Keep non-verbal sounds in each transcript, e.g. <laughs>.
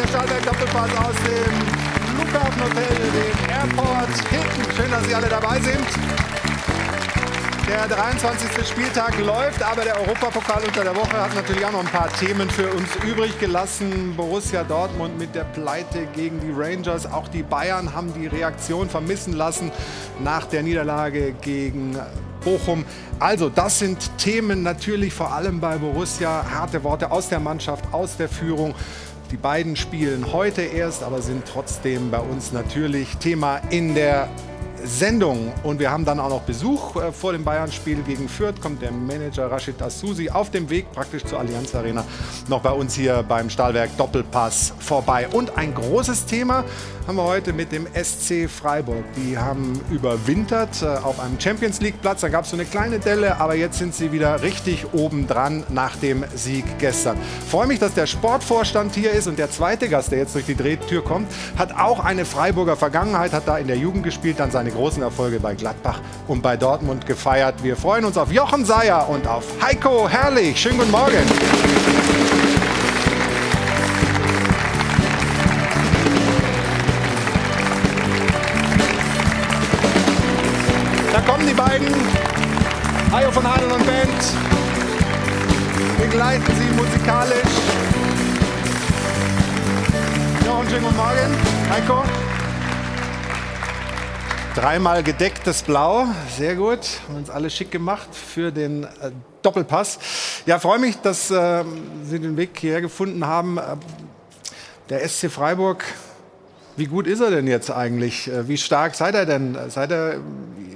der Stahlberg Doppelpass aus dem Flughafen Hotel, dem Airport Hilton. Schön, dass Sie alle dabei sind. Der 23. Spieltag läuft, aber der Europapokal unter der Woche hat natürlich auch noch ein paar Themen für uns übrig gelassen. Borussia Dortmund mit der Pleite gegen die Rangers. Auch die Bayern haben die Reaktion vermissen lassen nach der Niederlage gegen Bochum. Also, das sind Themen natürlich vor allem bei Borussia. Harte Worte aus der Mannschaft, aus der Führung. Die beiden spielen heute erst, aber sind trotzdem bei uns natürlich Thema in der Sendung. Und wir haben dann auch noch Besuch äh, vor dem Bayern-Spiel gegen Fürth. Kommt der Manager Rashid Assouzi auf dem Weg praktisch zur Allianz Arena noch bei uns hier beim Stahlwerk Doppelpass vorbei. Und ein großes Thema haben wir heute mit dem SC Freiburg. Die haben überwintert äh, auf einem Champions League Platz. Da gab es so eine kleine Delle, aber jetzt sind sie wieder richtig oben dran nach dem Sieg gestern. Freue mich, dass der Sportvorstand hier ist und der zweite Gast, der jetzt durch die Drehtür kommt, hat auch eine Freiburger Vergangenheit, hat da in der Jugend gespielt, dann seine großen Erfolge bei Gladbach und bei Dortmund gefeiert. Wir freuen uns auf Jochen Seyer und auf Heiko Herrlich. Schönen guten Morgen. Begleiten sie musikalisch. Jochen, schönen guten Morgen. Heiko. Dreimal gedecktes Blau, sehr gut. Haben uns alle schick gemacht für den äh, Doppelpass. Ja, freue mich, dass äh, Sie den Weg hierher gefunden haben. Äh, der SC Freiburg, wie gut ist er denn jetzt eigentlich? Äh, wie stark seid ihr denn? Seid ihr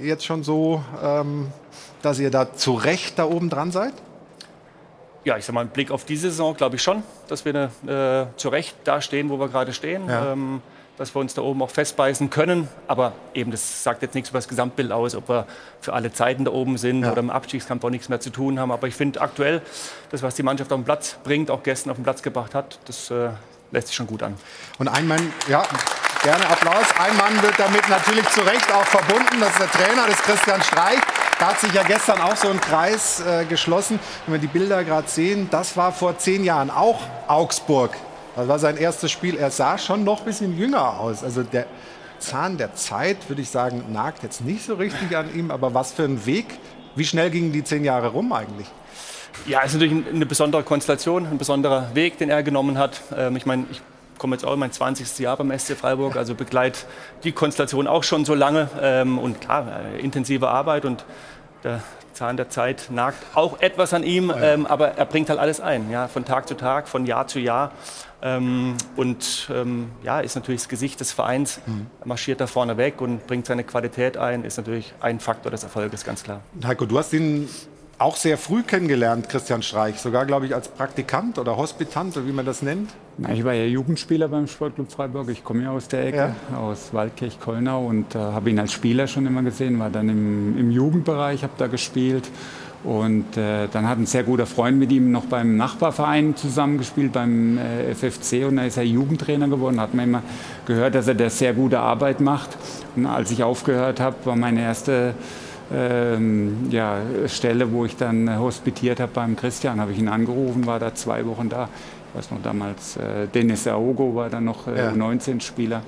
jetzt schon so, ähm, dass ihr da zu Recht da oben dran seid? Ja, ich sag mal, ein Blick auf diese Saison glaube ich schon, dass wir äh, zu Recht da stehen, wo wir gerade stehen. Ja. Ähm, dass wir uns da oben auch festbeißen können. Aber eben, das sagt jetzt nichts über das Gesamtbild aus, ob wir für alle Zeiten da oben sind Ja. oder im Abstiegskampf auch nichts mehr zu tun haben. Aber ich finde aktuell, das, was die Mannschaft auf den Platz bringt, auch gestern auf den Platz gebracht hat, das äh, lässt sich schon gut an. Und ein Mann, ja, gerne Applaus. Ein Mann wird damit natürlich zu Recht auch verbunden. Das ist der Trainer, das ist Christian Streich. Da hat sich ja gestern auch so ein Kreis äh, geschlossen. Wenn wir die Bilder gerade sehen, das war vor zehn Jahren auch Augsburg. Das war sein erstes Spiel. Er sah schon noch ein bisschen jünger aus. Also der Zahn der Zeit, würde ich sagen, nagt jetzt nicht so richtig an ihm. Aber was für ein Weg. Wie schnell gingen die zehn Jahre rum eigentlich? Ja, es ist natürlich eine besondere Konstellation, ein besonderer Weg, den er genommen hat. Ähm, ich meine, ich komme jetzt auch in mein 20. Jahr beim SC Freiburg, also begleit die Konstellation auch schon so lange. Ähm, und klar, äh, intensive Arbeit und der Zahn der Zeit nagt auch etwas an ihm, ähm, aber er bringt halt alles ein, ja, von Tag zu Tag, von Jahr zu Jahr. Ähm, und ähm, ja, ist natürlich das Gesicht des Vereins, Er marschiert da vorne weg und bringt seine Qualität ein, ist natürlich ein Faktor des Erfolges, ganz klar. Heiko, du hast ihn auch sehr früh kennengelernt, Christian Streich. Sogar, glaube ich, als Praktikant oder Hospitant, oder wie man das nennt. Na, ich war ja Jugendspieler beim Sportclub Freiburg. Ich komme ja aus der Ecke, aus Waldkirch-Kollnau und äh, habe ihn als Spieler schon immer gesehen. War dann im, im Jugendbereich, habe da gespielt. Und äh, dann hat ein sehr guter Freund mit ihm noch beim Nachbarverein zusammengespielt, beim äh, FFC. Und da ist er Jugendtrainer geworden. Hat man immer gehört, dass er da sehr gute Arbeit macht. Und als ich aufgehört habe, war meine erste ähm, ja, Stelle, wo ich dann äh, hospitiert habe beim Christian, habe ich ihn angerufen, war da zwei Wochen da. Ich weiß noch damals, äh, Dennis Aogo war dann noch äh, Ja. 19-Spieler.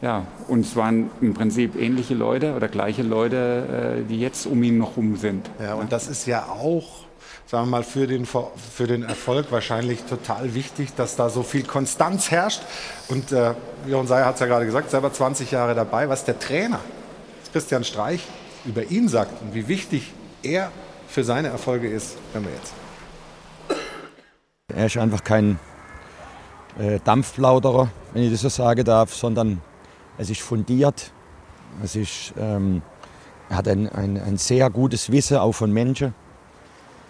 Ja, und es waren im Prinzip ähnliche Leute oder gleiche Leute, äh, die jetzt um ihn noch rum sind. Ja, und das ist ja auch, sagen wir mal, für den, für den Erfolg wahrscheinlich total wichtig, dass da so viel Konstanz herrscht. Und äh, Jochen Seyer hat es ja gerade gesagt, selber 20 Jahre dabei. Was der Trainer, Christian Streich, über ihn sagt und wie wichtig er für seine Erfolge ist, hören wir jetzt. Er ist einfach kein äh, Dampfplauderer, wenn ich das so sagen darf, sondern es ist fundiert. Es ist, ähm, er hat ein, ein, ein sehr gutes Wissen auch von Menschen.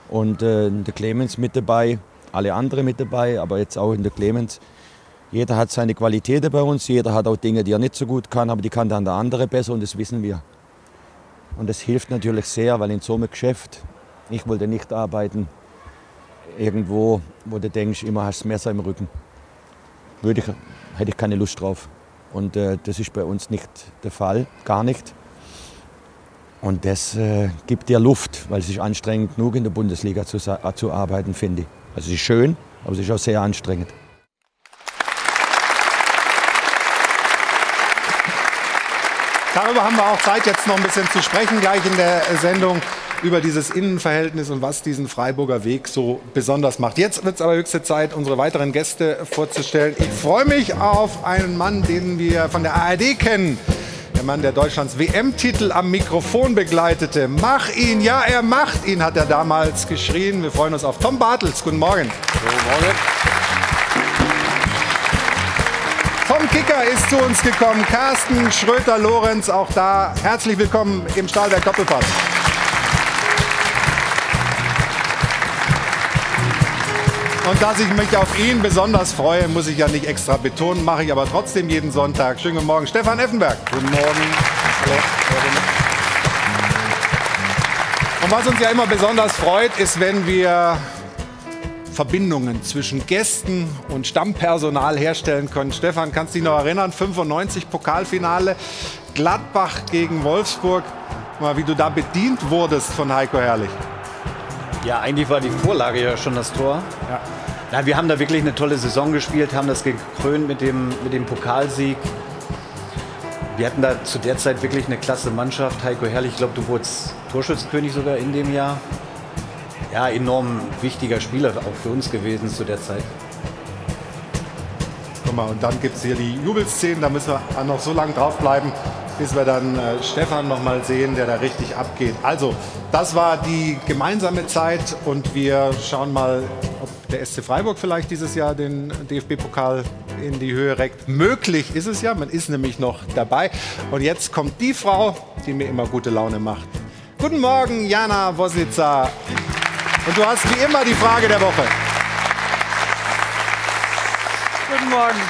Und äh, der Clemens mit dabei, alle anderen mit dabei, aber jetzt auch in der Clemens. Jeder hat seine Qualitäten bei uns, jeder hat auch Dinge, die er nicht so gut kann, aber die kann dann der andere besser und das wissen wir. Und das hilft natürlich sehr, weil in so einem Geschäft, ich wollte nicht arbeiten, irgendwo, wo du denkst, immer hast du Messer im Rücken. Würde ich, hätte ich keine Lust drauf. Und äh, das ist bei uns nicht der Fall, gar nicht. Und das äh, gibt dir Luft, weil es ist anstrengend genug in der Bundesliga zu, zu arbeiten, finde ich. Also es ist schön, aber es ist auch sehr anstrengend. Darüber haben wir auch Zeit, jetzt noch ein bisschen zu sprechen, gleich in der Sendung über dieses Innenverhältnis und was diesen Freiburger Weg so besonders macht. Jetzt wird es aber höchste Zeit, unsere weiteren Gäste vorzustellen. Ich freue mich auf einen Mann, den wir von der ARD kennen. Der Mann, der Deutschlands WM-Titel am Mikrofon begleitete. Mach ihn, ja, er macht ihn, hat er damals geschrien. Wir freuen uns auf Tom Bartels. Guten Morgen. Guten Morgen. Kicker ist zu uns gekommen Carsten Schröter-Lorenz, auch da. Herzlich willkommen im Stahlberg Doppelpass. Und dass ich mich auf ihn besonders freue, muss ich ja nicht extra betonen, mache ich aber trotzdem jeden Sonntag. Schönen guten Morgen, Stefan Effenberg. Guten Morgen. Und was uns ja immer besonders freut, ist, wenn wir Verbindungen zwischen Gästen und Stammpersonal herstellen können. Stefan, kannst du dich noch erinnern? 95 Pokalfinale, Gladbach gegen Wolfsburg. Mal, wie du da bedient wurdest von Heiko Herrlich. Ja, eigentlich war die Vorlage ja schon das Tor. Ja. Ja, wir haben da wirklich eine tolle Saison gespielt, haben das gekrönt mit dem, mit dem Pokalsieg. Wir hatten da zu der Zeit wirklich eine klasse Mannschaft. Heiko Herrlich, ich glaube, du wurdest Torschützenkönig sogar in dem Jahr. Ja, enorm wichtiger Spieler auch für uns gewesen zu der Zeit. Guck mal, und dann gibt es hier die Jubelszenen, da müssen wir noch so lange draufbleiben, bis wir dann äh, Stefan noch mal sehen, der da richtig abgeht. Also, das war die gemeinsame Zeit und wir schauen mal, ob der SC Freiburg vielleicht dieses Jahr den DFB-Pokal in die Höhe reckt. Möglich ist es ja, man ist nämlich noch dabei. Und jetzt kommt die Frau, die mir immer gute Laune macht. Guten Morgen, Jana Wositzer. Und du hast wie immer die Frage der Woche. Guten Morgen.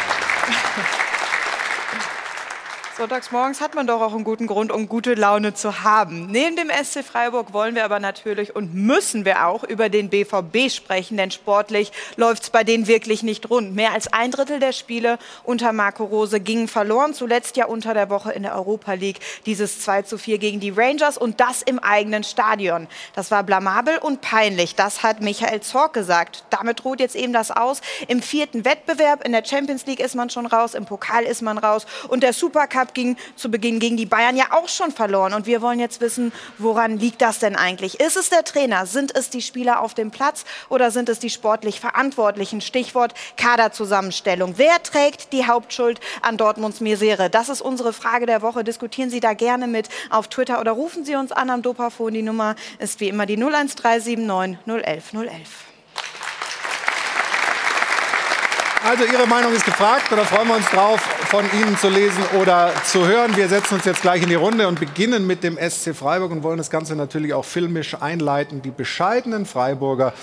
Sonntags morgens hat man doch auch einen guten Grund, um gute Laune zu haben. Neben dem SC Freiburg wollen wir aber natürlich und müssen wir auch über den BVB sprechen, denn sportlich läuft es bei denen wirklich nicht rund. Mehr als ein Drittel der Spiele unter Marco Rose gingen verloren, zuletzt ja unter der Woche in der Europa League dieses 2 zu 4 gegen die Rangers und das im eigenen Stadion. Das war blamabel und peinlich, das hat Michael Zorc gesagt. Damit droht jetzt eben das aus. Im vierten Wettbewerb in der Champions League ist man schon raus, im Pokal ist man raus und der Supercup Cup ging zu Beginn gegen die Bayern ja auch schon verloren. Und wir wollen jetzt wissen, woran liegt das denn eigentlich? Ist es der Trainer? Sind es die Spieler auf dem Platz oder sind es die sportlich Verantwortlichen? Stichwort Kaderzusammenstellung. Wer trägt die Hauptschuld an Dortmunds Misere? Das ist unsere Frage der Woche. Diskutieren Sie da gerne mit auf Twitter oder rufen Sie uns an am Dopafon. Die Nummer ist wie immer die 01379 011 011. Also Ihre Meinung ist gefragt oder freuen wir uns drauf, von Ihnen zu lesen oder zu hören. Wir setzen uns jetzt gleich in die Runde und beginnen mit dem SC Freiburg und wollen das Ganze natürlich auch filmisch einleiten. Die bescheidenen Freiburger.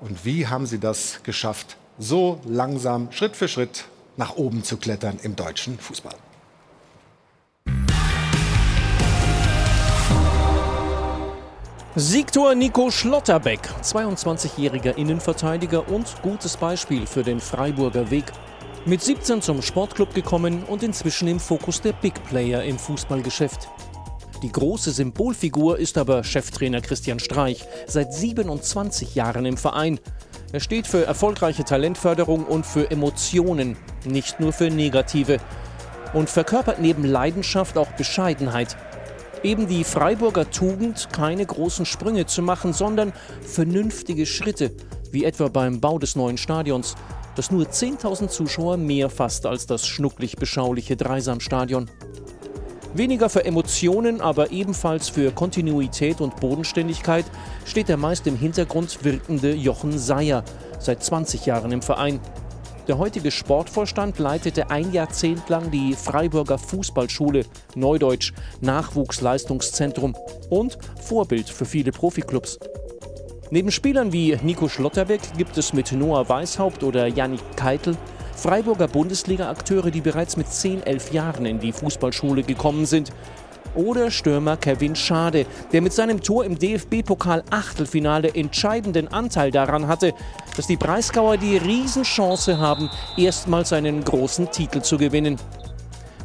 Und wie haben sie das geschafft, so langsam, Schritt für Schritt nach oben zu klettern im deutschen Fußball? Siegtor Nico Schlotterbeck, 22-jähriger Innenverteidiger und gutes Beispiel für den Freiburger Weg. Mit 17 zum Sportclub gekommen und inzwischen im Fokus der Big Player im Fußballgeschäft. Die große Symbolfigur ist aber Cheftrainer Christian Streich, seit 27 Jahren im Verein. Er steht für erfolgreiche Talentförderung und für Emotionen, nicht nur für negative. Und verkörpert neben Leidenschaft auch Bescheidenheit, eben die Freiburger Tugend, keine großen Sprünge zu machen, sondern vernünftige Schritte, wie etwa beim Bau des neuen Stadions, das nur 10.000 Zuschauer mehr fasst als das schnucklig beschauliche Dreisamstadion. Weniger für Emotionen, aber ebenfalls für Kontinuität und Bodenständigkeit steht der meist im Hintergrund wirkende Jochen Seyer, seit 20 Jahren im Verein. Der heutige Sportvorstand leitete ein Jahrzehnt lang die Freiburger Fußballschule, Neudeutsch Nachwuchsleistungszentrum und Vorbild für viele Profiklubs. Neben Spielern wie Nico Schlotterbeck gibt es mit Noah Weishaupt oder Yannick Keitel Freiburger Bundesliga-Akteure, die bereits mit 10, 11 Jahren in die Fußballschule gekommen sind oder Stürmer Kevin Schade, der mit seinem Tor im DFB-Pokal-Achtelfinale entscheidenden Anteil daran hatte, dass die Breisgauer die Riesenchance haben, erstmals einen großen Titel zu gewinnen.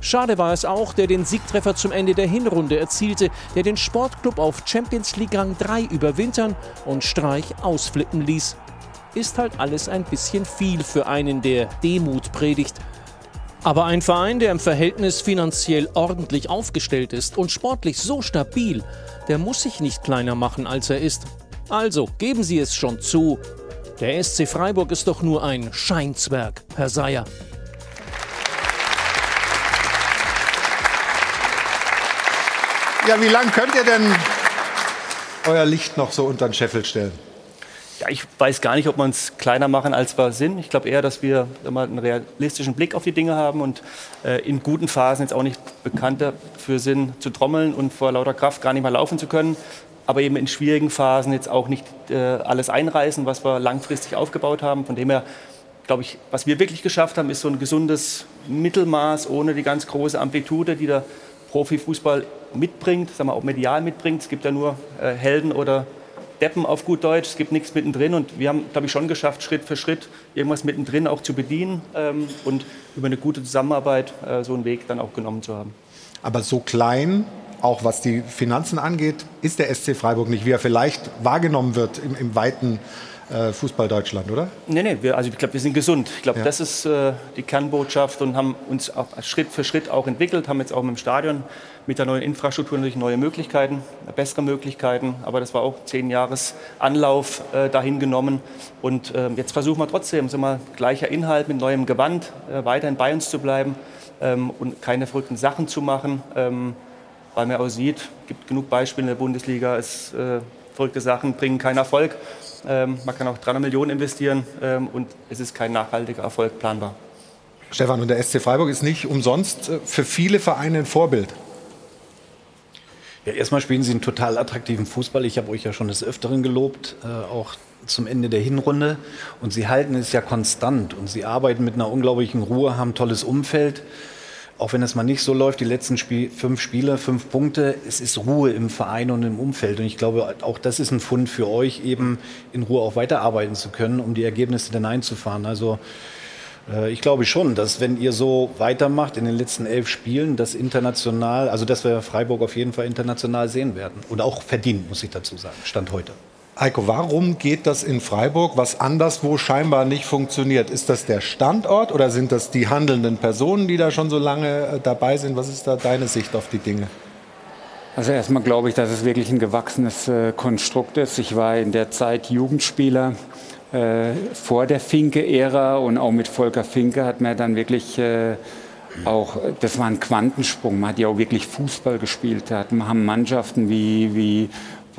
Schade war es auch, der den Siegtreffer zum Ende der Hinrunde erzielte, der den Sportclub auf Champions League Rang 3 überwintern und Streich ausflippen ließ. Ist halt alles ein bisschen viel für einen, der Demut predigt. Aber ein Verein, der im Verhältnis finanziell ordentlich aufgestellt ist und sportlich so stabil, der muss sich nicht kleiner machen, als er ist. Also geben Sie es schon zu. Der SC Freiburg ist doch nur ein Scheinzwerg, Herr Seyer. Ja, wie lange könnt ihr denn euer Licht noch so unter den Scheffel stellen? Ja, ich weiß gar nicht, ob wir uns kleiner machen, als wir sind. Ich glaube eher, dass wir immer einen realistischen Blick auf die Dinge haben und äh, in guten Phasen jetzt auch nicht bekannt dafür sind, zu trommeln und vor lauter Kraft gar nicht mehr laufen zu können. Aber eben in schwierigen Phasen jetzt auch nicht äh, alles einreißen, was wir langfristig aufgebaut haben. Von dem her glaube ich, was wir wirklich geschafft haben, ist so ein gesundes Mittelmaß ohne die ganz große Amplitude, die der Profifußball mitbringt, sagen wir auch medial mitbringt. Es gibt ja nur äh, Helden oder Deppen auf gut Deutsch, es gibt nichts mittendrin und wir haben, glaube ich, schon geschafft, Schritt für Schritt irgendwas mittendrin auch zu bedienen ähm, und über eine gute Zusammenarbeit äh, so einen Weg dann auch genommen zu haben. Aber so klein, auch was die Finanzen angeht, ist der SC Freiburg nicht, wie er vielleicht wahrgenommen wird im, im weiten äh, Fußball Deutschland, oder? Nee, nee, wir, also ich glaube, wir sind gesund. Ich glaube, ja. das ist äh, die Kernbotschaft und haben uns auch Schritt für Schritt auch entwickelt, haben jetzt auch mit dem Stadion, mit der neuen Infrastruktur natürlich neue Möglichkeiten, bessere Möglichkeiten, aber das war auch zehn Jahres Anlauf äh, dahin genommen und äh, jetzt versuchen wir trotzdem, sind wir gleicher Inhalt mit neuem Gewand, äh, weiterhin bei uns zu bleiben ähm, und keine verrückten Sachen zu machen, ähm, weil man auch sieht, es gibt genug Beispiele in der Bundesliga, es äh, verrückte Sachen bringen keinen Erfolg. Ähm, man kann auch 300 Millionen investieren ähm, und es ist kein nachhaltiger Erfolg planbar. Stefan, und der SC Freiburg ist nicht umsonst äh, für viele Vereine ein Vorbild. Ja, erstmal spielen sie einen total attraktiven Fußball. Ich habe euch ja schon des Öfteren gelobt, äh, auch zum Ende der Hinrunde. Und sie halten es ja konstant und sie arbeiten mit einer unglaublichen Ruhe, haben ein tolles Umfeld auch wenn es mal nicht so läuft, die letzten Spiel, fünf Spiele, fünf Punkte, es ist Ruhe im Verein und im Umfeld. Und ich glaube, auch das ist ein Fund für euch, eben in Ruhe auch weiterarbeiten zu können, um die Ergebnisse dann einzufahren. Also äh, ich glaube schon, dass wenn ihr so weitermacht in den letzten elf Spielen, dass international, also dass wir Freiburg auf jeden Fall international sehen werden. Und auch verdient, muss ich dazu sagen, Stand heute. Heiko, warum geht das in Freiburg, was anderswo scheinbar nicht funktioniert? Ist das der Standort oder sind das die handelnden Personen, die da schon so lange äh, dabei sind? Was ist da deine Sicht auf die Dinge? Also erstmal glaube ich, dass es wirklich ein gewachsenes äh, Konstrukt ist. Ich war in der Zeit Jugendspieler äh, vor der Finke-Ära und auch mit Volker Finke hat man dann wirklich äh, auch, das war ein Quantensprung. Man hat ja auch wirklich Fußball gespielt. Da haben Mannschaften wie, wie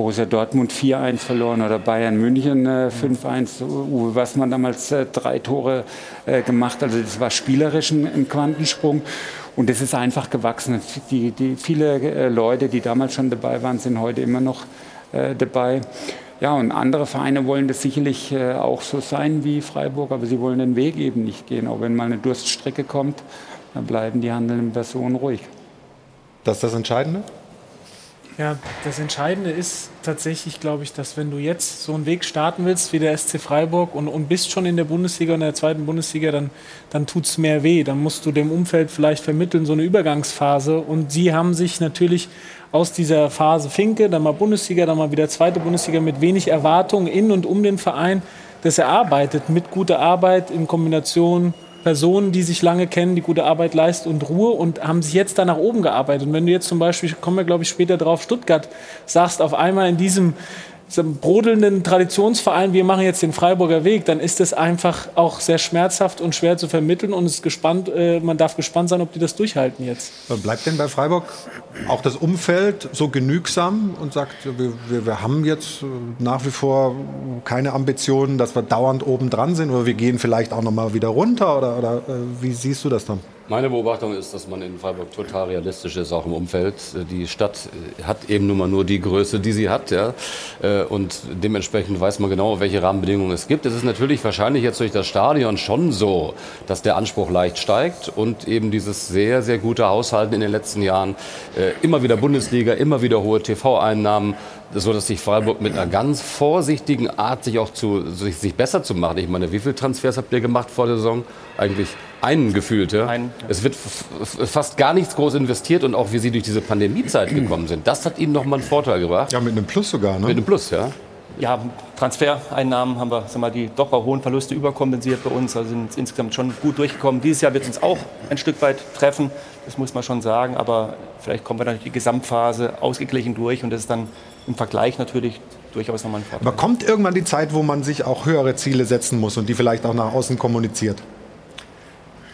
Borussia Dortmund 4-1 verloren oder Bayern München äh, 5-1. Uwe Wassmann damals äh, drei Tore äh, gemacht. Also das war spielerisch ein, ein, Quantensprung. Und das ist einfach gewachsen. Die, die, viele äh, Leute, die damals schon dabei waren, sind heute immer noch äh, dabei. Ja, und andere Vereine wollen das sicherlich äh, auch so sein wie Freiburg, aber sie wollen den Weg eben nicht gehen. Auch wenn mal eine Durststrecke kommt, dann bleiben die handelnden Personen ruhig. Das ist das Entscheidende? Ja, das Entscheidende ist tatsächlich, glaube ich, dass wenn du jetzt so einen Weg starten willst wie der SC Freiburg und, und bist schon in der Bundesliga und der zweiten Bundesliga, dann, dann tut es mehr weh. Dann musst du dem Umfeld vielleicht vermitteln, so eine Übergangsphase. Und sie haben sich natürlich aus dieser Phase Finke, dann mal Bundesliga, dann mal wieder zweite Bundesliga mit wenig Erwartungen in und um den Verein das erarbeitet mit guter Arbeit in Kombination Personen, die sich lange kennen, die gute Arbeit leisten und Ruhe und haben sich jetzt da nach oben gearbeitet. Und wenn du jetzt zum Beispiel, kommen wir glaube ich später drauf, Stuttgart sagst, auf einmal in diesem brodelnden Traditionsverein, wir machen jetzt den Freiburger Weg, dann ist das einfach auch sehr schmerzhaft und schwer zu vermitteln und ist gespannt, äh, man darf gespannt sein, ob die das durchhalten jetzt. Bleibt denn bei Freiburg auch das Umfeld so genügsam und sagt, wir, wir, wir haben jetzt äh, nach wie vor keine Ambitionen, dass wir dauernd oben dran sind oder wir gehen vielleicht auch noch mal wieder runter oder, oder äh, wie siehst du das dann? Meine Beobachtung ist, dass man in Freiburg total realistisch ist, auch im Umfeld. Die Stadt hat eben nun mal nur die Größe, die sie hat. Ja? Äh, und dementsprechend weiß man genau, welche Rahmenbedingungen es gibt. Es ist natürlich wahrscheinlich jetzt durch das Stadion schon so, dass der Anspruch leicht steigt und eben dieses sehr, sehr gute Haushalten in den letzten Jahren, äh, immer wieder Bundesliga, immer wieder hohe TV-Einnahmen, so dass sich Freiburg mit einer ganz vorsichtigen Art sich auch zu sich, sich besser zu machen. Ich meine, wie viele Transfers habt ihr gemacht vor der Saison? Eigentlich einen gefühlt. Ja? Einen, ja. Es wird fast gar nichts groß investiert und auch wie sie durch diese Pandemiezeit <clears throat> gekommen sind, das hat ihnen noch mal einen Vorteil gebracht. Ja, mit einem Plus sogar. Ne? Mit einem Plus, ja. ja, Transfereinnahmen haben wir sag mal, die doch auch hohen Verluste überkompensiert bei uns. Also sind insgesamt schon gut durchgekommen. Dieses Jahr wird es uns auch ein Stück weit treffen, das muss man schon sagen. Aber vielleicht kommen wir dann die Gesamtphase ausgeglichen durch und das ist dann im Vergleich natürlich durchaus nochmal ein Vorteil. Aber kommt irgendwann die Zeit, wo man sich auch höhere Ziele setzen muss und die vielleicht auch nach außen kommuniziert?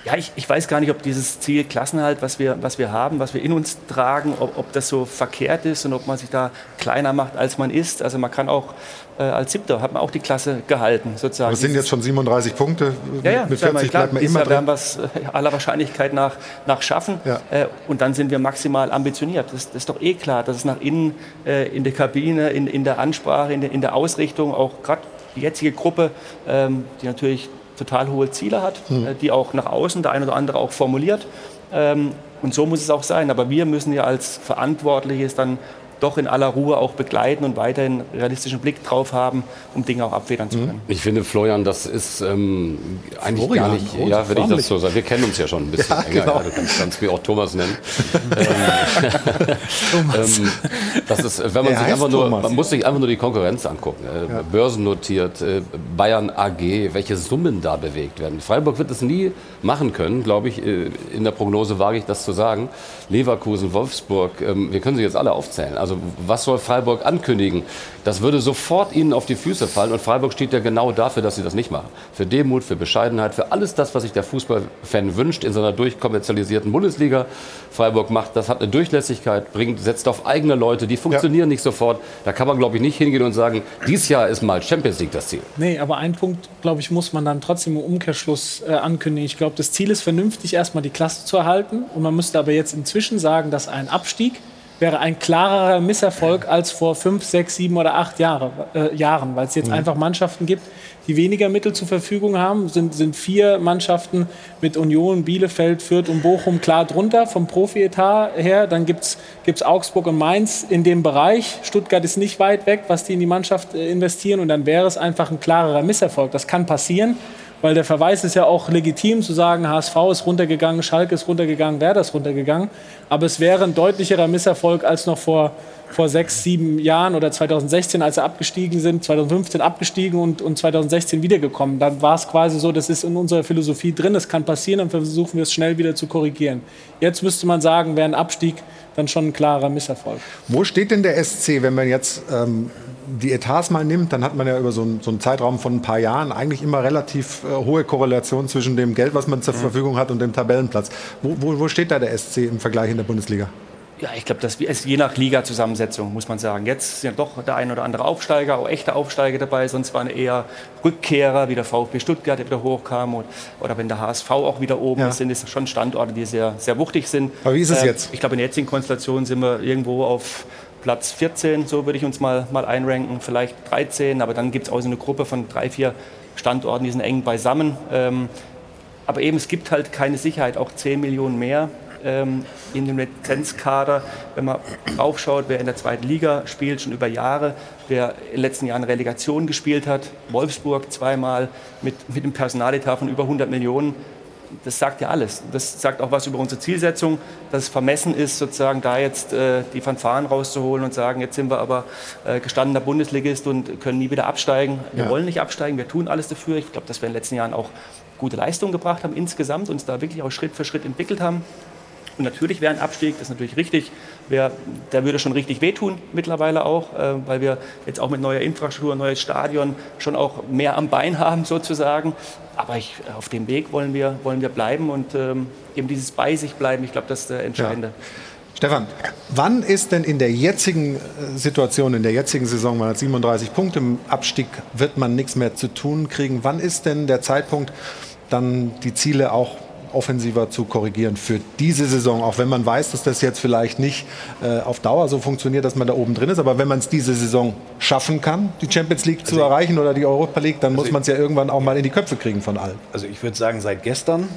Ja, ich, ich, weiß gar nicht, ob dieses Ziel Klassenhalt, was wir, was wir haben, was wir in uns tragen, ob, ob, das so verkehrt ist und ob man sich da kleiner macht, als man ist. Also man kann auch äh, als Siebter, hat man auch die Klasse gehalten, sozusagen. Das sind jetzt schon 37 Punkte. Ja, ja, mit 40 klar, bleibt man immer drin. werden wir es äh, aller Wahrscheinlichkeit nach, nach schaffen. Ja. Äh, und dann sind wir maximal ambitioniert. Das, das, ist doch eh klar, dass es nach innen, äh, in der Kabine, in, in der Ansprache, in der, in der Ausrichtung, auch gerade die jetzige Gruppe, ähm, die natürlich total hohe Ziele hat, mhm. die auch nach außen der eine oder andere auch formuliert. Ähm, und so muss es auch sein. Aber wir müssen ja als Verantwortliches dann doch in aller Ruhe auch begleiten und weiterhin realistischen Blick drauf haben, um Dinge auch abfedern zu mhm. können. Ich finde, Florian, das ist ähm, eigentlich Florian, gar nicht, oh, ja, wenn ich das so sage, wir kennen uns ja schon ein bisschen <laughs> ja, länger, genau. ja, du kannst, kannst mich auch Thomas nennen. <laughs> Ähm, <laughs> Thomas. ähm, das ist, wenn man, sich einfach nur, man muss sich einfach nur die Konkurrenz angucken. Äh, ja. Börsennotiert, äh, Bayern AG, welche Summen da bewegt werden. Freiburg wird es nie machen können, glaube ich, äh, in der Prognose wage ich das zu sagen. Leverkusen, Wolfsburg, ähm, wir können sie jetzt alle aufzählen. Also was soll Freiburg ankündigen? Das würde sofort ihnen auf die Füße fallen und Freiburg steht ja genau dafür, dass sie das nicht machen. Für Demut, für Bescheidenheit, für alles das, was sich der Fußballfan wünscht in seiner durchkommerzialisierten Bundesliga. Freiburg macht, das hat eine Durchlässigkeit, bringt, setzt auf eigene Leute, die funktionieren ja. nicht sofort. Da kann man, glaube ich, nicht hingehen und sagen, dieses Jahr ist mal Champions League das Ziel. Nee, aber einen Punkt, glaube ich, muss man dann trotzdem im Umkehrschluss äh, ankündigen. Ich glaube, das Ziel ist vernünftig, erstmal die Klasse zu erhalten. Und man müsste aber jetzt inzwischen sagen, dass ein Abstieg wäre ein klarerer Misserfolg als vor fünf, sechs, sieben oder acht Jahre, äh, Jahren, weil es jetzt mhm. einfach Mannschaften gibt, die weniger Mittel zur Verfügung haben. Sind, sind vier Mannschaften mit Union, Bielefeld, Fürth und Bochum klar drunter vom Profietat her. Dann gibt es Augsburg und Mainz in dem Bereich. Stuttgart ist nicht weit weg, was die in die Mannschaft äh, investieren. Und dann wäre es einfach ein klarerer Misserfolg. Das kann passieren weil der Verweis ist ja auch legitim zu sagen, HSV ist runtergegangen, Schalke ist runtergegangen, Werder ist runtergegangen. Aber es wäre ein deutlicherer Misserfolg als noch vor, vor sechs, sieben Jahren oder 2016, als sie abgestiegen sind, 2015 abgestiegen und, und 2016 wiedergekommen. Dann war es quasi so, das ist in unserer Philosophie drin, das kann passieren, dann versuchen wir es schnell wieder zu korrigieren. Jetzt müsste man sagen, wäre ein Abstieg dann schon ein klarer Misserfolg. Wo steht denn der SC, wenn man jetzt ähm, die Etats mal nimmt, dann hat man ja über so einen, so einen Zeitraum von ein paar Jahren eigentlich immer relativ äh, hohe Korrelation zwischen dem Geld, was man zur mhm. Verfügung hat, und dem Tabellenplatz. Wo, wo, wo steht da der SC im Vergleich in der Bundesliga? Ja, ich glaube, das ist je nach Liga-Zusammensetzung, muss man sagen. Jetzt sind doch der ein oder andere Aufsteiger, auch echte Aufsteiger dabei, sonst waren eher Rückkehrer, wie der VfB Stuttgart, der wieder hochkam, und, oder wenn der HSV auch wieder oben ja. ist, sind es schon Standorte, die sehr, sehr wuchtig sind. Aber wie ist es äh, jetzt? Ich glaube, in der jetzigen Konstellation sind wir irgendwo auf Platz 14, so würde ich uns mal, mal einranken, vielleicht 13, aber dann gibt es auch so eine Gruppe von drei, vier Standorten, die sind eng beisammen. Ähm, aber eben, es gibt halt keine Sicherheit, auch 10 Millionen mehr ähm, in dem Lizenzkader. Wenn man aufschaut, wer in der zweiten Liga spielt, schon über Jahre, wer in den letzten Jahren Relegation gespielt hat, Wolfsburg zweimal mit, mit einem Personaletat von über 100 Millionen, das sagt ja alles. Das sagt auch was über unsere Zielsetzung, dass es vermessen ist, sozusagen da jetzt äh, die Fanfaren rauszuholen und sagen, jetzt sind wir aber äh, gestandener Bundesligist und können nie wieder absteigen. Wir ja. wollen nicht absteigen, wir tun alles dafür. Ich glaube, dass wir in den letzten Jahren auch gute Leistungen gebracht haben insgesamt, uns da wirklich auch Schritt für Schritt entwickelt haben. Und natürlich wäre ein Abstieg, das ist natürlich richtig, wär, der würde schon richtig wehtun mittlerweile auch, äh, weil wir jetzt auch mit neuer Infrastruktur, neues Stadion schon auch mehr am Bein <laughs> haben sozusagen. Aber ich, auf dem Weg wollen wir, wollen wir bleiben und ähm, eben dieses bei sich bleiben, ich glaube, das ist der Entscheidende. Ja. Stefan, wann ist denn in der jetzigen äh, Situation, in der jetzigen Saison, man hat 37 Punkte, im Abstieg wird man nichts mehr zu tun kriegen. Wann ist denn der Zeitpunkt, dann die Ziele auch offensiver zu korrigieren für diese Saison, auch wenn man weiß, dass das jetzt vielleicht nicht äh, auf Dauer so funktioniert, dass man da oben drin ist. Aber wenn man es diese Saison schaffen kann, die Champions League also zu erreichen oder die Europa League, dann also muss man es ja irgendwann auch mal in die Köpfe kriegen von allen. Also ich würde sagen, seit gestern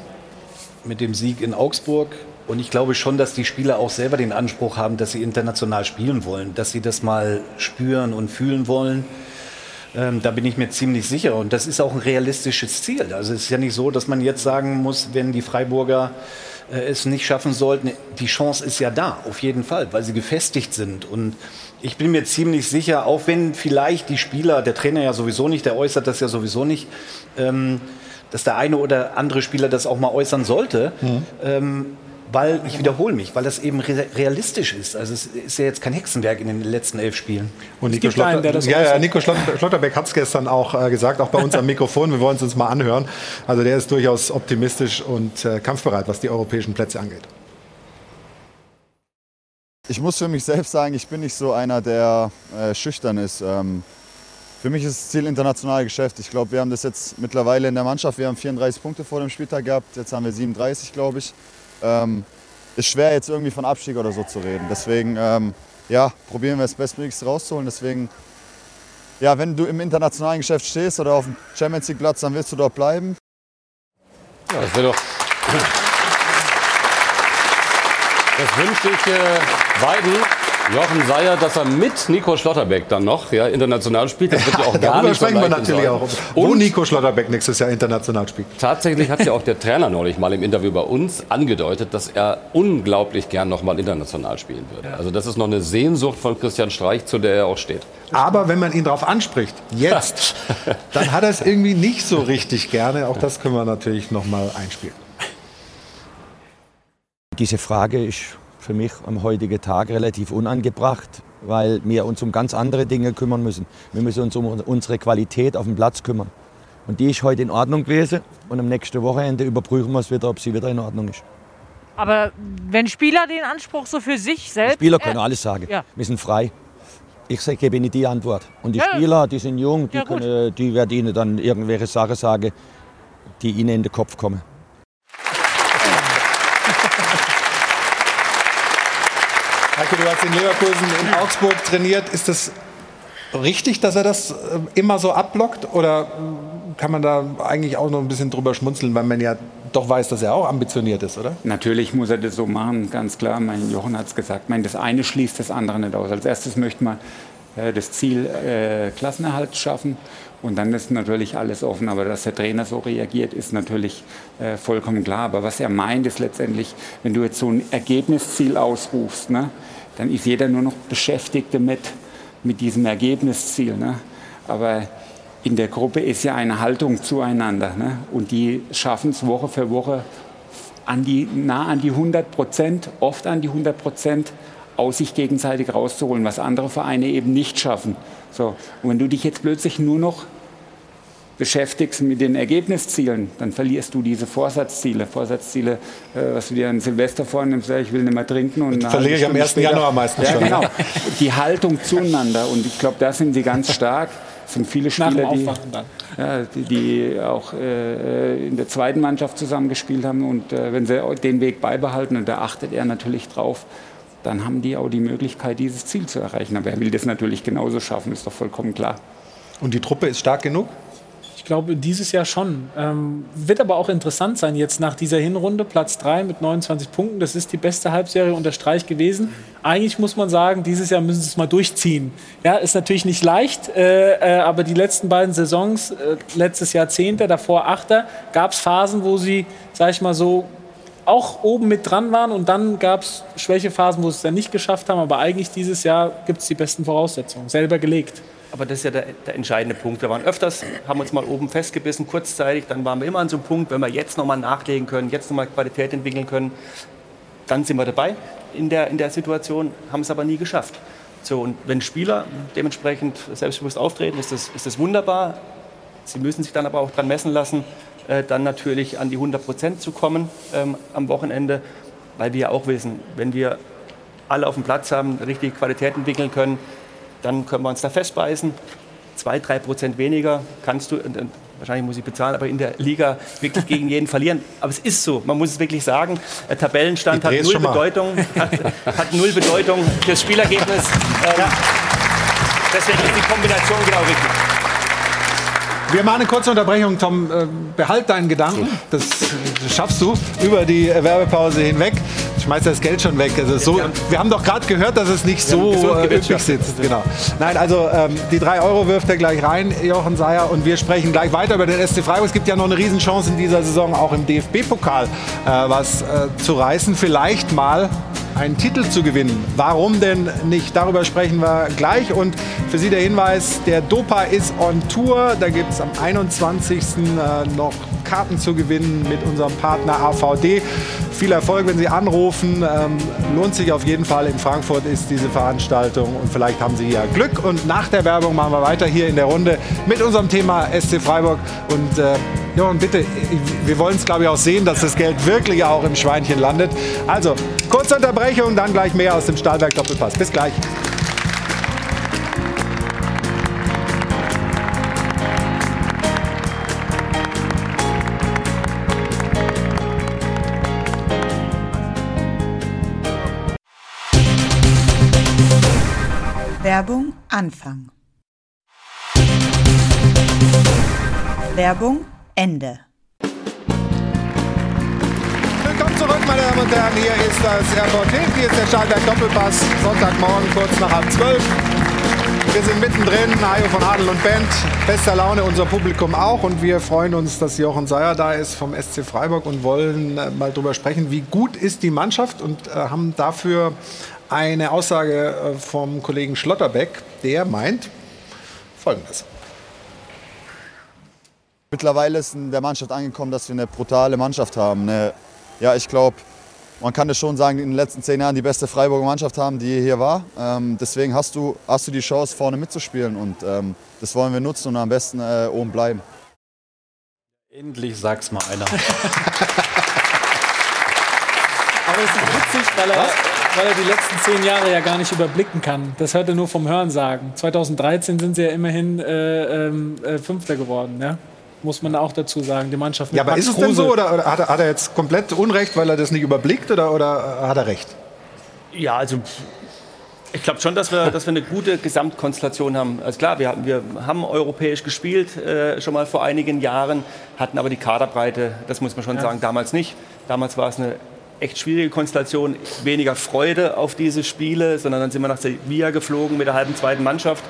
mit dem Sieg in Augsburg und ich glaube schon, dass die Spieler auch selber den Anspruch haben, dass sie international spielen wollen, dass sie das mal spüren und fühlen wollen. Ähm, da bin ich mir ziemlich sicher. Und das ist auch ein realistisches Ziel. Also es ist ja nicht so, dass man jetzt sagen muss, wenn die Freiburger äh, es nicht schaffen sollten. Die Chance ist ja da, auf jeden Fall, weil sie gefestigt sind. Und ich bin mir ziemlich sicher, auch wenn vielleicht die Spieler, der Trainer ja sowieso nicht, der äußert das ja sowieso nicht, ähm, dass der eine oder andere Spieler das auch mal äußern sollte. Mhm. Ähm, weil, ich wiederhole mich, weil das eben realistisch ist. Also es ist ja jetzt kein Hexenwerk in den letzten elf Spielen. Und Nico, Schlotter, einen, ja, ja, Nico Schlotterbeck hat es gestern auch äh, gesagt, auch bei uns am Mikrofon. Wir wollen es uns mal anhören. Also der ist durchaus optimistisch und äh, kampfbereit, was die europäischen Plätze angeht. Ich muss für mich selbst sagen, ich bin nicht so einer, der äh, schüchtern ist. Ähm, für mich ist das Ziel internationale Geschäft. Ich glaube, wir haben das jetzt mittlerweile in der Mannschaft. Wir haben 34 Punkte vor dem Spieltag gehabt. Jetzt haben wir 37, glaube ich. Ähm, ist schwer jetzt irgendwie von Abstieg oder so zu reden. Deswegen ähm, ja, probieren wir das Bestmöglichste rauszuholen. Deswegen, ja, wenn du im internationalen Geschäft stehst oder auf dem Champions League Platz, dann willst du dort bleiben. Ja, das wäre doch. Das wünsche ich äh, beiden. Jochen Seyer, dass er mit Nico Schlotterbeck dann noch ja, international spielt. Das wird ja auch <laughs> gar nicht sprechen so wir natürlich sein. auch. Wo Und Nico Schlotterbeck nächstes Jahr international spielt. Tatsächlich hat ja <laughs> auch der Trainer neulich mal im Interview bei uns angedeutet, dass er unglaublich gern noch mal international spielen würde. Also das ist noch eine Sehnsucht von Christian Streich, zu der er auch steht. Aber wenn man ihn darauf anspricht, jetzt, <laughs> dann hat er es irgendwie nicht so richtig gerne. Auch das können wir natürlich noch mal einspielen. Diese Frage ist für mich am heutigen Tag relativ unangebracht, weil wir uns um ganz andere Dinge kümmern müssen. Wir müssen uns um unsere Qualität auf dem Platz kümmern. Und die ist heute in Ordnung gewesen und am nächsten Wochenende überprüfen wir es wieder, ob sie wieder in Ordnung ist. Aber wenn Spieler den Anspruch so für sich selbst... Die Spieler können äh, alles sagen. Ja. Wir sind frei. Ich gebe Ihnen die Antwort. Und die ja. Spieler, die sind jung, die, ja, können, die werden Ihnen dann irgendwelche Sachen sagen, die Ihnen in den Kopf kommen. Heike, du hast in Leverkusen in Augsburg trainiert. Ist das richtig, dass er das äh, immer so abblockt? Oder kann man da eigentlich auch noch ein bisschen drüber schmunzeln, weil man ja doch weiß, dass er auch ambitioniert ist, oder? Natürlich muss er das so machen, ganz klar. Mein Jochen hat es gesagt. Mein, das eine schließt das andere nicht aus. Als erstes möchte man äh, das Ziel äh, Klassenerhalt schaffen. Und dann ist natürlich alles offen. Aber dass der Trainer so reagiert, ist natürlich äh, vollkommen klar. Aber was er meint, ist letztendlich, wenn du jetzt so ein Ergebnisziel ausrufst, ne, dann ist jeder nur noch beschäftigt damit, mit diesem Ergebnisziel. Ne? Aber in der Gruppe ist ja eine Haltung zueinander. Ne? Und die schaffen es Woche für Woche an die, nah an die 100 Prozent, oft an die 100 Prozent aus sich gegenseitig rauszuholen, was andere Vereine eben nicht schaffen. So. Und wenn du dich jetzt plötzlich nur noch beschäftigst mit den Ergebniszielen, dann verlierst du diese Vorsatzziele. Vorsatzziele, äh, was du dir an Silvester vornimmst, ich will nicht mehr trinken. Und verliere ich am 1. Später, Januar meistens ja, schon. Genau. Die Haltung zueinander und ich glaube, da sind sie ganz stark. Es sind viele Spieler, die, ja, die, die, auch äh, in der zweiten Mannschaft zusammengespielt haben. Und äh, wenn sie den Weg beibehalten, und da achtet er natürlich drauf, dann haben die auch die Möglichkeit, dieses Ziel zu erreichen. Aber er will das natürlich genauso schaffen, ist doch vollkommen klar. Und die Truppe ist stark genug? Ich glaube, dieses Jahr schon. Ähm, wird aber auch interessant sein, jetzt nach dieser Hinrunde, Platz 3 mit 29 Punkten. Das ist die beste Halbserie unter Streich gewesen. Eigentlich muss man sagen, dieses Jahr müssen sie es mal durchziehen. Ja, ist natürlich nicht leicht, äh, äh, aber die letzten beiden Saisons, äh, letztes Jahr Zehnter, davor Achter, gab es Phasen, wo sie, sag ich mal so, auch oben mit dran waren und dann gab es Schwächephasen, wo sie es dann nicht geschafft haben. Aber eigentlich dieses Jahr gibt es die besten Voraussetzungen, selber gelegt. Aber das ist ja der, der, entscheidende Punkt. Wir waren öfters, haben uns mal oben festgebissen, kurzzeitig. Dann waren wir immer an so einem Punkt, wenn wir jetzt nochmal nachlegen können, jetzt nochmal Qualität entwickeln können, dann sind wir dabei in der, in der Situation, haben es aber nie geschafft. So, und wenn Spieler dementsprechend selbstbewusst auftreten, ist das, ist das wunderbar. Sie müssen sich dann aber auch dran messen lassen, äh, dann natürlich an die 100 Prozent zu kommen ähm, am Wochenende, weil wir ja auch wissen, wenn wir alle auf dem Platz haben, richtige Qualität entwickeln können, dann können wir uns da festbeißen. Zwei, drei Prozent weniger kannst du, wahrscheinlich muss ich bezahlen, aber in der Liga wirklich gegen jeden <laughs> verlieren. Aber es ist so, man muss es wirklich sagen. Der Tabellenstand hat null Bedeutung, hat, hat, null Bedeutung fürs Spielergebnis. Ähm, ja. Deswegen ist die Kombination genau richtig. Wir machen eine kurze Unterbrechung, Tom. Äh, behalt deinen Gedanken. Das schaffst du über die äh, Werbepause hinweg. Schmeiß das Geld schon weg. Also so, wir haben doch gerade gehört, dass es nicht so äh, üppig sitzt. Genau. Nein, also ähm, die drei Euro wirft er gleich rein, Jochen Seyer. Und wir sprechen gleich weiter über den SC Freiburg. Es gibt ja noch eine Riesenchance in dieser Saison, auch im DFB-Pokal äh, was äh, zu reißen. Vielleicht mal einen Titel zu gewinnen. Warum denn nicht? Darüber sprechen wir gleich. Und für Sie der Hinweis, der Dopa ist on Tour. Da gibt es am 21. Äh, noch Karten zu gewinnen mit unserem Partner AVD. Viel Erfolg, wenn Sie anrufen. Ähm, lohnt sich auf jeden Fall. In Frankfurt ist diese Veranstaltung und vielleicht haben Sie ja Glück. Und nach der Werbung machen wir weiter hier in der Runde mit unserem Thema SC Freiburg. Und äh, Jochen, bitte, wir wollen es glaube ich auch sehen, dass das Geld wirklich auch im Schweinchen landet. Also, kurze Unterbrechung, dann gleich mehr aus dem Stahlwerk Doppelpass. Bis gleich. Werbung Anfang. Werbung Ende. Willkommen zurück, meine Damen und Herren. Hier ist das Airport Hilf. Hier ist der Stahlberg Doppelpass. Sonntagmorgen, kurz nach halb zwölf. Wir sind mittendrin, Hajo von Adel und Band. Bester Laune, unser Publikum auch. Und wir freuen uns, dass Jochen Seyer da ist vom SC Freiburg und wollen äh, mal darüber sprechen, wie gut ist die Mannschaft und äh, haben dafür eine Aussage äh, vom Kollegen Schlotterbeck, der meint Folgendes. Mittlerweile ist in der Mannschaft angekommen, dass wir eine brutale Mannschaft haben. Eine, ja, ich glaube, man kann es schon sagen, in den letzten zehn Jahren die beste Freiburger Mannschaft haben, die hier war. Ähm, deswegen hast du, hast du die Chance, vorne mitzuspielen und ähm, das wollen wir nutzen und am besten äh, oben bleiben. Endlich sag's mal einer. <laughs> Aber es ist witzig, weil er, weil er die letzten zehn Jahre ja gar nicht überblicken kann. Das hört er nur vom Hörensagen. 2013 sind sie ja immerhin äh, äh, Fünfter geworden. Ja? Muss man auch dazu sagen. Die Mannschaft Ja, aber Max ist es Kruse. denn so oder, oder hat, er, hat, er, jetzt komplett Unrecht, weil er das nicht überblickt oder, oder hat er recht? Ja, also ich glaube schon, dass wir, dass wir eine gute Gesamtkonstellation haben. Also klar, wir, wir haben europäisch gespielt, äh, schon mal vor einigen Jahren, hatten aber die Kaderbreite, das muss man schon ja. sagen, damals nicht. Damals war es eine echt schwierige Konstellation, weniger Freude auf diese Spiele, sondern dann sind wir nach Sevilla geflogen mit der halben zweiten Mannschaft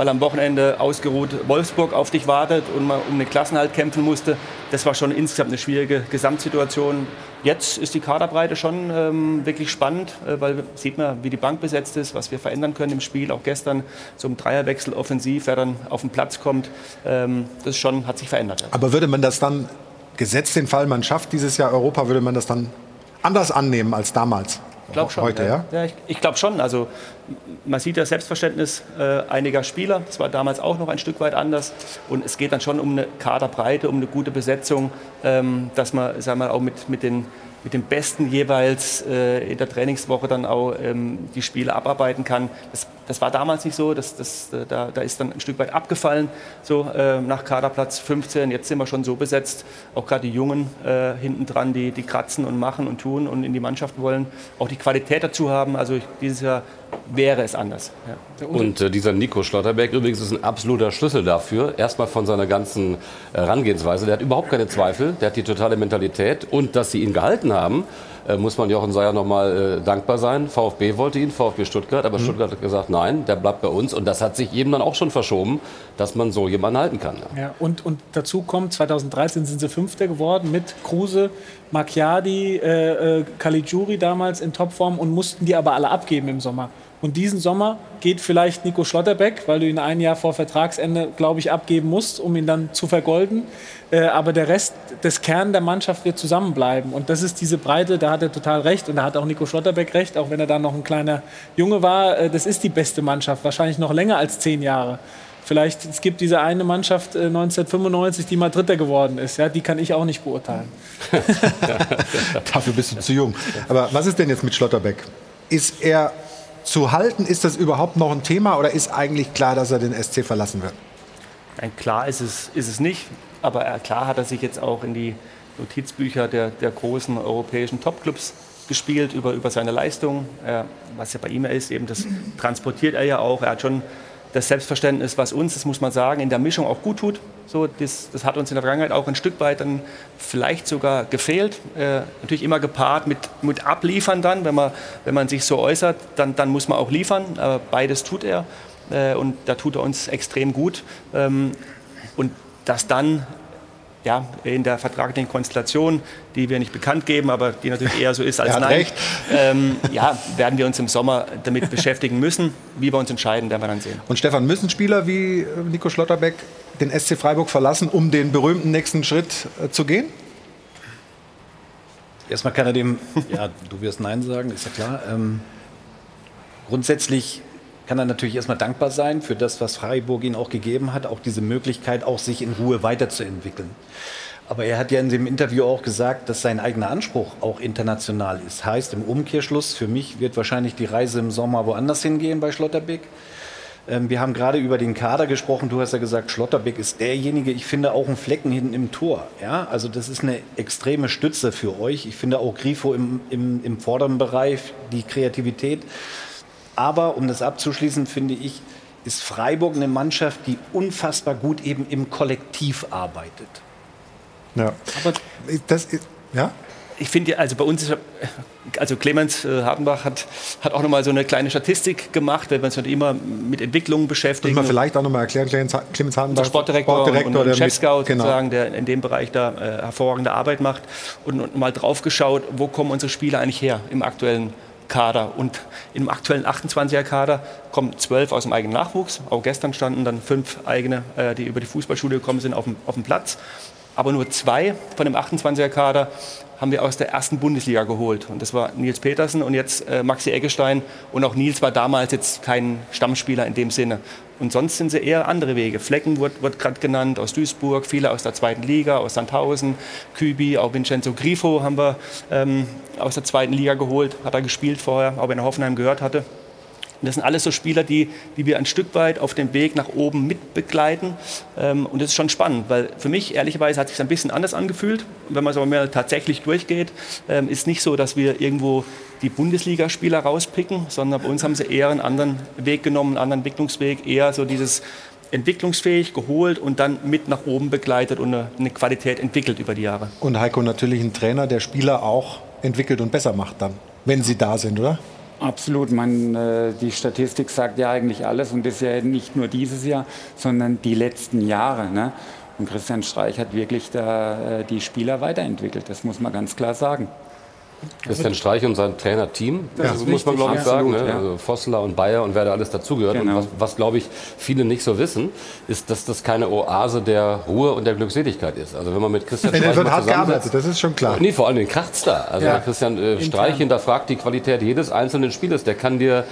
weil am Wochenende ausgeruht Wolfsburg auf dich wartet und man um den Klassenhalt kämpfen musste. Das war schon insgesamt eine schwierige Gesamtsituation. Jetzt ist die Kaderbreite schon ähm, wirklich spannend, äh, weil sieht man, wie die Bank besetzt ist, was wir verändern können im Spiel. Auch gestern ein Dreierwechsel offensiv, wer dann auf den Platz kommt, ähm, das schon hat sich verändert. Aber würde man das dann, gesetzt den Fall, man schafft dieses Jahr Europa, würde man das dann anders annehmen als damals? Ich glaube schon. Heute, ja? ja ich, ich glaube schon. Also man sieht das Selbstverständnis äh, einiger Spieler. Das war damals auch noch ein Stück weit anders. Und es geht dann schon um eine Kaderbreite, um eine gute Besetzung, ähm, dass man, sagen wir, auch mit, mit den mit dem Besten jeweils äh, in der Trainingswoche dann auch ähm, die Spiele abarbeiten kann. Das, das war damals nicht so, das, das, äh, da, da ist dann ein Stück weit abgefallen, so äh, nach Kaderplatz 15. Jetzt sind wir schon so besetzt, auch gerade die Jungen äh, hinten dran, die, die kratzen und machen und tun und in die Mannschaft wollen, auch die Qualität dazu haben. Also ich, dieses Jahr wäre es anders. Ja. Und äh, dieser Nico Schlotterberg übrigens ist ein absoluter Schlüssel dafür. Erstmal von seiner ganzen äh, Herangehensweise. Der hat überhaupt keine Zweifel, der hat die totale Mentalität und dass sie ihn gehalten haben äh, muss man Jochen Seyer nochmal äh, dankbar sein. VfB wollte ihn, VfB Stuttgart, aber mhm. Stuttgart hat gesagt, nein, der bleibt bei uns. Und das hat sich eben dann auch schon verschoben, dass man so jemanden halten kann. Ja, ja und, und dazu kommt, 2013 sind sie Fünfter geworden mit Kruse, Macchiadi, äh, äh, Caligiuri damals in Topform und mussten die aber alle abgeben im Sommer. Und diesen Sommer geht vielleicht Nico Schlotterbeck, weil du ihn ein Jahr vor Vertragsende, glaube ich, abgeben musst, um ihn dann zu vergolden. Äh, aber der Rest des Kern der Mannschaft wird zusammenbleiben. Und das ist diese Breite, da hat er total recht. Und da hat auch Nico Schlotterbeck recht, auch wenn er da noch ein kleiner Junge war. Äh, das ist die beste Mannschaft, wahrscheinlich noch länger als zehn Jahre. Vielleicht, es gibt diese eine Mannschaft äh, 1995, die mal Dritter geworden ist. Ja, die kann ich auch nicht beurteilen. <laughs> Dafür bist du zu jung. Aber was ist denn jetzt mit Schlotterbeck? Ist er zu halten? Ist das überhaupt noch ein Thema oder ist eigentlich klar, dass er den SC verlassen wird? Nein, klar ist es, ist es nicht. Aber er, klar hat er sich jetzt auch in die Notizbücher der, der großen europäischen Topclubs gespielt über, über seine Leistung. Was ja bei ihm ist, eben das transportiert er ja auch. Er hat schon das Selbstverständnis, was uns, das muss man sagen, in der Mischung auch gut tut. So, das, das hat uns in der Vergangenheit auch ein Stück weit dann vielleicht sogar gefehlt. Äh, natürlich immer gepaart mit, mit Abliefern dann, wenn man, wenn man sich so äußert, dann, dann muss man auch liefern. Aber beides tut er äh, und da tut er uns extrem gut. Ähm, und dass dann ja, in der vertraglichen Konstellation, die wir nicht bekannt geben, aber die natürlich eher so ist als nein, ähm, ja, werden wir uns im Sommer damit <laughs> beschäftigen müssen. Wie wir uns entscheiden, werden wir dann sehen. Und Stefan, müssen Spieler wie äh, Nico Schlotterbeck den SC Freiburg verlassen, um den berühmten nächsten Schritt äh, zu gehen? Erstmal kann er dem, ja, du wirst Nein sagen, ist ja klar. Ähm, grundsätzlich kann er natürlich erstmal dankbar sein für das, was Freiburg ihm auch gegeben hat, auch diese Möglichkeit, auch sich in Ruhe weiterzuentwickeln. Aber er hat ja in dem Interview auch gesagt, dass sein eigener Anspruch auch international ist. Heißt im Umkehrschluss, für mich wird wahrscheinlich die Reise im Sommer woanders hingehen bei Schlotterbeck. Ähm, wir haben gerade über den Kader gesprochen. Du hast ja gesagt, Schlotterbeck ist derjenige, ich finde auch ein Flecken hinten im Tor. Ja, also das ist eine extreme Stütze für euch. Ich finde auch Grifo im, im, im vorderen Bereich, die Kreativität. Aber um das abzuschließen, finde ich, ist Freiburg eine Mannschaft, die unfassbar gut eben im Kollektiv arbeitet. Ja. Aber das ist, ja? Ich finde, also bei uns ist, also Clemens äh, Hartenbach hat, hat auch nochmal so eine kleine Statistik gemacht, weil wir uns halt immer mit Entwicklungen beschäftigen. Muss man vielleicht auch nochmal erklären, Clemens Hartenbach, Sportdirektor, Sportdirektor und, und Chef-Scout genau. sozusagen, der in dem Bereich da äh, hervorragende Arbeit macht und, und mal drauf geschaut, wo kommen unsere Spieler eigentlich her im aktuellen Kader. Und im aktuellen 28er-Kader kommen zwölf aus dem eigenen Nachwuchs. Auch gestern standen dann fünf eigene, äh, die über die Fußballschule gekommen sind, auf dem, auf dem Platz. Aber nur zwei von dem 28er-Kader haben wir aus der ersten Bundesliga geholt. Und das war Nils Petersen und jetzt äh, Maxi Eggestein. Und auch Nils war damals jetzt kein Stammspieler in dem Sinne. Und sonst sind sie eher andere Wege. Flecken wird, wird gerade genannt, aus Duisburg, viele aus der zweiten Liga, aus Sandhausen, Kübi, auch Vincenzo Grifo haben wir ähm, aus der zweiten Liga geholt, hat er gespielt vorher, auch wenn er Hoffenheim gehört hatte. Und das sind alles so Spieler, die, die wir ein Stück weit auf dem Weg nach oben mitbegleiten. Ähm, und das ist schon spannend, weil für mich ehrlicherweise hat es sich ein bisschen anders angefühlt. Wenn man es aber mehr tatsächlich durchgeht, ähm, ist nicht so, dass wir irgendwo die Bundesligaspieler rauspicken, sondern bei uns haben sie eher einen anderen Weg genommen, einen anderen Entwicklungsweg, eher so dieses entwicklungsfähig geholt und dann mit nach oben begleitet und eine, eine Qualität entwickelt über die Jahre. Und Heiko natürlich ein Trainer, der Spieler auch entwickelt und besser macht dann, wenn sie da sind, oder? Absolut. Man, äh, die Statistik sagt ja eigentlich alles und das ja nicht nur dieses Jahr, sondern die letzten Jahre. Ne? Und Christian Streich hat wirklich da, äh, die Spieler weiterentwickelt. Das muss man ganz klar sagen. Christian Streich und sein Trainerteam, das, das muss man glaube ich sagen. Ne? Ja. Also Vossler und Bayer und wer da alles dazugehört. Genau. Und was, was glaube ich viele nicht so wissen, ist, dass das keine Oase der Ruhe und der Glückseligkeit ist. Also wenn man mit Christian <laughs> Streich wird hart gearbeitet, das ist schon klar. Nee, vor allem den kracht's da. Also ja. Christian äh, Streich hinterfragt die Qualität jedes einzelnen Spielers. Der kann dir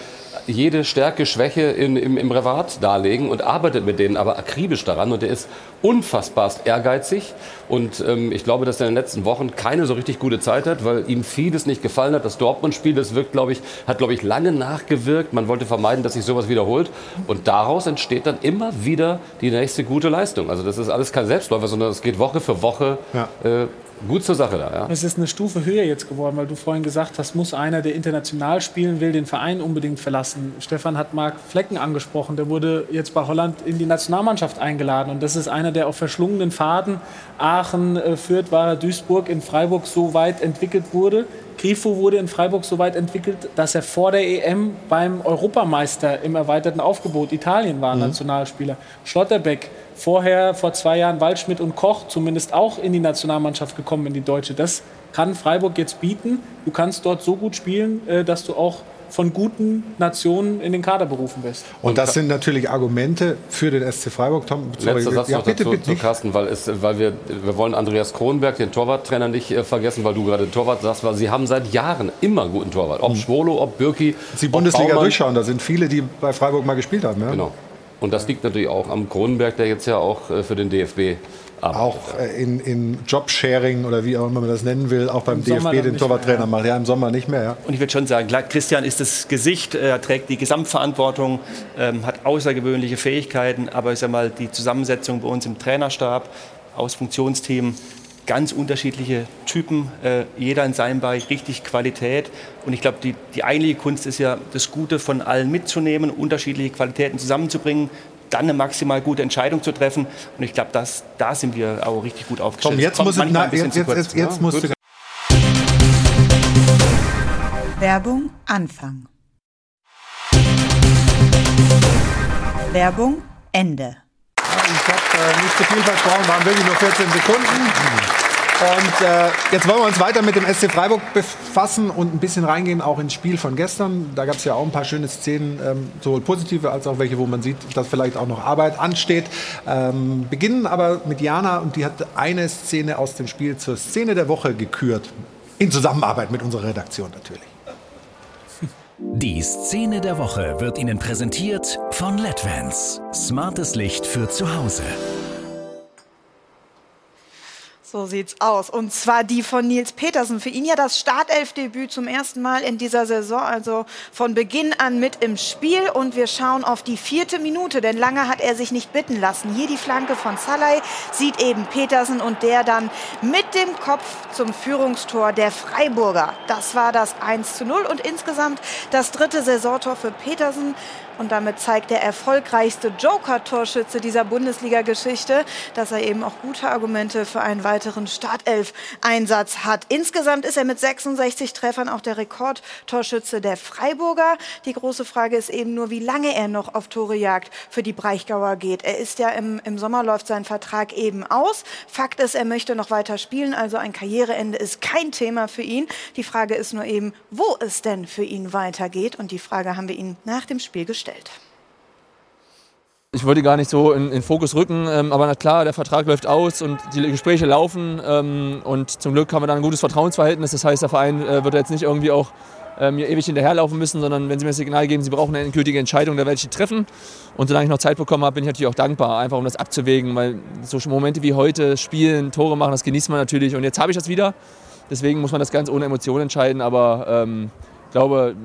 jede Stärke, Schwäche in, im, im Revat darlegen und arbeitet mit denen aber akribisch daran. Und er ist unfassbarst ehrgeizig. Und ähm, ich glaube, dass er in den letzten Wochen keine so richtig gute Zeit hat, weil ihm vieles nicht gefallen hat. Das Dortmund-Spiel, das wirkt, glaube ich, hat, glaube ich, lange nachgewirkt. Man wollte vermeiden, dass sich sowas wiederholt. Und daraus entsteht dann immer wieder die nächste gute Leistung. Also das ist alles kein Selbstläufer, sondern es geht Woche für Woche ja. äh, gut zur Sache da. Ja. Es ist eine Stufe höher jetzt geworden, weil du vorhin gesagt hast, muss einer, der international spielen will, den Verein unbedingt verlassen. Stefan hat Marc Flecken angesprochen, der wurde jetzt bei Holland in die Nationalmannschaft eingeladen und das ist einer, der auf verschlungenen Faden Aachen, äh, Fürth, war Duisburg, in Freiburg so weit entwickelt wurde. Grifo wurde in Freiburg so weit entwickelt, dass er vor der EM beim Europameister im erweiterten Aufgebot Italien war, mhm. Nationalspieler. Schlotterbeck vorher, vor zwei Jahren, Waldschmidt und Koch zumindest auch in die Nationalmannschaft gekommen, in die Deutsche. Das kann Freiburg jetzt bieten. Du kannst dort so gut spielen, äh, dass du auch von guten Nationen in den Kader berufen wirst. Und das sind natürlich Argumente für den SC Freiburg. Tom, Letzter Satz ja, noch bitte, dazu, bitte zu Carsten, weil, es, weil wir, wir wollen Andreas Kronberg, den Torwarttrainer, nicht äh, vergessen, weil du gerade Torwart sagst, weil sie haben seit Jahren immer einen guten Torwart. Ob mhm. Schwolo, ob Birki. Die Bundesliga Baumann. durchschauen, da sind viele, die bei Freiburg mal gespielt haben. Ja? Genau. Und das liegt natürlich auch am Kronenberg, der jetzt ja auch äh, für den DFB. Auch äh, in, in Jobsharing oder wie auch immer man das nennen will, auch beim Im DFB den Torwarttrainer macht. Ja, im Sommer nicht mehr. Ja. Und ich würde schon sagen, Christian ist das Gesicht, er trägt die Gesamtverantwortung, ähm, hat außergewöhnliche Fähigkeiten, aber ich sag mal, die Zusammensetzung bei uns im Trainerstab aus Funktionsteam ganz unterschiedliche Typen, äh, jeder in seinem Bereich richtig Qualität. Und ich glaube, die, die eigentliche Kunst ist ja, das Gute von allen mitzunehmen, unterschiedliche Qualitäten zusammenzubringen, dann eine maximal gute Entscheidung zu treffen. Und ich glaube, da sind wir auch richtig gut aufgestellt. Komm, jetzt, muss, na, jetzt, jetzt, jetzt, jetzt musst du Werbung Anfang. Werbung Ende. Ich habe äh, nicht zu viel versprochen, waren wirklich nur 14 Sekunden. Und äh, jetzt wollen wir uns weiter mit dem SC Freiburg befassen und ein bisschen reingehen auch ins Spiel von gestern. Da gab es ja auch ein paar schöne Szenen, ähm, sowohl positive als auch welche, wo man sieht, dass vielleicht auch noch Arbeit ansteht. Ähm, beginnen aber mit Jana und die hat eine Szene aus dem Spiel zur Szene der Woche gekürt. In Zusammenarbeit mit unserer Redaktion natürlich. Die Szene der Woche wird Ihnen präsentiert von LEDVANCE. Smartes Licht für zu Hause. So sieht's aus. Und zwar die von Nils Petersen. Für ihn ja das Startelfdebüt zum ersten Mal in dieser Saison, also von Beginn an mit im Spiel. Und wir schauen auf die vierte Minute, denn lange hat er sich nicht bitten lassen. Hier die Flanke von Salai sieht eben Petersen und der dann mit dem Kopf zum Führungstor der Freiburger. Das war das 1 zu 0 und insgesamt das dritte Saisontor für Petersen. Und damit zeigt der erfolgreichste Joker-Torschütze dieser Bundesliga-Geschichte, dass er eben auch gute Argumente für einen weiteren Startelf-Einsatz hat. Insgesamt ist er mit 66 Treffern auch der Rekordtorschütze der Freiburger. Die große Frage ist eben nur, wie lange er noch auf Tore jagt für die Breichgauer geht. Er ist ja im, im Sommer läuft sein Vertrag eben aus. Fakt ist, er möchte noch weiter spielen, also ein Karriereende ist kein Thema für ihn. Die Frage ist nur eben, wo es denn für ihn weitergeht. Und die Frage haben wir ihn nach dem Spiel gestellt gestellt. Ich wollte gar nicht so in den Fokus rücken, ähm, aber na klar, der Vertrag läuft aus und die Gespräche laufen ähm, und zum Glück haben wir da ein gutes Vertrauensverhältnis. Das heißt, der Verein äh, wird jetzt nicht irgendwie auch äh, mir ewig hinterherlaufen müssen, sondern wenn sie mir das Signal geben, sie brauchen eine endgültige Entscheidung, da werde ich die treffen. Und solange ich noch Zeit bekommen habe, bin ich natürlich auch dankbar, einfach um das abzuwägen, weil so Momente wie heute, Spielen, Tore machen, das genießt man natürlich. Und jetzt habe ich das wieder. Deswegen muss man das ganz ohne Emotionen entscheiden, aber ähm, ich glaube,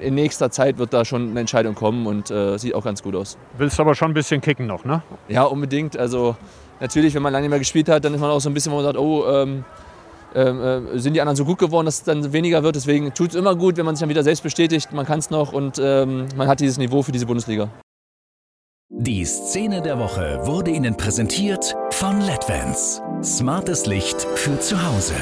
in nächster Zeit wird da schon eine Entscheidung kommen und äh, sieht auch ganz gut aus. Willst aber schon ein bisschen kicken noch, ne? Ja, unbedingt. Also natürlich, wenn man lange nicht mehr gespielt hat, dann ist man auch so ein bisschen, wo man sagt, oh, ähm, ähm äh, sind die anderen so gut geworden, dass es dann weniger wird. Deswegen tut es immer gut, wenn man sich dann wieder selbst bestätigt, man kann es noch und ähm, man hat dieses Niveau für diese Bundesliga. Die Szene der Woche wurde Ihnen präsentiert von LEDVANCE. Smartes Licht für zu Hause.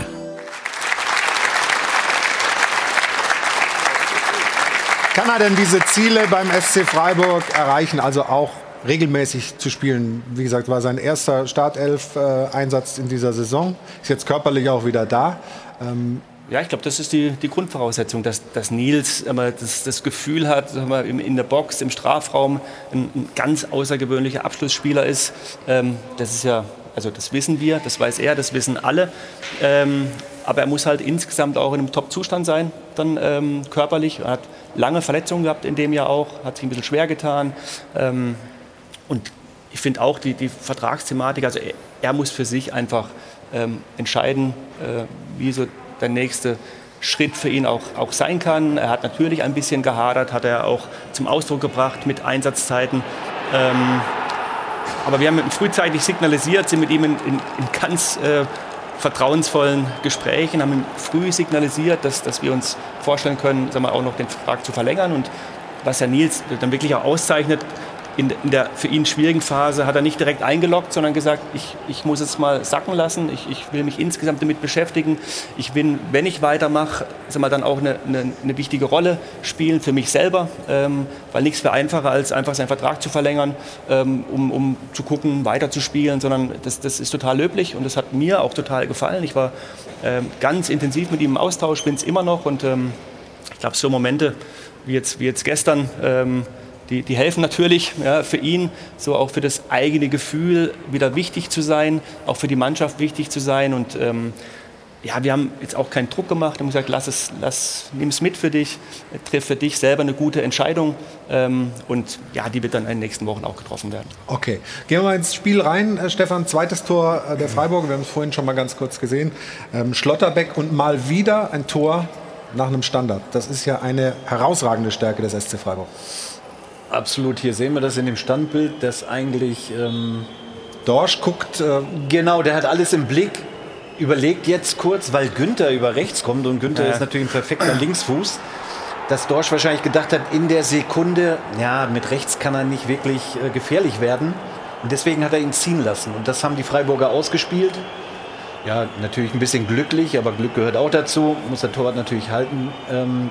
Kann er denn diese Ziele beim SC Freiburg erreichen, also auch regelmäßig zu spielen? Wie gesagt, war sein erster Startelf-Einsatz in dieser Saison, ist jetzt körperlich auch wieder da. Ähm ja, ich glaube, das ist die, die Grundvoraussetzung, dass, dass Nils immer das, das Gefühl hat, wir, in der Box, im Strafraum ein, ein ganz außergewöhnlicher Abschlussspieler ist. Ähm, das ist ja, also das wissen wir, das weiß er, das wissen alle. Ähm, aber er muss halt insgesamt auch in einem Top-Zustand sein, dann ähm, körperlich. Er hat lange Verletzungen gehabt in dem Jahr auch, hat sich ein bisschen schwer getan. Ähm, und ich finde auch die, die Vertragsthematik, also er, er, muss für sich einfach ähm, entscheiden, äh, wie so der nächste Schritt für ihn auch, auch sein kann. Er hat natürlich ein bisschen gehadert, hat er auch zum Ausdruck gebracht mit Einsatzzeiten. Ähm, aber wir haben frühzeitig signalisiert, sind mit ihm in, in, in ganz äh, vertrauensvollen Gesprächen, haben früh signalisiert, dass, dass wir uns vorstellen können, sagen wir, auch noch den Vertrag zu verlängern. Und was Herr Nils dann wirklich auch auszeichnet, in, in, der für ihn schwierigen Phase hat er nicht direkt eingeloggt, sondern gesagt, ich, ich muss es mal sacken lassen, ich, ich will mich insgesamt damit beschäftigen. Ich will, wenn ich weitermache, sag mal, dann auch eine, eine, eine wichtige Rolle spielen für mich selber, ähm, weil nichts wäre einfacher, als einfach seinen Vertrag zu verlängern, ähm, um, um zu gucken, weiterzuspielen, sondern das, das ist total löblich und das hat mir auch total gefallen. Ich war ähm, ganz intensiv mit ihm im Austausch, bin es immer noch und ähm, ich glaube, so Momente wie jetzt, wie jetzt gestern, ähm, die, die helfen natürlich ja, für ihn, so auch für das eigene Gefühl wieder wichtig zu sein, auch für die Mannschaft wichtig zu sein. Und ähm, ja, wir haben jetzt auch keinen Druck gemacht, wir haben gesagt, lass es, lass, nimm es mit für dich, triff für dich selber eine gute Entscheidung ähm, und ja, die wird dann in den nächsten Wochen auch getroffen werden. Okay, gehen wir mal ins Spiel rein, äh, Stefan. Zweites Tor äh, der Freiburger, wir haben es vorhin schon mal ganz kurz gesehen. Ähm, Schlotterbeck und mal wieder ein Tor nach einem Standard. Das ist ja eine herausragende Stärke des SC Freiburg. Absolut, hier sehen wir das in dem Standbild, dass eigentlich ähm, Dorsch guckt. Äh genau, der hat alles im Blick überlegt jetzt kurz, weil Günther über rechts kommt und Günther Ja. ist natürlich ein perfekter Linksfuß, dass Dorsch wahrscheinlich gedacht hat, in der Sekunde, ja, mit rechts kann er nicht wirklich äh, gefährlich werden. Und deswegen hat er ihn ziehen lassen. Und das haben die Freiburger ausgespielt. Ja, natürlich ein bisschen glücklich, aber Glück gehört auch dazu. Muss der Torwart natürlich halten. Ähm,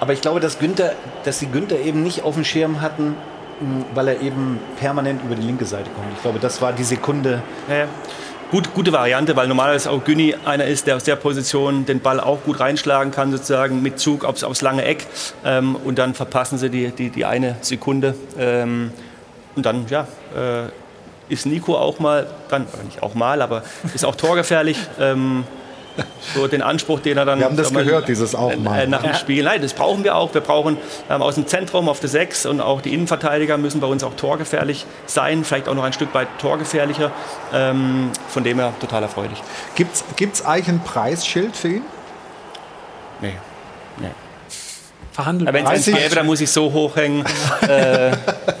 aber ich glaube, dass, Günther, dass sie Günther eben nicht auf dem Schirm hatten, weil er eben permanent über die linke Seite kommt. Ich glaube, das war die Sekunde. Ja, ja. Gut, gute Variante, weil normalerweise auch Günni einer ist, der aus der Position den Ball auch gut reinschlagen kann, sozusagen mit Zug aufs, aufs lange Eck. Ähm, und dann verpassen sie die, die, die eine Sekunde. Ähm, und dann, ja, äh, ist Nico auch mal, dann, nicht auch mal, aber ist auch torgefährlich. Ähm, so den Anspruch, den er dann Wir haben das mal, gehört, dieses auch mal. äh, nach dem. Spiel. Nein, das brauchen wir auch. Wir brauchen ähm, aus dem Zentrum auf der 6 und auch die Innenverteidiger müssen bei uns auch torgefährlich sein, vielleicht auch noch ein Stück weit torgefährlicher. Ähm, von dem her total erfreulich. Gibt's, gibt's eigentlich ein Preisschild für ihn? Nee. nee. Verhandelt. Wenn es eins 30? gäbe, dann muss ich so hochhängen, <laughs> äh,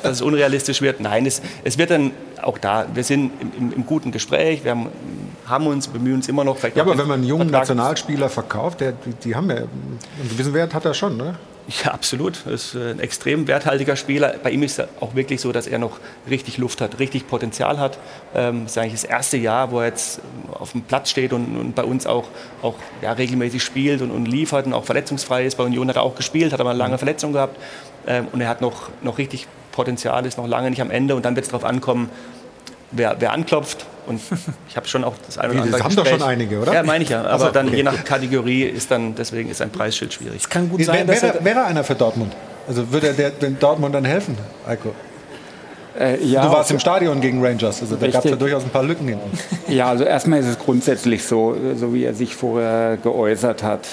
dass es unrealistisch wird. Nein, es, es wird dann auch da. Wir sind im, im, im guten Gespräch. Wir haben, haben uns, bemühen uns immer noch. Ja, noch aber wenn man einen jungen Vertrag- Nationalspieler verkauft, der, die, die haben ja einen gewissen Wert hat er schon, ne? Ja, absolut. Er ist äh, ein extrem werthaltiger Spieler. Bei ihm ist es auch wirklich so, dass er noch richtig Luft hat, richtig Potenzial hat. Ähm, das ist eigentlich das erste Jahr, wo er jetzt ähm, auf dem Platz steht und, und bei uns auch, auch ja, regelmäßig spielt und, und liefert und auch verletzungsfrei ist. Bei Union hat er auch gespielt, hat aber eine lange Verletzung gehabt. Ähm, und er hat noch, noch richtig Potenzial, ist noch lange nicht am Ende. Und dann wird es darauf ankommen, wer, wer anklopft. Und ich habe schon auch das eine oder das andere haben doch Gespräch. schon einige, oder? Ja, meine ich ja. Aber Ach so, dann okay. je nach Kategorie ist dann, deswegen ist ein Preisschild schwierig. Es kann Wäre wäre- wäre einer für Dortmund? Also würde er der, dem Dortmund dann helfen, Eiko? Äh, ja, du warst im Stadion gegen Rangers, also da gab es ja durchaus ein paar Lücken hinten. Ja, also erstmal ist es grundsätzlich so, so wie er sich vorher geäußert hat.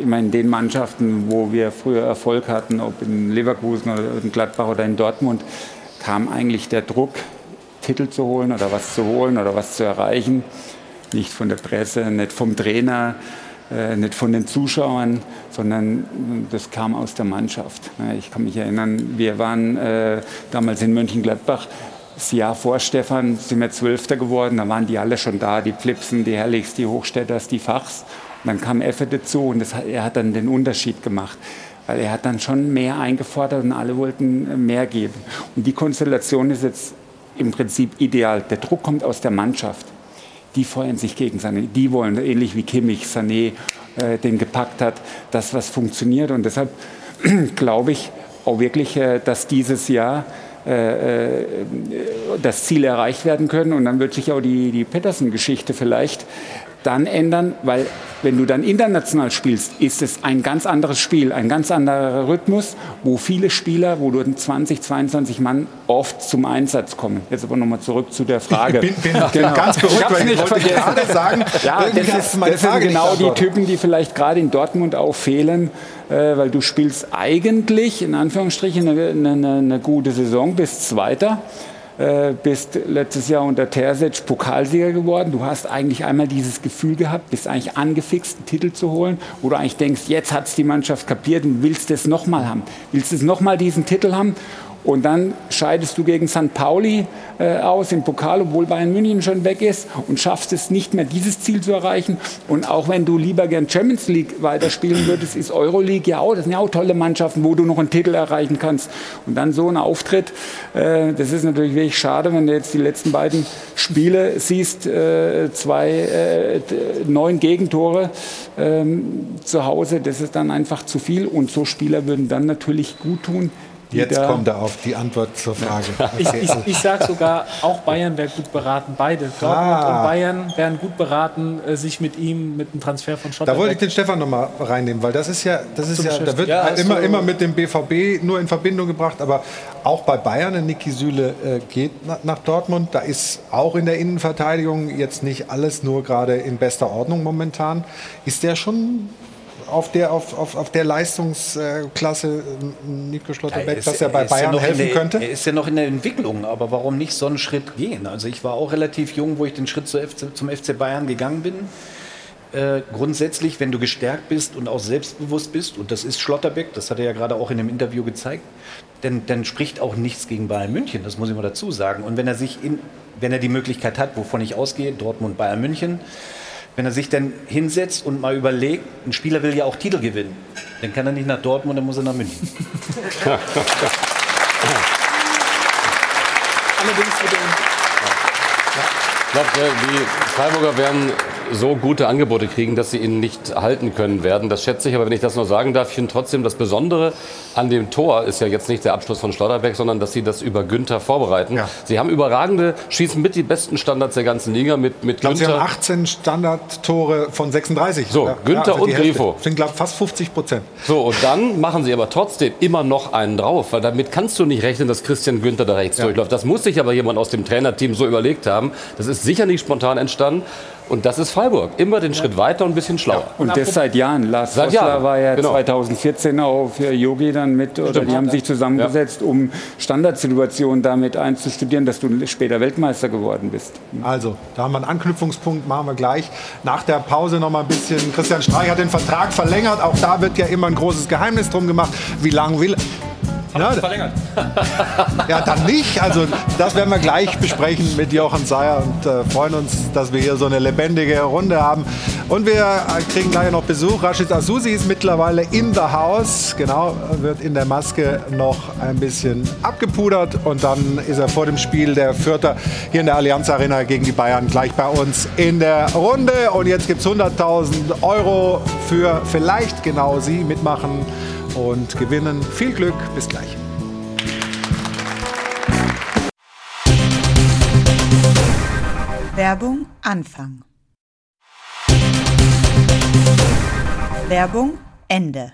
Ich meine, in den Mannschaften, wo wir früher Erfolg hatten, ob in Leverkusen oder in Gladbach oder in Dortmund, kam eigentlich der Druck, Titel zu holen oder was zu holen oder was zu erreichen. Nicht von der Presse, nicht vom Trainer, äh, nicht von den Zuschauern, sondern das kam aus der Mannschaft. Ich kann mich erinnern, wir waren äh, damals in Mönchengladbach. Das Jahr vor Stefan sind wir Zwölfter geworden, da waren die alle schon da, die Flipsen, die Herrlichs, die Hochstädters, die Fachs. Und dann kam Effe dazu und das, er hat dann den Unterschied gemacht. Weil er hat dann schon mehr eingefordert und alle wollten mehr geben. Und die Konstellation ist jetzt im Prinzip ideal. Der Druck kommt aus der Mannschaft. Die feuern sich gegenseitig. Die wollen, ähnlich wie Kimmich, Sané äh, den gepackt hat, dass was funktioniert. Und deshalb <clears throat> glaube ich auch wirklich, äh, dass dieses Jahr äh, äh, das Ziel erreicht werden können. Und dann wird sich auch die, die Petersen-Geschichte vielleicht dann ändern, weil wenn du dann international spielst, ist es ein ganz anderes Spiel, ein ganz anderer Rhythmus, wo viele Spieler, wo du 20, 22 Mann oft zum Einsatz kommen. Jetzt aber nochmal zurück zu der Frage. Ich bin- bin- bin ganz beruhigt, Ich weil ich wollte vergessen. gerade sagen, ja, das, ist, das sind genau die. Typen, die vielleicht gerade in Dortmund auch fehlen, äh, weil du spielst eigentlich, in Anführungsstrichen, eine, eine, eine gute Saison, bist Zweiter. Äh, bist letztes Jahr unter Terzic Pokalsieger geworden. Du hast eigentlich einmal dieses Gefühl gehabt, bist eigentlich angefixt, einen Titel zu holen, wo du eigentlich denkst, jetzt hat es die Mannschaft kapiert und willst es nochmal haben. Willst es nochmal diesen Titel haben? Und dann scheidest du gegen St. Pauli äh, aus im Pokal, obwohl Bayern München schon weg ist und schaffst es nicht mehr, dieses Ziel zu erreichen. Und auch wenn du lieber gern Champions League weiterspielen würdest, ist Euroleague ja auch, das sind ja auch tolle Mannschaften, wo du noch einen Titel erreichen kannst. Und dann so ein Auftritt, äh, das ist natürlich wirklich schade, wenn du jetzt die letzten beiden Spiele siehst, äh, zwei, äh, neun Gegentore ähm, zu Hause, das ist dann einfach zu viel. Und so Spieler würden dann natürlich gut tun. Die Jetzt da- kommt er auf die Antwort zur Frage. <laughs> Ich, ich, ich sage sogar, auch Bayern wäre gut beraten, beide. Dortmund Ah. und Bayern wären gut beraten, äh, sich mit ihm, mit dem Transfer von Schotter Da wollte ich den Stefan noch mal reinnehmen, weil das ist ja, das ist Zum ja, da wird Ja, halt immer, immer mit dem BVB nur in Verbindung gebracht, aber auch bei Bayern, Niki Süle äh, geht na, nach Dortmund, da ist auch in der Innenverteidigung jetzt nicht alles nur gerade in bester Ordnung momentan. Ist der schon auf der, auf, auf, auf der Leistungsklasse äh, Nico Schlotterbeck, dass er bei ist ja Bayern in helfen der, könnte? Er ist ja noch in der Entwicklung, aber warum nicht so einen Schritt gehen? Also ich war auch relativ jung, wo ich den Schritt FC, zum FC Bayern gegangen bin. Äh, grundsätzlich, wenn du gestärkt bist und auch selbstbewusst bist, und das ist Schlotterbeck, das hat er ja gerade auch in dem Interview gezeigt, dann, dann spricht auch nichts gegen Bayern München, das muss ich mal dazu sagen. Und wenn er sich in, wenn er die Möglichkeit hat, wovon ich ausgehe, Dortmund, Bayern München, Wenn er sich dann hinsetzt und mal überlegt, ein Spieler will ja auch Titel gewinnen, dann kann er nicht nach Dortmund, dann muss er nach München. <laughs> Allerdings wird er Ich glaube, die Freiburger werden so gute Angebote kriegen, dass sie ihn nicht halten können werden. Das schätze ich, aber wenn ich das noch sagen darf, ich finde trotzdem das Besondere an dem Tor ist ja jetzt nicht der Abschluss von Schlotterbeck, sondern dass sie das über Günther vorbereiten. Sie haben überragende, schießen mit die besten Standards der ganzen Liga mit, mit Ich glaube, sie haben 18 Standardtore von 36. So, Günther also die und. Grifo. Sind, glaube fast 50 Prozent. So, und dann machen sie aber trotzdem immer noch einen drauf, weil damit kannst du nicht rechnen, dass Christian Günther da rechts durchläuft. Das muss sich aber jemand aus dem Trainerteam so überlegt haben. Das ist sicher nicht spontan entstanden. Und das ist Freiburg. Immer den Schritt weiter und ein bisschen schlauer. Und das seit Jahren. Lars Seit Vossler Jahren, war ja genau. 2014 auch für Yogi dann mit, oder Stimmt. die haben sich zusammengesetzt, um Standardsituationen damit einzustudieren, dass du später Weltmeister geworden bist. Also, da haben wir einen Anknüpfungspunkt, machen wir gleich. Nach der Pause noch mal ein bisschen. Christian Streich hat den Vertrag verlängert. Auch da wird ja immer ein großes Geheimnis drum gemacht. Wie lange will. Ja, verlängert. <laughs> ja, dann nicht. Also, das werden wir gleich besprechen mit Jochen Seyer und äh, freuen uns, dass wir hier so eine lebendige Runde haben. Und wir äh, kriegen gleich noch Besuch. Rashid Asusi ist mittlerweile in the house. Genau, wird in der Maske noch ein bisschen abgepudert. Und dann ist er vor dem Spiel der Vierter hier in der Allianz Arena gegen die Bayern gleich bei uns in der Runde. Und jetzt gibt es 100.000 Euro für vielleicht genau Sie mitmachen und gewinnen. Viel Glück, bis gleich. Werbung Anfang. Werbung Ende.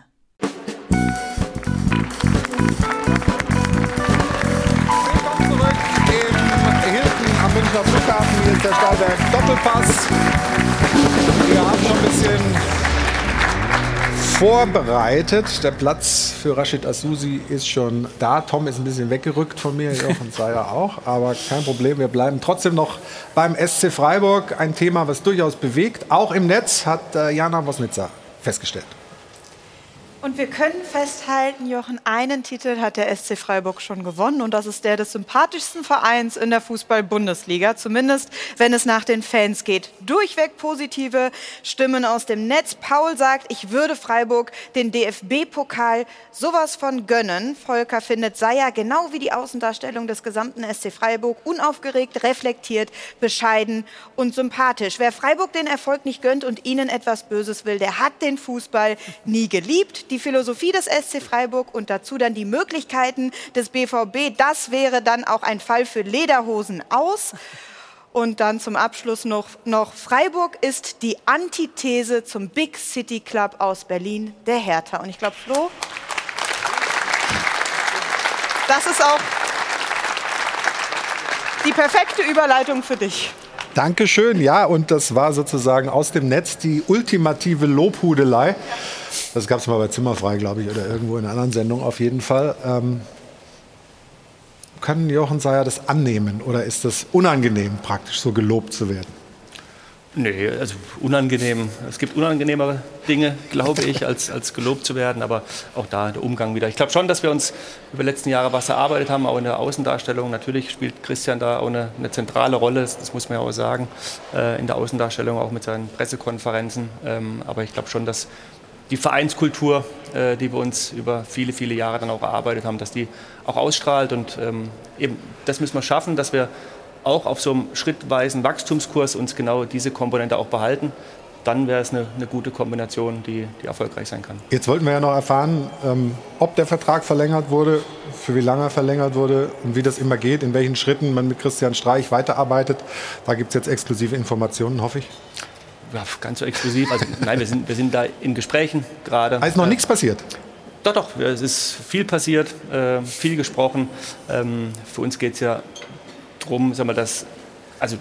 Hilton am Münchner Flughafen. Hier ist der Stahlberg Doppelpass. Wir haben schon ein bisschen vorbereitet. Der Platz für Rashid Asusi ist schon da. Tom ist ein bisschen weggerückt von mir, Jochen <laughs> Seyer auch. Aber kein Problem, wir bleiben trotzdem noch beim SC Freiburg. Ein Thema, was durchaus bewegt. Auch im Netz hat äh, Jana Wosnitzer festgestellt. Und wir können festhalten, Jochen, einen Titel hat der SC Freiburg schon gewonnen und das ist der des sympathischsten Vereins in der Fußball-Bundesliga, zumindest wenn es nach den Fans geht. Durchweg positive Stimmen aus dem Netz. Paul sagt, ich würde Freiburg den DFB-Pokal sowas von gönnen. Volker findet, sei ja genau wie die Außendarstellung des gesamten SC Freiburg unaufgeregt, reflektiert, bescheiden und sympathisch. Wer Freiburg den Erfolg nicht gönnt und ihnen etwas Böses will, der hat den Fußball nie geliebt die Philosophie des SC Freiburg und dazu dann die Möglichkeiten des BVB. Das wäre dann auch ein Fall für Lederhosen aus. Und dann zum Abschluss noch, noch Freiburg ist die Antithese zum Big City Club aus Berlin, der Hertha. Und ich glaube, Flo, das ist auch die perfekte Überleitung für dich. Dankeschön, ja, und das war sozusagen aus dem Netz die ultimative Lobhudelei. Das gab es mal bei Zimmerfrei, glaube ich, oder irgendwo in einer anderen Sendung auf jeden Fall. Ähm, kann Jochen Seyer das annehmen oder ist das unangenehm, praktisch so gelobt zu werden? Nee, also unangenehm. Es gibt unangenehmere Dinge, glaube ich, als, als gelobt zu werden. Aber auch da der Umgang wieder. Ich glaube schon, dass wir uns über die letzten Jahre was erarbeitet haben, auch in der Außendarstellung. Natürlich spielt Christian da auch eine, eine zentrale Rolle, das, muss man ja auch sagen, äh, in der Außendarstellung, auch mit seinen Pressekonferenzen. Ähm, aber ich glaube schon, dass die Vereinskultur, äh, die wir uns über viele, viele Jahre dann auch erarbeitet haben, dass die auch ausstrahlt. Und ähm, eben das müssen wir schaffen, dass wir auch auf so einem schrittweisen Wachstumskurs uns genau diese Komponente auch behalten. Dann wäre es eine, eine gute Kombination, die, die erfolgreich sein kann. Jetzt wollten wir ja noch erfahren, ähm, ob der Vertrag verlängert wurde, für wie lange er verlängert wurde und wie das immer geht, in welchen Schritten man mit Christian Streich weiterarbeitet. Da gibt es jetzt exklusive Informationen, hoffe ich. Ja, ganz so exklusiv. Also, nein, wir sind, wir sind da in Gesprächen gerade. Da ist noch nichts passiert. Doch, doch, es ist viel passiert, äh, viel gesprochen. Ähm, für uns geht es ja darum, sagen wir, dass, also,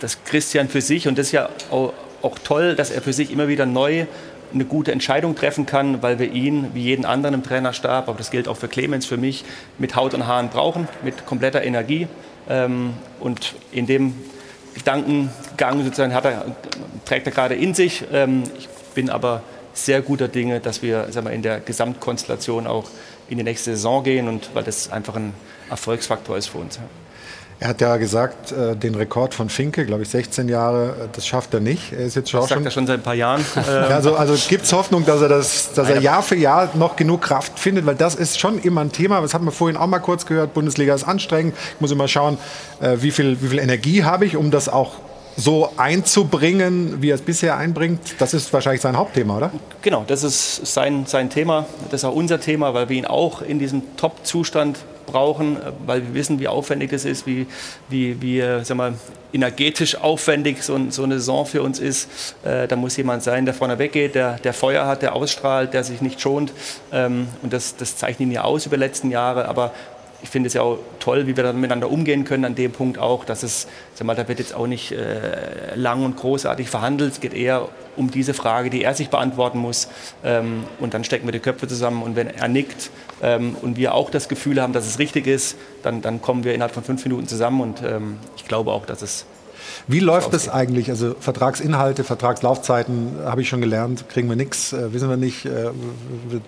dass Christian für sich, und das ist ja auch, auch toll, dass er für sich immer wieder neu eine gute Entscheidung treffen kann, weil wir ihn, wie jeden anderen im Trainerstab, aber das gilt auch für Clemens, für mich, mit Haut und Haaren brauchen, mit kompletter Energie. Ähm, und in dem Gedankengang sozusagen er, trägt er gerade in sich. Ähm, ich bin aber sehr guter Dinge, dass wir sagen wir, in der Gesamtkonstellation auch in die nächste Saison gehen und weil das einfach ein Erfolgsfaktor ist für uns. Er hat ja gesagt, äh, den Rekord von Finke, glaube ich, 16 Jahre, äh, das schafft er nicht. Er ist jetzt schon, Das sagt er schon seit ein paar Jahren. <laughs> Ja, also, also gibt es Hoffnung, dass er, das, dass er Jahr für Jahr noch genug Kraft findet, weil das ist schon immer ein Thema. Das hat man vorhin auch mal kurz gehört. Bundesliga ist anstrengend. Ich muss immer schauen, äh, wie viel, wie viel Energie habe ich, um das auch so einzubringen, wie er es bisher einbringt. Das ist wahrscheinlich sein Hauptthema, oder? Genau, das ist sein, sein Thema. Das ist auch unser Thema, weil wir ihn auch in diesem Top-Zustand brauchen, äh, weil wir wissen, wie aufwendig es ist, wie, wie, wie äh, sag mal, energetisch aufwendig so, so eine Saison für uns ist. Äh, da muss jemand sein, der vorne weggeht, der, der Feuer hat, der ausstrahlt, der sich nicht schont. Ähm, und das, das zeichnet ihn ja aus über die letzten Jahre. Aber ich finde es ja auch toll, wie wir dann miteinander umgehen können an dem Punkt auch, dass es, sag mal, da wird jetzt auch nicht äh, lang und großartig verhandelt. Es geht eher um diese Frage, die er sich beantworten muss. Ähm, und dann stecken wir die Köpfe zusammen und wenn er nickt ähm, und wir auch das Gefühl haben, dass es richtig ist, dann, dann kommen wir innerhalb von fünf Minuten zusammen und ähm, ich glaube auch, dass es Wie läuft das eigentlich? Also Vertragsinhalte, Vertragslaufzeiten, habe ich schon gelernt, kriegen wir nichts, äh, wissen wir nicht, äh,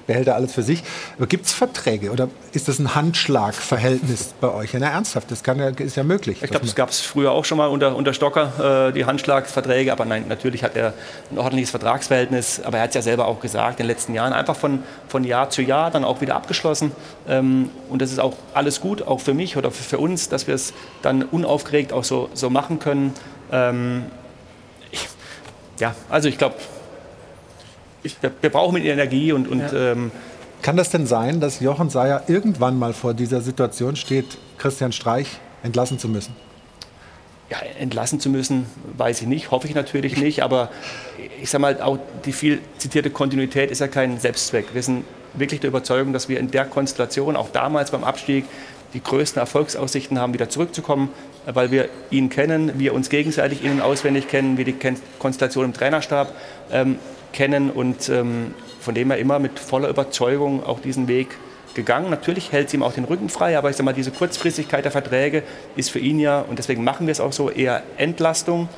behält er alles für sich. Gibt es Verträge oder ist das ein Handschlagverhältnis bei euch? Ja, na, ernsthaft, das kann ja, ist ja möglich. Ich glaube, das gab es früher auch schon mal unter, unter Stocker, äh, die Handschlagsverträge. Aber nein, natürlich hat er ein ordentliches Vertragsverhältnis. Aber er hat es ja selber auch gesagt, in den letzten Jahren einfach von, von Jahr zu Jahr dann auch wieder abgeschlossen. Ähm, und das ist auch alles gut, auch für mich oder für, für uns, dass wir es dann unaufgeregt auch so, so machen können. Ähm, ich, ja, also ich glaube, wir, wir brauchen mit Energie und, und Ja. ähm, Kann das denn sein, dass Jochen Seyer irgendwann mal vor dieser Situation steht, Christian Streich entlassen zu müssen? ja, entlassen zu müssen, weiß ich nicht, hoffe ich natürlich nicht, aber ich sage mal, auch die viel zitierte Kontinuität ist ja kein Selbstzweck. Wir sind wirklich der Überzeugung, dass wir in der Konstellation, auch damals beim Abstieg, die größten Erfolgsaussichten haben, wieder zurückzukommen, weil wir ihn kennen, wir uns gegenseitig innen auswendig kennen, wir die Konstellation im Trainerstab ähm, kennen und ähm, von dem her immer mit voller Überzeugung auch diesen Weg gegangen. Natürlich hält sie ihm auch den Rücken frei, aber ich sage mal, diese Kurzfristigkeit der Verträge ist für ihn ja, und deswegen machen wir es auch so, eher Entlastung,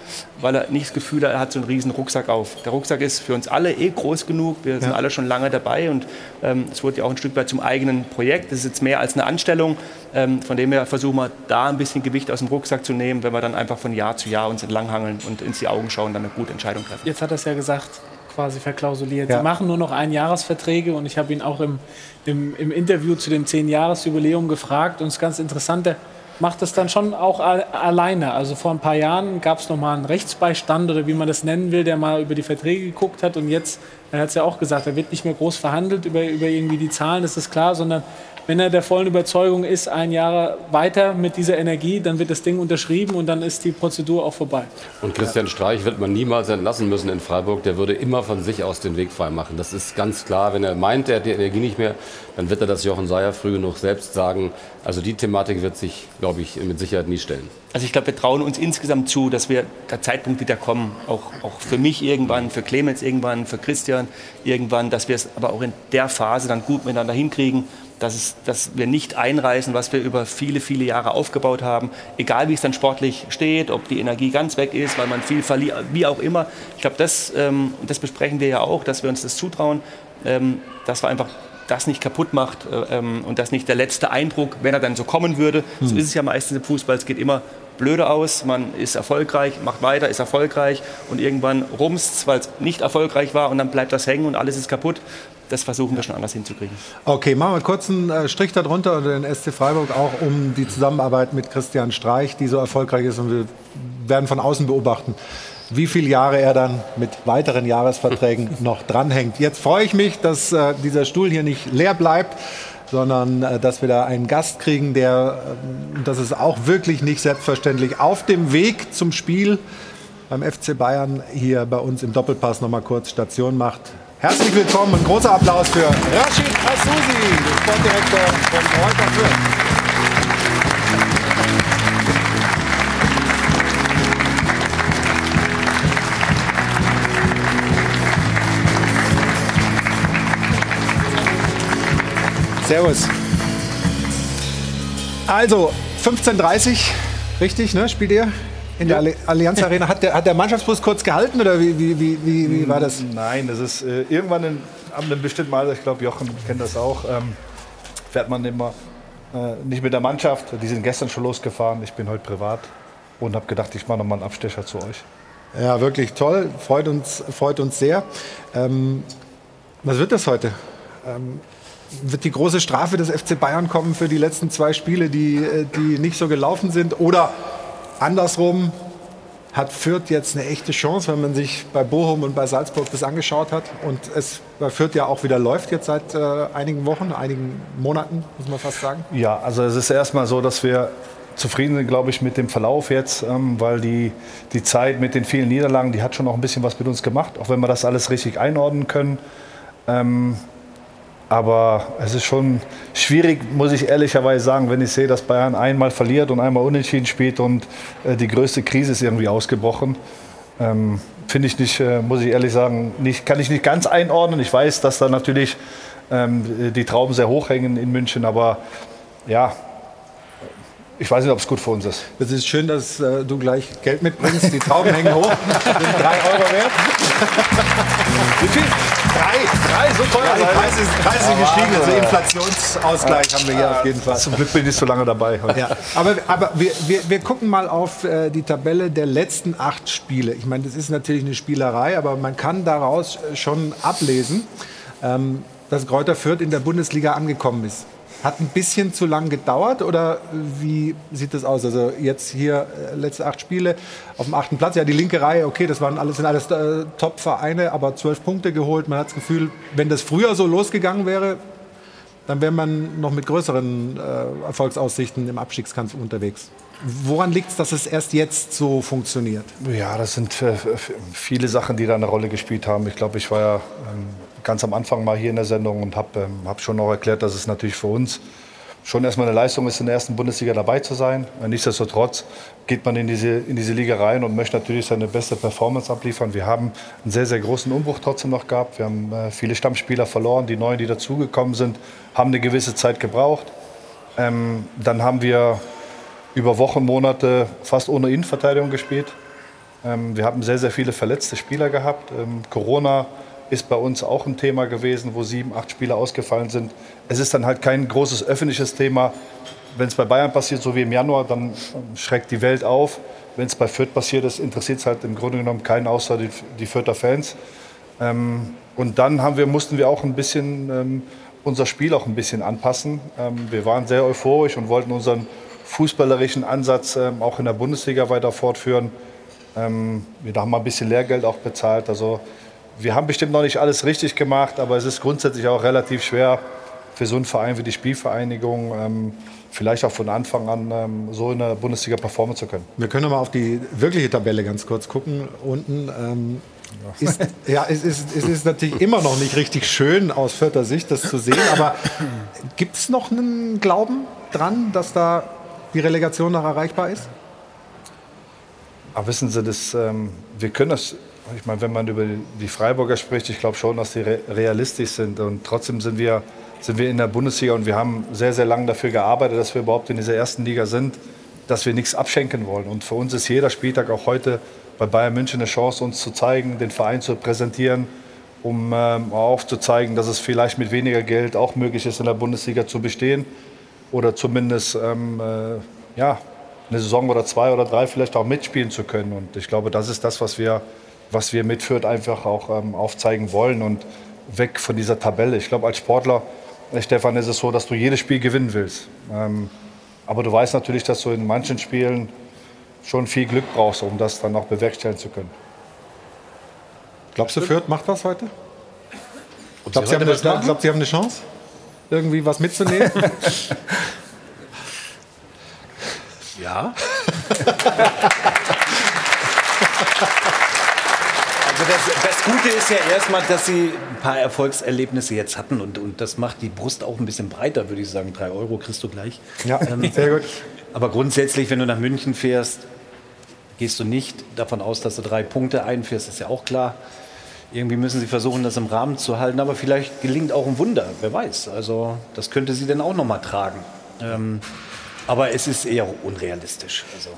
weil er nicht das Gefühl hat, er hat so einen riesen Rucksack auf. Der Rucksack ist für uns alle eh groß genug, wir sind Ja. alle schon lange dabei und ähm, es wurde ja auch ein Stück weit zum eigenen Projekt. Das ist jetzt mehr als eine Anstellung, ähm, von dem her versuchen wir da ein bisschen Gewicht aus dem Rucksack zu nehmen, wenn wir dann einfach von Jahr zu Jahr uns entlanghangeln und ins die Augen schauen, dann eine gute Entscheidung treffen. Jetzt hat er es ja gesagt, quasi verklausuliert. Ja. Sie machen nur noch Einjahresverträge und ich habe ihn auch im, im, im Interview zu dem 10-Jahres-Jubiläum gefragt und es ist ganz interessant, der macht das dann schon auch alleine. Also vor ein paar Jahren gab es noch mal einen Rechtsbeistand oder wie man das nennen will, der mal über die Verträge geguckt hat und jetzt, er hat es ja auch gesagt, da wird nicht mehr groß verhandelt über, über irgendwie die Zahlen, das ist klar, sondern wenn er der vollen Überzeugung ist, ein Jahr weiter mit dieser Energie, dann wird das Ding unterschrieben und dann ist die Prozedur auch vorbei. Und Christian Streich wird man niemals entlassen müssen in Freiburg. Der würde immer von sich aus den Weg frei machen. Das ist ganz klar. Wenn er meint, er hat die Energie nicht mehr, dann wird er das Jochen Seyer früh genug selbst sagen. Also die Thematik wird sich, glaube ich, mit Sicherheit nie stellen. Also ich glaube, wir trauen uns insgesamt zu, dass wir der Zeitpunkt wieder kommen, auch, auch für mich irgendwann, für Clemens irgendwann, für Christian irgendwann, dass wir es aber auch in der Phase dann gut miteinander hinkriegen, dass, es, dass wir nicht einreißen, was wir über viele, viele Jahre aufgebaut haben, egal wie es dann sportlich steht, ob die Energie ganz weg ist, weil man viel verliert, wie auch immer. Ich glaube, das, ähm, das besprechen wir ja auch, dass wir uns das zutrauen, ähm, dass wir einfach das nicht kaputt macht äh, ähm, und das nicht der letzte Eindruck, wenn er dann so kommen würde. So Hm. ist es ja meistens im Fußball. Es geht immer blöde aus, man ist erfolgreich, macht weiter, ist erfolgreich und irgendwann rumst weil es nicht erfolgreich war und dann bleibt das hängen und alles ist kaputt. Das versuchen wir schon anders hinzukriegen. Okay, machen wir kurz einen äh, Strich darunter unter den SC Freiburg, auch um die Zusammenarbeit mit Christian Streich, die so erfolgreich ist. Und wir werden von außen beobachten, wie viele Jahre er dann mit weiteren Jahresverträgen <laughs> noch dranhängt. Jetzt freue ich mich, dass äh, dieser Stuhl hier nicht leer bleibt, sondern äh, dass wir da einen Gast kriegen, der, äh, das ist auch wirklich nicht selbstverständlich, auf dem Weg zum Spiel beim FC Bayern hier bei uns im Doppelpass noch mal kurz Station macht. Herzlich willkommen, ein großer Applaus für Rashid Assouzi, Sportdirektor von Kräuter Fürth. Servus. Also, 15.30 richtig, ne? Spielt ihr in der Alli- Allianz Arena? Hat der, hat der Mannschaftsbus kurz gehalten oder wie, wie, wie, wie, wie war das? Nein, das ist äh, irgendwann in, an einem bestimmten Alter, ich glaube, Jochen kennt das auch, ähm, fährt man immer Äh, nicht mit der Mannschaft, die sind gestern schon losgefahren. Ich bin heute privat und habe gedacht, ich mache nochmal einen Abstecher zu euch. Ja, wirklich toll. Freut uns, freut uns sehr. Ähm, was wird das heute? Ähm, wird die große Strafe des FC Bayern kommen für die letzten zwei Spiele, die, äh, die nicht so gelaufen sind? Oder andersrum, hat Fürth jetzt eine echte Chance, wenn man sich bei Bochum und bei Salzburg das angeschaut hat und es bei Fürth ja auch wieder läuft jetzt seit äh, einigen Wochen, einigen Monaten, muss man fast sagen? Ja, also es ist erstmal so, dass wir zufrieden sind, glaube ich, mit dem Verlauf jetzt, ähm, weil die, die Zeit mit den vielen Niederlagen, die hat schon auch ein bisschen was mit uns gemacht, auch wenn wir das alles richtig einordnen können. Ähm, aber es ist schon schwierig, muss ich ehrlicherweise sagen, wenn ich sehe, dass Bayern einmal verliert und einmal unentschieden spielt und äh, die größte Krise ist irgendwie ausgebrochen. Ähm, Finde ich nicht, äh, muss ich ehrlich sagen, nicht, kann ich nicht ganz einordnen. Ich weiß, dass da natürlich ähm, die Trauben sehr hoch hängen in München, aber ja, ich weiß nicht, ob es gut für uns ist. Es ist schön, dass äh, du gleich Geld mitbringst. Die Trauben hängen hoch, sind drei Euro wert. Wie viel? Drei, drei, so teuer. Ja, die Preise sind, Preise sind gestiegen, also Inflationsausgleich haben wir hier auf jeden Fall. Zum Glück bin ich so lange dabei. Ja, aber aber wir, wir, wir gucken mal auf äh, die Tabelle der letzten acht Spiele. Ich meine, das ist natürlich eine Spielerei, aber man kann daraus äh, schon ablesen, ähm, dass Kräuter Fürth in der Bundesliga angekommen ist. Hat ein bisschen zu lang gedauert oder wie sieht das aus? Also jetzt hier äh, letzte acht Spiele auf dem achten Platz. Ja, die linke Reihe, okay, das waren alles, sind alles äh, Top-Vereine, aber zwölf Punkte geholt. Man hat das Gefühl, wenn das früher so losgegangen wäre, dann wäre man noch mit größeren äh, Erfolgsaussichten im Abstiegskampf unterwegs. Woran liegt es, dass es erst jetzt so funktioniert? Ja, das sind äh, viele Sachen, die da eine Rolle gespielt haben. Ich glaube, ich war ja ähm, ganz am Anfang mal hier in der Sendung und habe ähm, hab schon auch erklärt, dass es natürlich für uns schon erstmal eine Leistung ist, in der ersten Bundesliga dabei zu sein. Nichtsdestotrotz geht man in diese, in diese Liga rein und möchte natürlich seine beste Performance abliefern. Wir haben einen sehr, sehr großen Umbruch trotzdem noch gehabt. Wir haben äh, viele Stammspieler verloren. Die neuen, die dazugekommen sind, haben eine gewisse Zeit gebraucht. Ähm, dann haben wir über Wochen, Monate fast ohne Innenverteidigung gespielt. Ähm, wir haben sehr, sehr viele verletzte Spieler gehabt. Ähm, Corona ist bei uns auch ein Thema gewesen, wo sieben, acht Spieler ausgefallen sind. Es ist dann halt kein großes öffentliches Thema. Wenn es bei Bayern passiert, so wie im Januar, dann schreckt die Welt auf. Wenn es bei Fürth passiert ist, interessiert es halt im Grunde genommen keinen außer die, die Fürther Fans. Ähm, und dann haben wir, mussten wir auch ein bisschen ähm, unser Spiel auch ein bisschen anpassen. Ähm, wir waren sehr euphorisch und wollten unseren fußballerischen Ansatz ähm, auch in der Bundesliga weiter fortführen. Ähm, wir haben mal ein bisschen Lehrgeld auch bezahlt. Also wir haben bestimmt noch nicht alles richtig gemacht, aber es ist grundsätzlich auch relativ schwer für so einen Verein wie die Spielvereinigung ähm, vielleicht auch von Anfang an ähm, so in der Bundesliga performen zu können. Wir können mal auf die wirkliche Tabelle ganz kurz gucken. Unten ähm, ist, ja, es ist, es ist natürlich immer noch nicht richtig schön aus vierter Sicht, das zu sehen. Aber gibt es noch einen Glauben dran, dass da die Relegation noch erreichbar ist? Aber wissen Sie, das, ähm, wir können das ich meine, wenn man über die Freiburger spricht, ich glaube schon, dass sie realistisch sind. Und trotzdem sind wir, sind wir in der Bundesliga und wir haben sehr, sehr lange dafür gearbeitet, dass wir überhaupt in dieser ersten Liga sind, dass wir nichts abschenken wollen. Und für uns ist jeder Spieltag auch heute bei Bayern München eine Chance, uns zu zeigen, den Verein zu präsentieren, um ähm, aufzuzeigen, dass es vielleicht mit weniger Geld auch möglich ist, in der Bundesliga zu bestehen oder zumindest ähm, äh, ja, eine Saison oder zwei oder drei vielleicht auch mitspielen zu können. Und ich glaube, das ist das, was wir was wir mit Fürth einfach auch ähm, aufzeigen wollen und weg von dieser Tabelle. Ich glaube, als Sportler, äh, Stefan, ist es so, dass du jedes Spiel gewinnen willst. Ähm, aber du weißt natürlich, dass du in manchen Spielen schon viel Glück brauchst, um das dann auch bewerkstelligen zu können. Glaubst du, Fürth macht was heute? Glaubst du, Sie, glaub, Sie haben eine Chance, irgendwie was mitzunehmen? <laughs> <laughs> ja. <laughs> Also das, das, Gute ist ja erstmal, dass Sie ein paar Erfolgserlebnisse jetzt hatten und, und das macht die Brust auch ein bisschen breiter, würde ich sagen. Drei Euro kriegst du gleich. Ja, ähm, sehr gut. Aber grundsätzlich, wenn du nach München fährst, gehst du nicht davon aus, dass du drei Punkte einfährst, ist ja auch klar. Irgendwie müssen sie versuchen, das im Rahmen zu halten, aber vielleicht gelingt auch ein Wunder, wer weiß. Also das könnte sie dann auch noch mal tragen. Ähm, aber es ist eher unrealistisch. Also.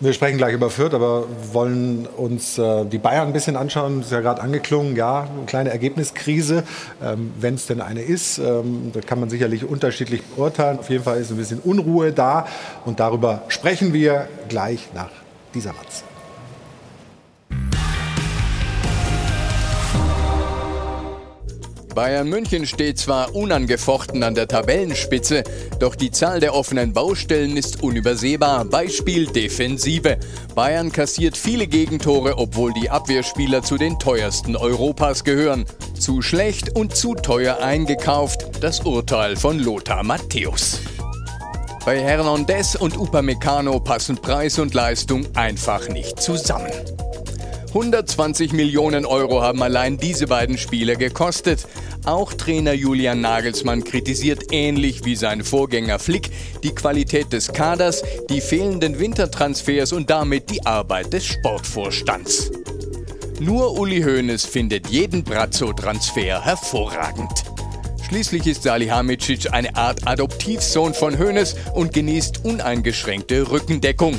Wir sprechen gleich über Fürth, aber wollen uns äh, die Bayern ein bisschen anschauen. Das ist ja gerade angeklungen, ja, eine kleine Ergebniskrise, ähm, wenn es denn eine ist. Ähm, da kann man sicherlich unterschiedlich beurteilen. Auf jeden Fall ist ein bisschen Unruhe da und darüber sprechen wir gleich nach dieser Matz. Bayern München steht zwar unangefochten an der Tabellenspitze, doch die Zahl der offenen Baustellen ist unübersehbar. Beispiel Defensive. Bayern kassiert viele Gegentore, obwohl die Abwehrspieler zu den teuersten Europas gehören. Zu schlecht und zu teuer eingekauft, das Urteil von Lothar Matthäus. Bei Hernandez und Upamecano passen Preis und Leistung einfach nicht zusammen. 120 Millionen Euro haben allein diese beiden Spiele gekostet. Auch Trainer Julian Nagelsmann kritisiert ähnlich wie sein Vorgänger Flick die Qualität des Kaders, die fehlenden Wintertransfers und damit die Arbeit des Sportvorstands. Nur Uli Hoeneß findet jeden Brazzo-Transfer hervorragend. Schließlich ist Salihamidzic eine Art Adoptivsohn von Hoeneß und genießt uneingeschränkte Rückendeckung.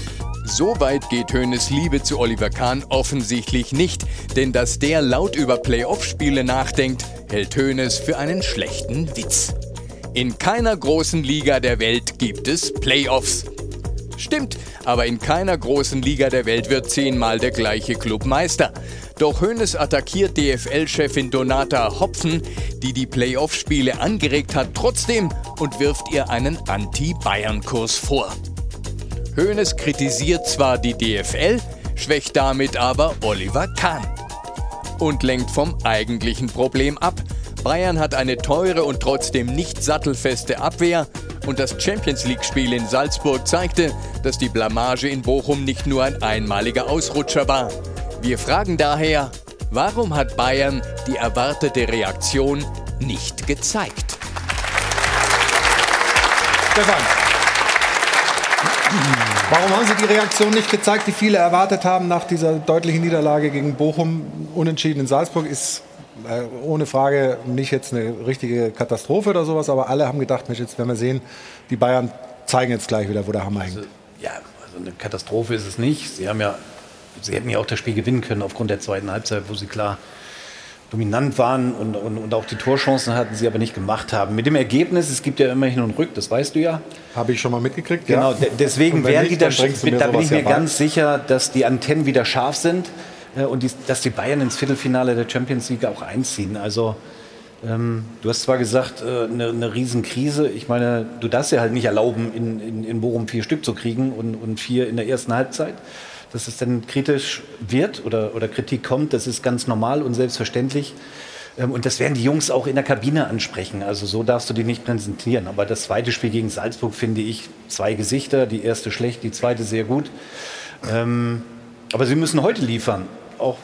So weit geht Hoeneß Liebe zu Oliver Kahn offensichtlich nicht, denn dass der laut über Playoff-Spiele nachdenkt, hält Hoeneß für einen schlechten Witz. In keiner großen Liga der Welt gibt es Playoffs. Stimmt, aber in keiner großen Liga der Welt wird zehnmal der gleiche Club Meister. Doch Hoeneß attackiert DFL-Chefin Donata Hopfen, die die Playoff-Spiele angeregt hat, trotzdem und wirft ihr einen Anti-Bayern-Kurs vor. Hoeneß kritisiert zwar die DFL, schwächt damit aber Oliver Kahn. Und lenkt vom eigentlichen Problem ab. Bayern hat eine teure und trotzdem nicht sattelfeste Abwehr. Und das Champions League-Spiel in Salzburg zeigte, dass die Blamage in Bochum nicht nur ein einmaliger Ausrutscher war. Wir fragen daher, warum hat Bayern die erwartete Reaktion nicht gezeigt? Stefan. Warum haben Sie die Reaktion nicht gezeigt, die viele erwartet haben nach dieser deutlichen Niederlage gegen Bochum? Unentschieden in Salzburg ist äh, ohne Frage nicht jetzt eine richtige Katastrophe oder sowas, aber alle haben gedacht, Mensch, jetzt werden wir sehen, die Bayern zeigen jetzt gleich wieder, wo der Hammer hängt. Also, ja, also eine Katastrophe ist es nicht. Sie haben ja, sie hätten ja auch das Spiel gewinnen können aufgrund der zweiten Halbzeit, wo sie klar dominant waren und, und, und, auch die Torchancen hatten, sie aber nicht gemacht haben. Mit dem Ergebnis, es gibt ja immer hin und rück, das weißt du ja. Habe ich schon mal mitgekriegt, Genau, ja. deswegen werden die da, da bin ich mir ja ganz sicher, dass die Antennen wieder scharf sind äh, und die, dass die Bayern ins Viertelfinale der Champions League auch einziehen. Also ähm, du hast zwar gesagt, äh, eine, eine Riesenkrise. Ich meine, du darfst ja halt nicht erlauben, in, in, in Bochum vier Stück zu kriegen und, und vier in der ersten Halbzeit. Dass es dann kritisch wird oder, oder Kritik kommt, das ist ganz normal und selbstverständlich. Ähm, Und das werden die Jungs auch in der Kabine ansprechen. Also so darfst du die nicht präsentieren. Aber das zweite Spiel gegen Salzburg finde ich zwei Gesichter. Die erste schlecht, die zweite sehr gut. Ähm, aber sie müssen heute liefern. Auch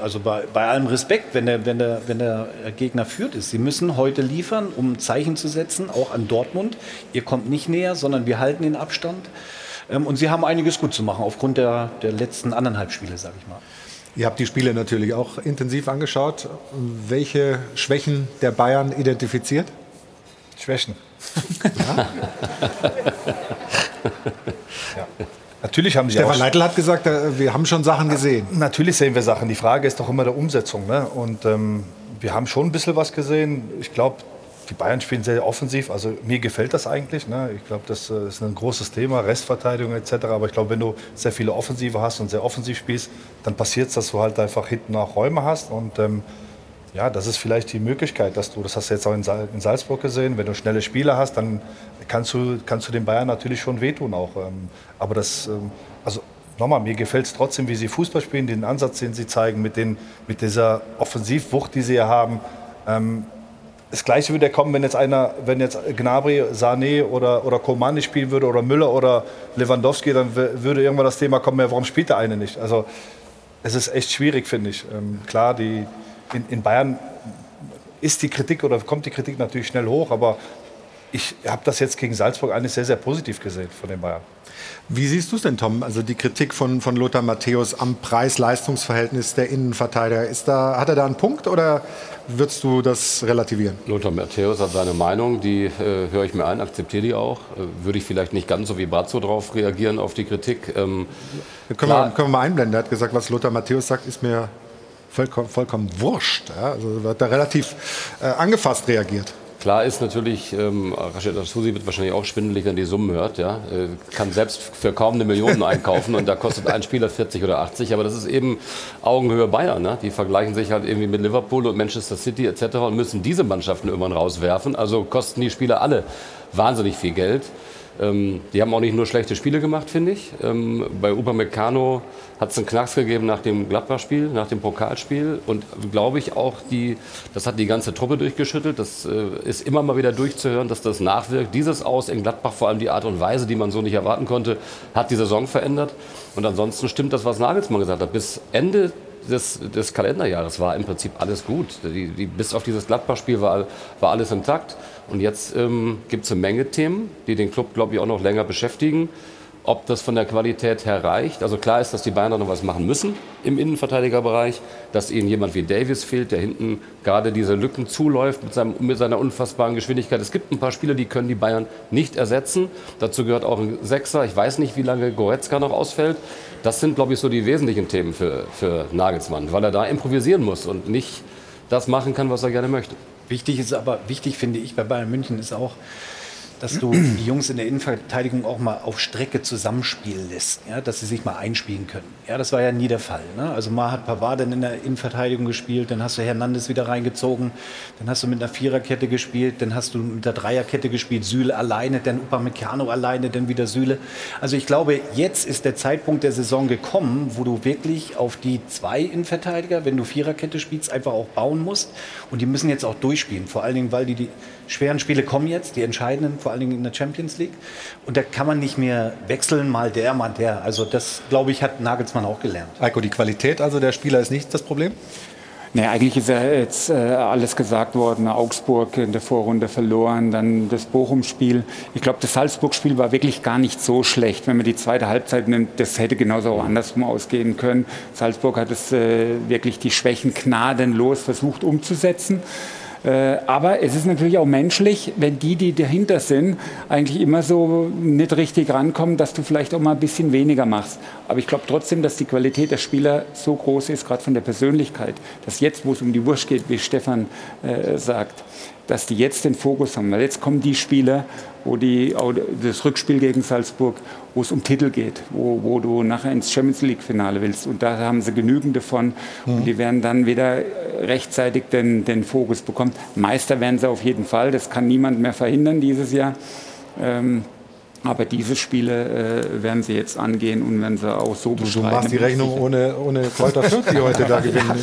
also bei, bei allem Respekt, wenn der, wenn, der, wenn der Gegner führt ist. Sie müssen heute liefern, um Zeichen zu setzen, auch an Dortmund. Ihr kommt nicht näher, sondern wir halten den Abstand. Ähm, Und sie haben einiges gut zu machen aufgrund der, der letzten anderthalb Spiele, sage ich mal. Ihr habt die Spiele natürlich auch intensiv angeschaut. Welche Schwächen der Bayern identifiziert? Schwächen. ja. <laughs> Natürlich haben sie Stefan auch Leitl hat gesagt, äh, wir haben schon Sachen gesehen. Natürlich sehen wir Sachen. Die Frage ist doch immer der Umsetzung. Ne? Und ähm, wir haben schon ein bisschen was gesehen. Ich glaube, die Bayern spielen sehr offensiv. Also mir gefällt das eigentlich. Ne? Ich glaube, das äh, ist ein großes Thema, Restverteidigung etc. Aber ich glaube, wenn du sehr viele Offensive hast und sehr offensiv spielst, dann passiert es, dass du halt einfach hinten auch Räume hast. Und ähm, ja, das ist vielleicht die Möglichkeit, dass du, das hast du jetzt auch in, Sal in Salzburg gesehen, wenn du schnelle Spieler hast, dann kannst du, kannst du den Bayern natürlich schon wehtun auch. Ähm, aber das, ähm, also nochmal, mir gefällt es trotzdem, wie sie Fußball spielen, den Ansatz, den sie zeigen, mit, den, mit dieser Offensivwucht, die sie hier haben. Ähm, das Gleiche würde ja kommen, wenn jetzt einer, wenn jetzt Gnabry, Sané oder, oder nicht spielen würde oder Müller oder Lewandowski, dann würde irgendwann das Thema kommen, ja, warum spielt der eine nicht? Also es ist echt schwierig, finde ich. Ähm, klar, die, in, in Bayern ist die Kritik oder kommt die Kritik natürlich schnell hoch, aber ich habe das jetzt gegen Salzburg eigentlich sehr, sehr positiv gesehen von den Bayern. Wie siehst du es denn, Tom? Also die Kritik von, von Lothar Matthäus am Preis-Leistungs-Verhältnis der Innenverteidiger. Ist da, hat er da einen Punkt oder würdest du das relativieren? Lothar Matthäus hat seine Meinung, die äh, höre ich mir ein, akzeptiere die auch. Äh, würde ich vielleicht nicht ganz so wie Brazzo darauf reagieren, auf die Kritik. Ähm, können, wir, können wir mal einblenden. Er hat gesagt, was Lothar Matthäus sagt, ist mir vollkommen, vollkommen wurscht. Ja? Also wird da relativ äh, angefasst reagiert. Klar ist natürlich, ähm, Rashid Asusi wird wahrscheinlich auch schwindelig, wenn die Summen hört. Ja? Äh, kann selbst für kaum eine Million <laughs> einkaufen und da kostet ein Spieler 40 oder 80. Aber das ist eben Augenhöhe Bayern. Ne? Die vergleichen sich halt irgendwie mit Liverpool und Manchester City etc. und müssen diese Mannschaften irgendwann rauswerfen. Also kosten die Spieler alle wahnsinnig viel Geld. Ähm, die haben auch nicht nur schlechte Spiele gemacht, finde ich. Ähm, bei Upamecano hat es einen Knacks gegeben nach dem Gladbach-Spiel, nach dem Pokalspiel. Und glaube ich auch, die, das hat die ganze Truppe durchgeschüttelt. Das äh, ist immer mal wieder durchzuhören, dass das nachwirkt. Dieses Aus in Gladbach, vor allem die Art und Weise, die man so nicht erwarten konnte, hat die Saison verändert. Und ansonsten stimmt das, was Nagelsmann gesagt hat. Bis Ende des, des Kalenderjahres war im Prinzip alles gut. Die, die, bis auf dieses Gladbach-Spiel war, war alles intakt. Und jetzt ähm, gibt es eine Menge Themen, die den Club, glaube ich, auch noch länger beschäftigen. Ob das von der Qualität her reicht. Also klar ist, dass die Bayern noch was machen müssen im Innenverteidigerbereich, dass ihnen jemand wie Davis fehlt, der hinten gerade diese Lücken zuläuft mit, seinem, mit seiner unfassbaren Geschwindigkeit. Es gibt ein paar Spieler, die können die Bayern nicht ersetzen. Dazu gehört auch ein Sechser. Ich weiß nicht, wie lange Goretzka noch ausfällt. Das sind, glaube ich, so die wesentlichen Themen für, für Nagelsmann, weil er da improvisieren muss und nicht das machen kann, was er gerne möchte. Wichtig ist aber, wichtig finde ich bei Bayern München ist auch, dass du <clears throat> die Jungs in der Innenverteidigung auch mal auf Strecke zusammenspielen lässt, ja, dass sie sich mal einspielen können. Ja, das war ja nie der Fall. Ne? Also mal hat Pavard dann in der Innenverteidigung gespielt, dann hast du Hernandez wieder reingezogen, dann hast du mit einer Viererkette gespielt, dann hast du mit der Dreierkette gespielt, Süle alleine, dann Upamecano alleine, dann wieder Süle. Also ich glaube, jetzt ist der Zeitpunkt der Saison gekommen, wo du wirklich auf die zwei Innenverteidiger, wenn du Viererkette spielst, einfach auch bauen musst. Und die müssen jetzt auch durchspielen, vor allen Dingen, weil die die schweren Spiele kommen jetzt, die entscheidenden, vor allen Dingen in der Champions League. Und da kann man nicht mehr wechseln, mal der, mal der. Also das, glaube ich, hat Nagelsmann auch gelernt. Eiko, die Qualität also der Spieler ist nicht das Problem? Nee, eigentlich ist ja jetzt äh, alles gesagt worden. Augsburg in der Vorrunde verloren, dann das Bochum-Spiel. Ich glaube, das Salzburg-Spiel war wirklich gar nicht so schlecht. Wenn man die zweite Halbzeit nimmt, das hätte genauso auch andersrum ausgehen können. Salzburg hat es äh, wirklich die Schwächen gnadenlos versucht umzusetzen. Äh, aber es ist natürlich auch menschlich, wenn die, die dahinter sind, eigentlich immer so nicht richtig rankommen, dass du vielleicht auch mal ein bisschen weniger machst. Aber ich glaube trotzdem, dass die Qualität der Spieler so groß ist, gerade von der Persönlichkeit, dass jetzt, wo es um die Wurst geht, wie Stefan äh, sagt, dass die jetzt den Fokus haben. Weil jetzt kommen die Spieler, wo die, das Rückspiel gegen Salzburg, wo es um Titel geht, wo, wo du nachher ins Champions League-Finale willst. Und da haben sie genügend davon. Mhm. Und die werden dann wieder rechtzeitig den, den Fokus bekommen. Meister werden sie auf jeden Fall. Das kann niemand mehr verhindern dieses Jahr. Ähm, aber diese Spiele äh, werden sie jetzt angehen und werden sie auch so bestreiten. Du machst die Rechnung ohne, ohne Kräuter Fürth, die heute da gewinnen. <laughs>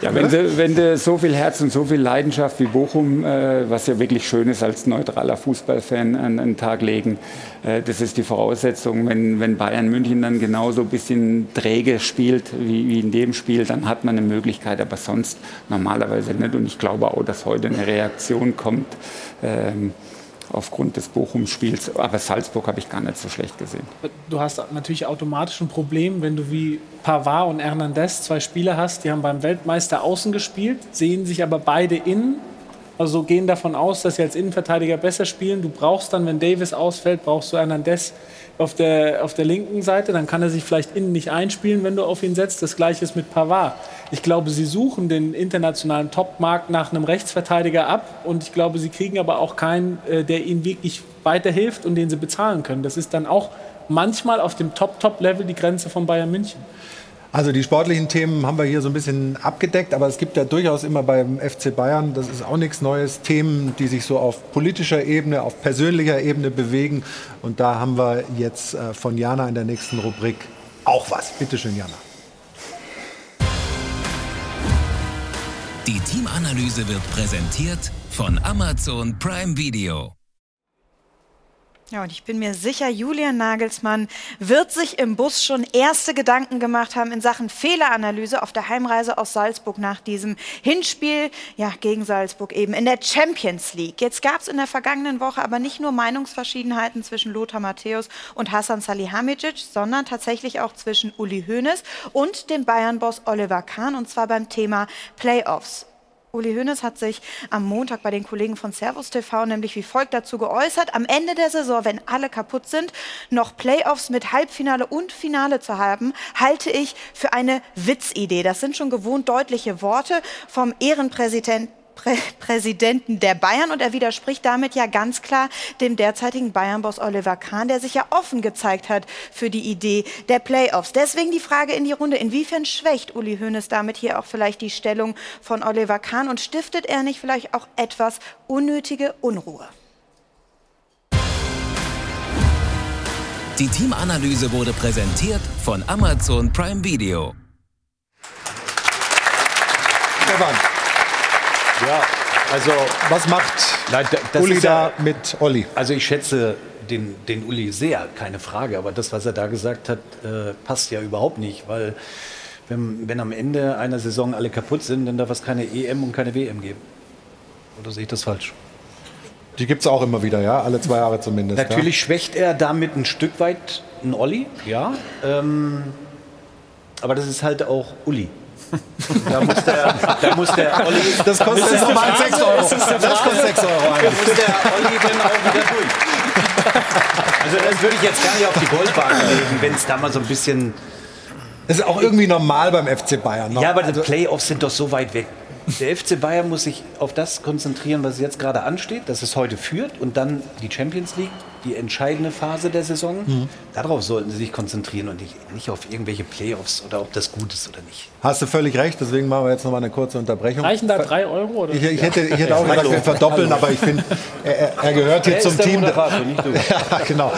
Ja, wenn du, wenn du so viel Herz und so viel Leidenschaft wie Bochum, äh, was ja wirklich schön ist als neutraler Fußballfan, an den Tag legen, äh, das ist die Voraussetzung. Wenn, wenn Bayern München dann genauso ein bisschen träge spielt wie, wie in dem Spiel, dann hat man eine Möglichkeit, aber sonst normalerweise nicht. Und ich glaube auch, dass heute eine Reaktion kommt. Ähm, aufgrund des Bochum-Spiels. Aber Salzburg habe ich gar nicht so schlecht gesehen. Du hast natürlich automatisch ein Problem, wenn du wie Pavard und Hernandez zwei Spieler hast, die haben beim Weltmeister außen gespielt, sehen sich aber beide innen. Also gehen davon aus, dass sie als Innenverteidiger besser spielen. Du brauchst dann, wenn Davis ausfällt, brauchst du Hernandez auf der, auf der linken Seite. Dann kann er sich vielleicht innen nicht einspielen, wenn du auf ihn setzt. Das gleiche ist mit Pavard. Ich glaube, sie suchen den internationalen Topmarkt nach einem Rechtsverteidiger ab und ich glaube, sie kriegen aber auch keinen, äh, der ihnen wirklich weiterhilft und den sie bezahlen können. Das ist dann auch manchmal auf dem Top-Top-Level die Grenze von Bayern München. Also die sportlichen Themen haben wir hier so ein bisschen abgedeckt, aber es gibt ja durchaus immer beim FC Bayern, das ist auch nichts Neues, Themen, die sich so auf politischer Ebene, auf persönlicher Ebene bewegen. Und da haben wir jetzt äh, von Jana in der nächsten Rubrik auch was. Bitte schön, Jana. Die Teamanalyse wird präsentiert von Amazon Prime Video. Ja, und ich bin mir sicher, Julian Nagelsmann wird sich im Bus schon erste Gedanken gemacht haben in Sachen Fehleranalyse auf der Heimreise aus Salzburg nach diesem Hinspiel ja, gegen Salzburg eben in der Champions League. Jetzt gab es in der vergangenen Woche aber nicht nur Meinungsverschiedenheiten zwischen Lothar Matthäus und Hassan Salihamidzic, sondern tatsächlich auch zwischen Uli Hoeneß und dem Bayern-Boss Oliver Kahn und zwar beim Thema Playoffs. Uli Hoeneß hat sich am Montag bei den Kollegen von Servus TV nämlich wie folgt dazu geäußert. Am Ende der Saison, wenn alle kaputt sind, noch Playoffs mit Halbfinale und Finale zu haben, halte ich für eine Witzidee. Das sind schon gewohnt deutliche Worte vom Ehrenpräsidenten Prä Präsidenten der Bayern und er widerspricht damit ja ganz klar dem derzeitigen Bayern-Boss Oliver Kahn, der sich ja offen gezeigt hat für die Idee der Playoffs. Deswegen die Frage in die Runde, inwiefern schwächt Uli Hoeneß damit hier auch vielleicht die Stellung von Oliver Kahn und stiftet er nicht vielleicht auch etwas unnötige Unruhe? Die Teamanalyse wurde präsentiert von Amazon Prime Video. Stefan. Ja, also was macht Nein, da- Uli ist ja- da mit Olli? Also ich schätze den, den Uli sehr, keine Frage. Aber das, was er da gesagt hat, äh, passt ja überhaupt nicht, weil wenn, wenn am Ende einer Saison alle kaputt sind, dann darf es keine EM und keine WM geben. Oder sehe ich das falsch? Die gibt es auch immer wieder, ja, alle zwei Jahre zumindest. Natürlich schwächt er damit ein Stück weit einen Olli, ja. Ähm, aber das ist halt auch Uli. Da muss der, da muss der Olli. Das kostet jetzt nochmal Frage? 6 Euro. Das Das kostet 6 Euro Da eigentlich. muss der Olli dann auch wieder durch. Also das würde ich jetzt gar nicht auf die Goldwaage legen, wenn es da mal so ein bisschen. Das ist auch irgendwie normal beim FC Bayern. ne? Ja, aber die Playoffs sind doch so weit weg. Der FC Bayern muss sich auf das konzentrieren, was jetzt gerade ansteht, dass es heute führt und dann die Champions League, die entscheidende Phase der Saison. Mhm. Darauf sollten sie sich konzentrieren und nicht, nicht auf irgendwelche Playoffs oder ob das gut ist oder nicht. Hast du völlig recht, deswegen machen wir jetzt nochmal eine kurze Unterbrechung. Reichen da drei Euro? Oder? Ich, ich, hätte, ich <laughs> hätte auch gesagt, wir verdoppeln, Hallo. aber ich finde, er, er- gehört hier Er zum ist der Team. Nicht du. <laughs> ja, genau.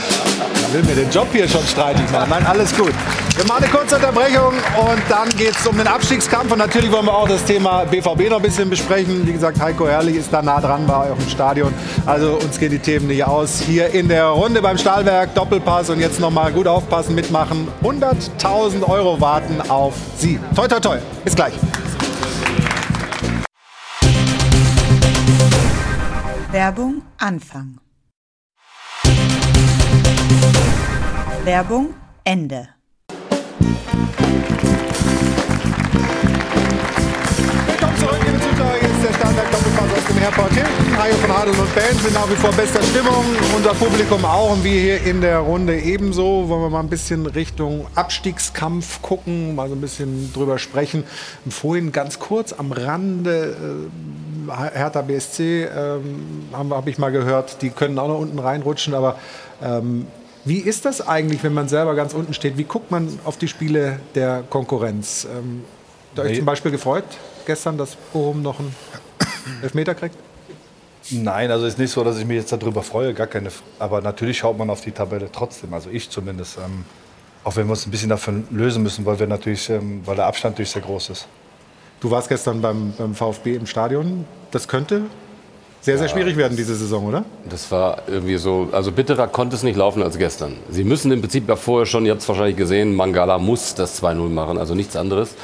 Will mir den Job hier schon streitig machen. Nein, alles gut. Wir machen eine kurze Unterbrechung und dann geht es um den Abstiegskampf. Und natürlich wollen wir auch das Thema BVB noch ein bisschen besprechen. Wie gesagt, Heiko Herrlich ist da nah dran bei eurem Stadion. Also uns gehen die Themen nicht aus. Hier in der Runde beim Stahlwerk, Doppelpass und jetzt nochmal gut aufpassen, mitmachen. 100.000 Euro warten auf Sie. Toi, toi, toi. Bis gleich. Werbung Anfang. Werbung Ende. Willkommen zurück, liebe Zuschauer. Hier der Stahlwerk Doppelpass aus dem Airport Hilton. Hajo von Hadel und Band sind nach wie vor bester Stimmung. Unser Publikum auch und wir hier in der Runde ebenso. Wollen wir mal ein bisschen Richtung Abstiegskampf gucken, mal so ein bisschen drüber sprechen. Vorhin ganz kurz am Rande äh, Hertha BSC ähm, habe hab ich mal gehört, die können auch noch unten reinrutschen, aber ähm, wie ist das eigentlich, wenn man selber ganz unten steht? Wie guckt man auf die Spiele der Konkurrenz? Ähm, ihr euch zum Beispiel gefreut gestern, dass Bochum noch einen <coughs> Elfmeter kriegt? Nein, also ist nicht so, dass ich mich jetzt darüber freue, gar keine. Aber natürlich schaut man auf die Tabelle trotzdem, also ich zumindest. Ähm, auch wenn wir uns ein bisschen davon lösen müssen, weil wir natürlich, ähm, weil der Abstand natürlich sehr groß ist. Du warst gestern beim, beim VfB im Stadion. Das könnte sehr, sehr schwierig werden diese Saison, oder? Das war irgendwie so, also bitterer konnte es nicht laufen als gestern. Sie müssen im Prinzip ja vorher schon, ihr habt es wahrscheinlich gesehen, Mangala muss das 2-0 machen, also nichts anderes.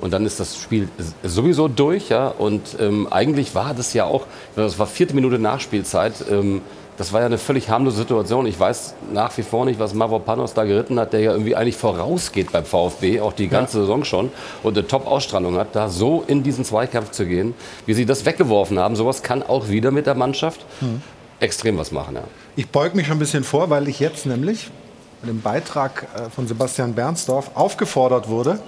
Und dann ist das Spiel sowieso durch, ja. Und ähm, eigentlich war das ja auch, das war vierte Minute Nachspielzeit. Ähm, das war ja eine völlig harmlose Situation. Ich weiß nach wie vor nicht, was Mavropanos da geritten hat, der ja irgendwie eigentlich vorausgeht beim VfB, auch die ganze Saison schon, und eine Top-Ausstrahlung hat, da so in diesen Zweikampf zu gehen, wie sie das weggeworfen haben. Sowas kann auch wieder mit der Mannschaft extrem was machen, ja. Ich beug mich schon ein bisschen vor, weil ich jetzt nämlich mit dem Beitrag äh, von Sebastian Bernsdorf aufgefordert wurde,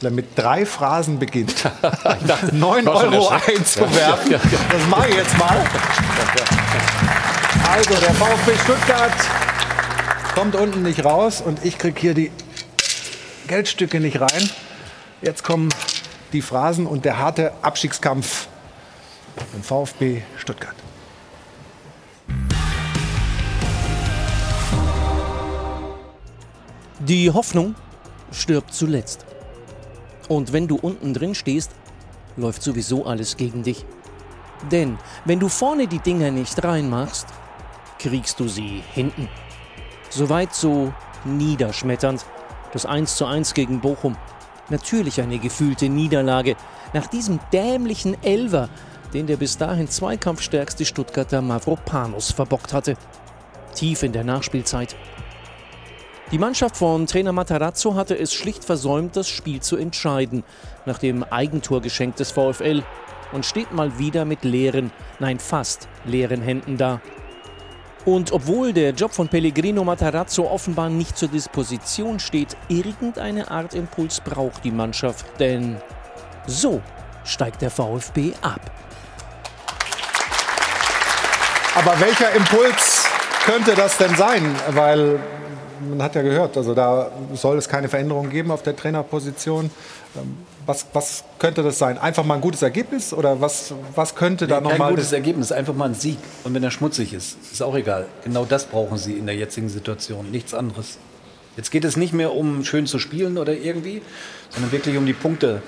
weil er mit drei Phrasen beginnt, <laughs> 9 war schon Euro einzuwerfen. Ja, ja, ja. Das mache ich jetzt mal. Also, der VfB Stuttgart kommt unten nicht raus und ich kriege hier die Geldstücke nicht rein. Jetzt kommen die Phrasen und der harte Abstiegskampf im VfB Stuttgart. Die Hoffnung stirbt zuletzt. Und wenn du unten drin stehst, läuft sowieso alles gegen dich. Denn wenn du vorne die Dinger nicht reinmachst, kriegst du sie hinten. Soweit so niederschmetternd. Das 1 zu 1 gegen Bochum. Natürlich eine gefühlte Niederlage. Nach diesem dämlichen Elver, den der bis dahin zweikampfstärkste Stuttgarter Mavropanos verbockt hatte. Tief in der Nachspielzeit. Die Mannschaft von Trainer Matarazzo hatte es schlicht versäumt, das Spiel zu entscheiden, nach dem Eigentorgeschenk des VfL und steht mal wieder mit leeren, nein fast leeren Händen da. Und obwohl der Job von Pellegrino Matarazzo offenbar nicht zur Disposition steht, irgendeine Art Impuls braucht die Mannschaft, denn so steigt der VfB ab. Aber welcher Impuls könnte das denn sein? Weil man hat ja gehört, also da soll es keine Veränderungen geben auf der Trainerposition. Was, was könnte das sein? Einfach mal ein gutes Ergebnis oder was, was könnte da Nee, nochmal? Kein gutes Ergebnis, einfach mal ein Sieg. Und wenn er schmutzig ist, ist auch egal. Genau das brauchen sie in der jetzigen Situation, nichts anderes. Jetzt geht es nicht mehr um schön zu spielen oder irgendwie, sondern wirklich um die Punkte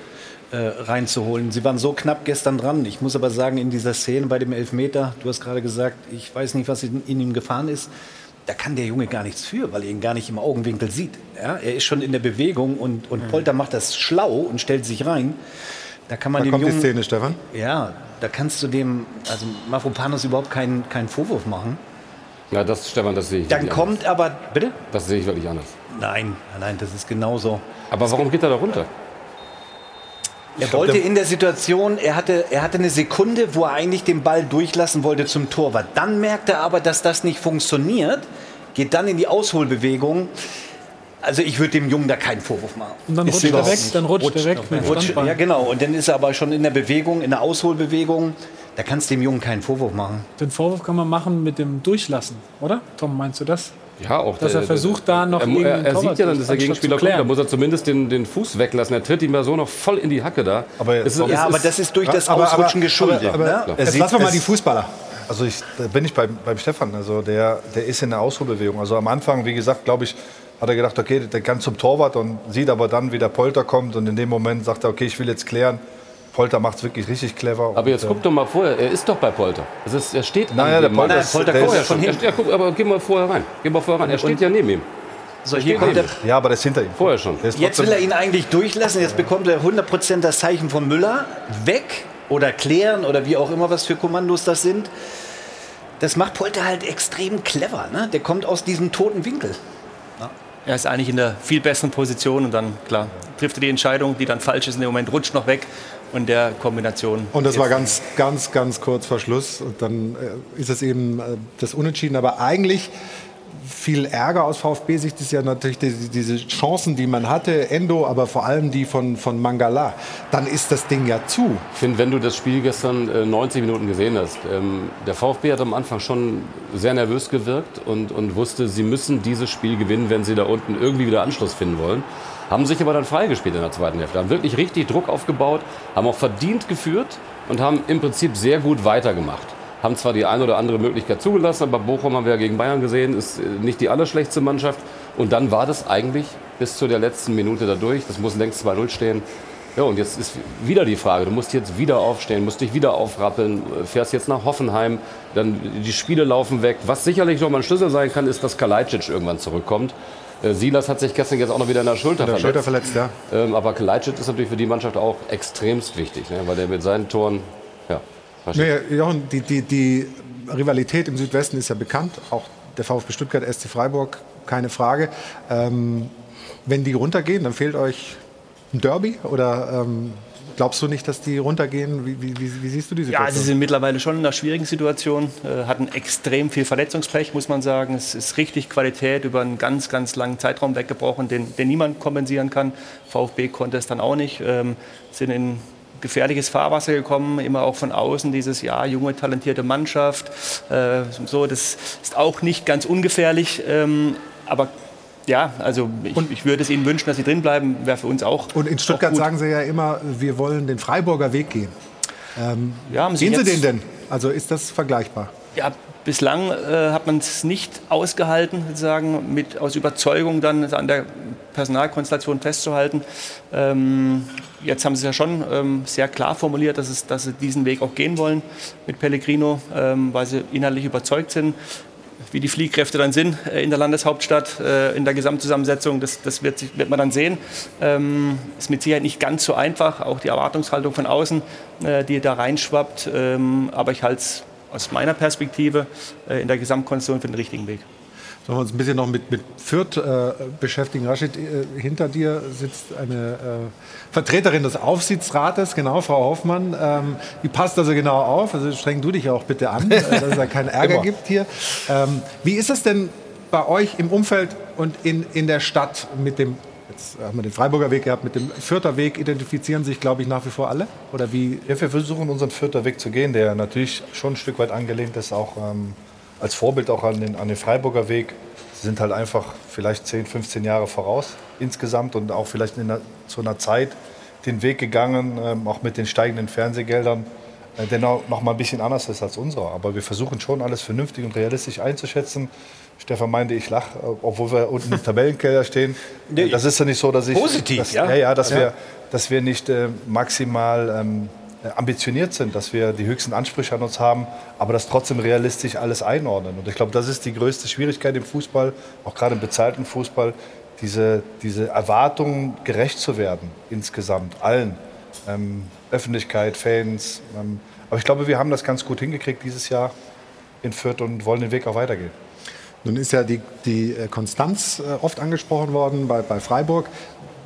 äh, reinzuholen. Sie waren so knapp gestern dran. Ich muss aber sagen, in dieser Szene bei dem Elfmeter, du hast gerade gesagt, ich weiß nicht, was in, in ihm gefahren ist. Da kann der Junge gar nichts für, weil er ihn gar nicht im Augenwinkel sieht. Ja, er ist schon in der Bewegung und, und Polter macht das schlau und stellt sich rein. Da kann man Da dem kommt die Jungen, Szene, Stefan. Ja, da kannst du dem, also Mafropanos überhaupt keinen, keinen Vorwurf machen. Ja, das, Stefan, das sehe ich Dann kommt aber, bitte? anders. Das sehe ich wirklich anders. Nein, nein, das ist genauso. Aber warum geht er da runter? Er wollte in der Situation, er hatte, er hatte eine Sekunde, wo er eigentlich den Ball durchlassen wollte zum Torwart. Dann merkt er aber, dass das nicht funktioniert, geht dann in die Ausholbewegung. Also ich würde dem Jungen da keinen Vorwurf machen. Und dann Ist rutscht er weg, dann rutscht er weg mit dem Rutscht-. Ja genau, und dann ist er aber schon in der Bewegung, in der Ausholbewegung. Da kannst du dem Jungen keinen Vorwurf machen. Den Vorwurf kann man machen mit dem Durchlassen, oder? Tom, meinst du das? Ja, auch Dass der- er versucht, da noch er, er, irgendeinen er sieht ja dann, dass der Gegenspieler kommt. Da muss er zumindest den, den Fuß weglassen. Er tritt ihm ja so noch voll in die Hacke da. Aber, Es ist- es Ja, aber das ist durch das Ausrutschen geschuldet. Aber, ne? aber, Jetzt lassen wir mal die Fußballer. Also ich, da bin ich beim, beim Stefan. Also der, der ist in der Ausholbewegung. Also am Anfang, wie gesagt, glaube ich, hat er gedacht, okay, der kann zum Torwart und sieht aber dann, wie der Polter kommt. Und in dem Moment sagt er, okay, ich will jetzt klären. Polter macht es wirklich richtig clever. Aber jetzt und, guck doch mal vorher, er ist doch bei Polter. Das ist, er steht Naja, an der Polter Mann. ist- Polter der vorher schon. Er, hinten. ja, guck, aber geh mal vorher rein. Geh mal vorher rein. Er steht ja neben ihm. So, Er hier kommt ihm. Ja, aber der ist hinter ihm. Vorher schon. Jetzt will er ihn eigentlich durchlassen. Jetzt bekommt er 100% das Zeichen von Müller. Weg oder klären oder wie auch immer, was für Kommandos das sind. Das macht Polter halt extrem clever. Ne? Der kommt aus diesem toten Winkel. Er ist eigentlich in der viel besseren Position und dann, klar, trifft er die Entscheidung, die dann falsch ist in dem Moment, rutscht noch weg und der Kombination. Und das war ganz, ganz, ganz kurz vor Schluss. Und dann äh, ist es eben äh, das Unentschieden. Aber eigentlich viel Ärger aus VfB-Sicht ist ja natürlich die, diese Chancen, die man hatte, Endo, aber vor allem die von, von Mangala. Dann ist das Ding ja zu. Ich finde, wenn du das Spiel gestern äh, 90 Minuten gesehen hast, ähm, der VfB hat am Anfang schon sehr nervös gewirkt und, und wusste, sie müssen dieses Spiel gewinnen, wenn sie da unten irgendwie wieder Anschluss finden wollen. Haben sich aber dann freigespielt in der zweiten Hälfte, haben wirklich richtig Druck aufgebaut, haben auch verdient geführt und haben im Prinzip sehr gut weitergemacht. Haben zwar die eine oder andere Möglichkeit zugelassen, aber Bochum haben wir ja gegen Bayern gesehen, ist äh, nicht die allerschlechteste Mannschaft. Und dann war das eigentlich bis zu der letzten Minute dadurch. Das muss längst 2-0 stehen. Ja, und jetzt ist wieder die Frage, du musst jetzt wieder aufstehen, musst dich wieder aufrappeln, fährst jetzt nach Hoffenheim, dann die Spiele laufen weg. Was sicherlich noch mal ein Schlüssel sein kann, ist, dass Kalajdzic irgendwann zurückkommt. Äh, Silas hat sich gestern jetzt auch noch wieder in der Schulter In der verletzt. Schulter verletzt, ja. Ähm, aber Kalajdzic ist natürlich für die Mannschaft auch extremst wichtig, ne? weil der mit seinen Toren, ja, Naja, Jochen, die, die, die Rivalität im Südwesten ist ja bekannt. Auch der VfB Stuttgart, SC Freiburg, keine Frage. Ähm, wenn die runtergehen, dann fehlt euch ein Derby? Oder ähm, glaubst du nicht, dass die runtergehen? Wie, wie, wie, wie siehst du die Ja, Situation? sie sind mittlerweile schon in einer schwierigen Situation, äh, hatten extrem viel Verletzungspech, muss man sagen. Es ist richtig Qualität über einen ganz, ganz langen Zeitraum weggebrochen, den, den niemand kompensieren kann. VfB konnte es dann auch nicht, ähm, sind in gefährliches Fahrwasser gekommen, immer auch von außen dieses, ja, junge, talentierte Mannschaft. Äh, so, das ist auch nicht ganz ungefährlich, ähm, aber ja, also ich, ich würde es ihnen wünschen, dass sie drin bleiben, wäre für uns auch. Und in Stuttgart sagen sie ja immer, wir wollen den Freiburger Weg gehen. Ähm, Ja, sie gehen sie den denn? Also ist das vergleichbar? Ja, bislang äh, hat man es nicht ausgehalten, sozusagen, mit, aus Überzeugung dann an der Personalkonstellation festzuhalten. Ähm, jetzt haben sie es ja schon ähm, sehr klar formuliert, dass, es, dass sie diesen Weg auch gehen wollen mit Pellegrino, ähm, weil sie inhaltlich überzeugt sind. Wie die Fliehkräfte dann sind äh, in der Landeshauptstadt, äh, in der Gesamtzusammensetzung, das, das wird, sich, wird, man dann sehen. Ähm, ist mit Sicherheit nicht ganz so einfach, auch die Erwartungshaltung von außen, äh, die da reinschwappt. Ähm, aber ich halte es aus meiner Perspektive in der Gesamtkonstellation für den richtigen Weg. Sollen wir uns ein bisschen noch mit, mit Fürth äh, beschäftigen? Rashid, äh, hinter dir sitzt eine äh, Vertreterin des Aufsichtsrates, genau, Frau Hoffmann. Ähm, die passt also genau auf. Also streng du dich auch bitte an, äh, dass es da keinen <laughs> Ärger gibt hier. Ähm, wie ist es denn bei euch im Umfeld und in, in der Stadt mit dem Jetzt haben wir den Freiburger Weg gehabt, mit dem Fürther Weg identifizieren sich, glaube ich, nach wie vor alle? Oder wie? Ja, wir versuchen unseren Fürther Weg zu gehen, der natürlich schon ein Stück weit angelehnt ist, auch ähm, als Vorbild auch an den, an den Freiburger Weg. Sie sind halt einfach vielleicht 10, 15 Jahre voraus insgesamt und auch vielleicht in einer, zu einer Zeit den Weg gegangen, ähm, auch mit den steigenden Fernsehgeldern, äh, der noch, noch mal ein bisschen anders ist als unserer. Aber wir versuchen schon alles vernünftig und realistisch einzuschätzen. Stefan meinte, ich lache, obwohl wir unten im Tabellenkeller stehen. Nee, das ist ja nicht so, dass ich. Positiv, dass, ja. ja, ja dass, ja. Wir, dass wir nicht äh, maximal ähm, ambitioniert sind, dass wir die höchsten Ansprüche an uns haben, aber das trotzdem realistisch alles einordnen. Und ich glaube, das ist die größte Schwierigkeit im Fußball, auch gerade im bezahlten Fußball, diese, diese Erwartungen gerecht zu werden, insgesamt, allen. Ähm, Öffentlichkeit, Fans. Ähm, aber ich glaube, wir haben das ganz gut hingekriegt dieses Jahr in Fürth und wollen den Weg auch weitergehen. Nun ist ja die, die Konstanz oft angesprochen worden bei, bei Freiburg.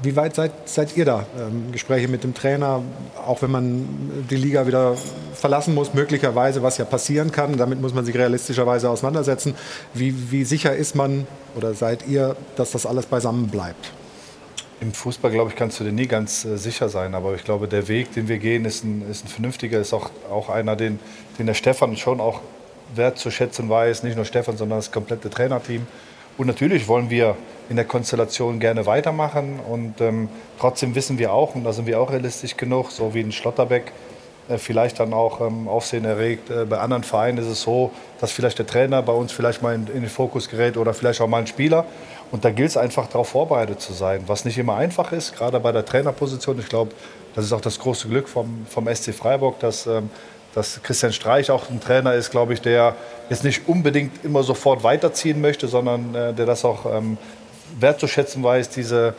Wie weit seid, seid ihr da? Ähm, Gespräche mit dem Trainer, auch wenn man die Liga wieder verlassen muss, möglicherweise, was ja passieren kann. Damit muss man sich realistischerweise auseinandersetzen. Wie, wie sicher ist man oder seid ihr, dass das alles beisammen bleibt? Im Fußball, glaube ich, kannst du dir nie ganz äh, sicher sein. Aber ich glaube, der Weg, den wir gehen, ist ein, ist ein vernünftiger, ist auch, auch einer, den, den der Stefan schon auch wertzuschätzen weiß. Nicht nur Stefan, sondern das komplette Trainerteam. Und natürlich wollen wir in der Konstellation gerne weitermachen. Und ähm, trotzdem wissen wir auch, und da sind wir auch realistisch genug, so wie ein Schlotterbeck äh, vielleicht dann auch ähm, Aufsehen erregt. Äh, bei anderen Vereinen ist es so, dass vielleicht der Trainer bei uns vielleicht mal in, in den Fokus gerät oder vielleicht auch mal ein Spieler. Und da gilt es einfach darauf vorbereitet zu sein, was nicht immer einfach ist, gerade bei der Trainerposition. Ich glaube, das ist auch das große Glück vom, vom SC Freiburg, dass ähm, dass Christian Streich auch ein Trainer ist, glaube ich, der jetzt nicht unbedingt immer sofort weiterziehen möchte, sondern äh, der das auch ähm, wertzuschätzen weiß, diese,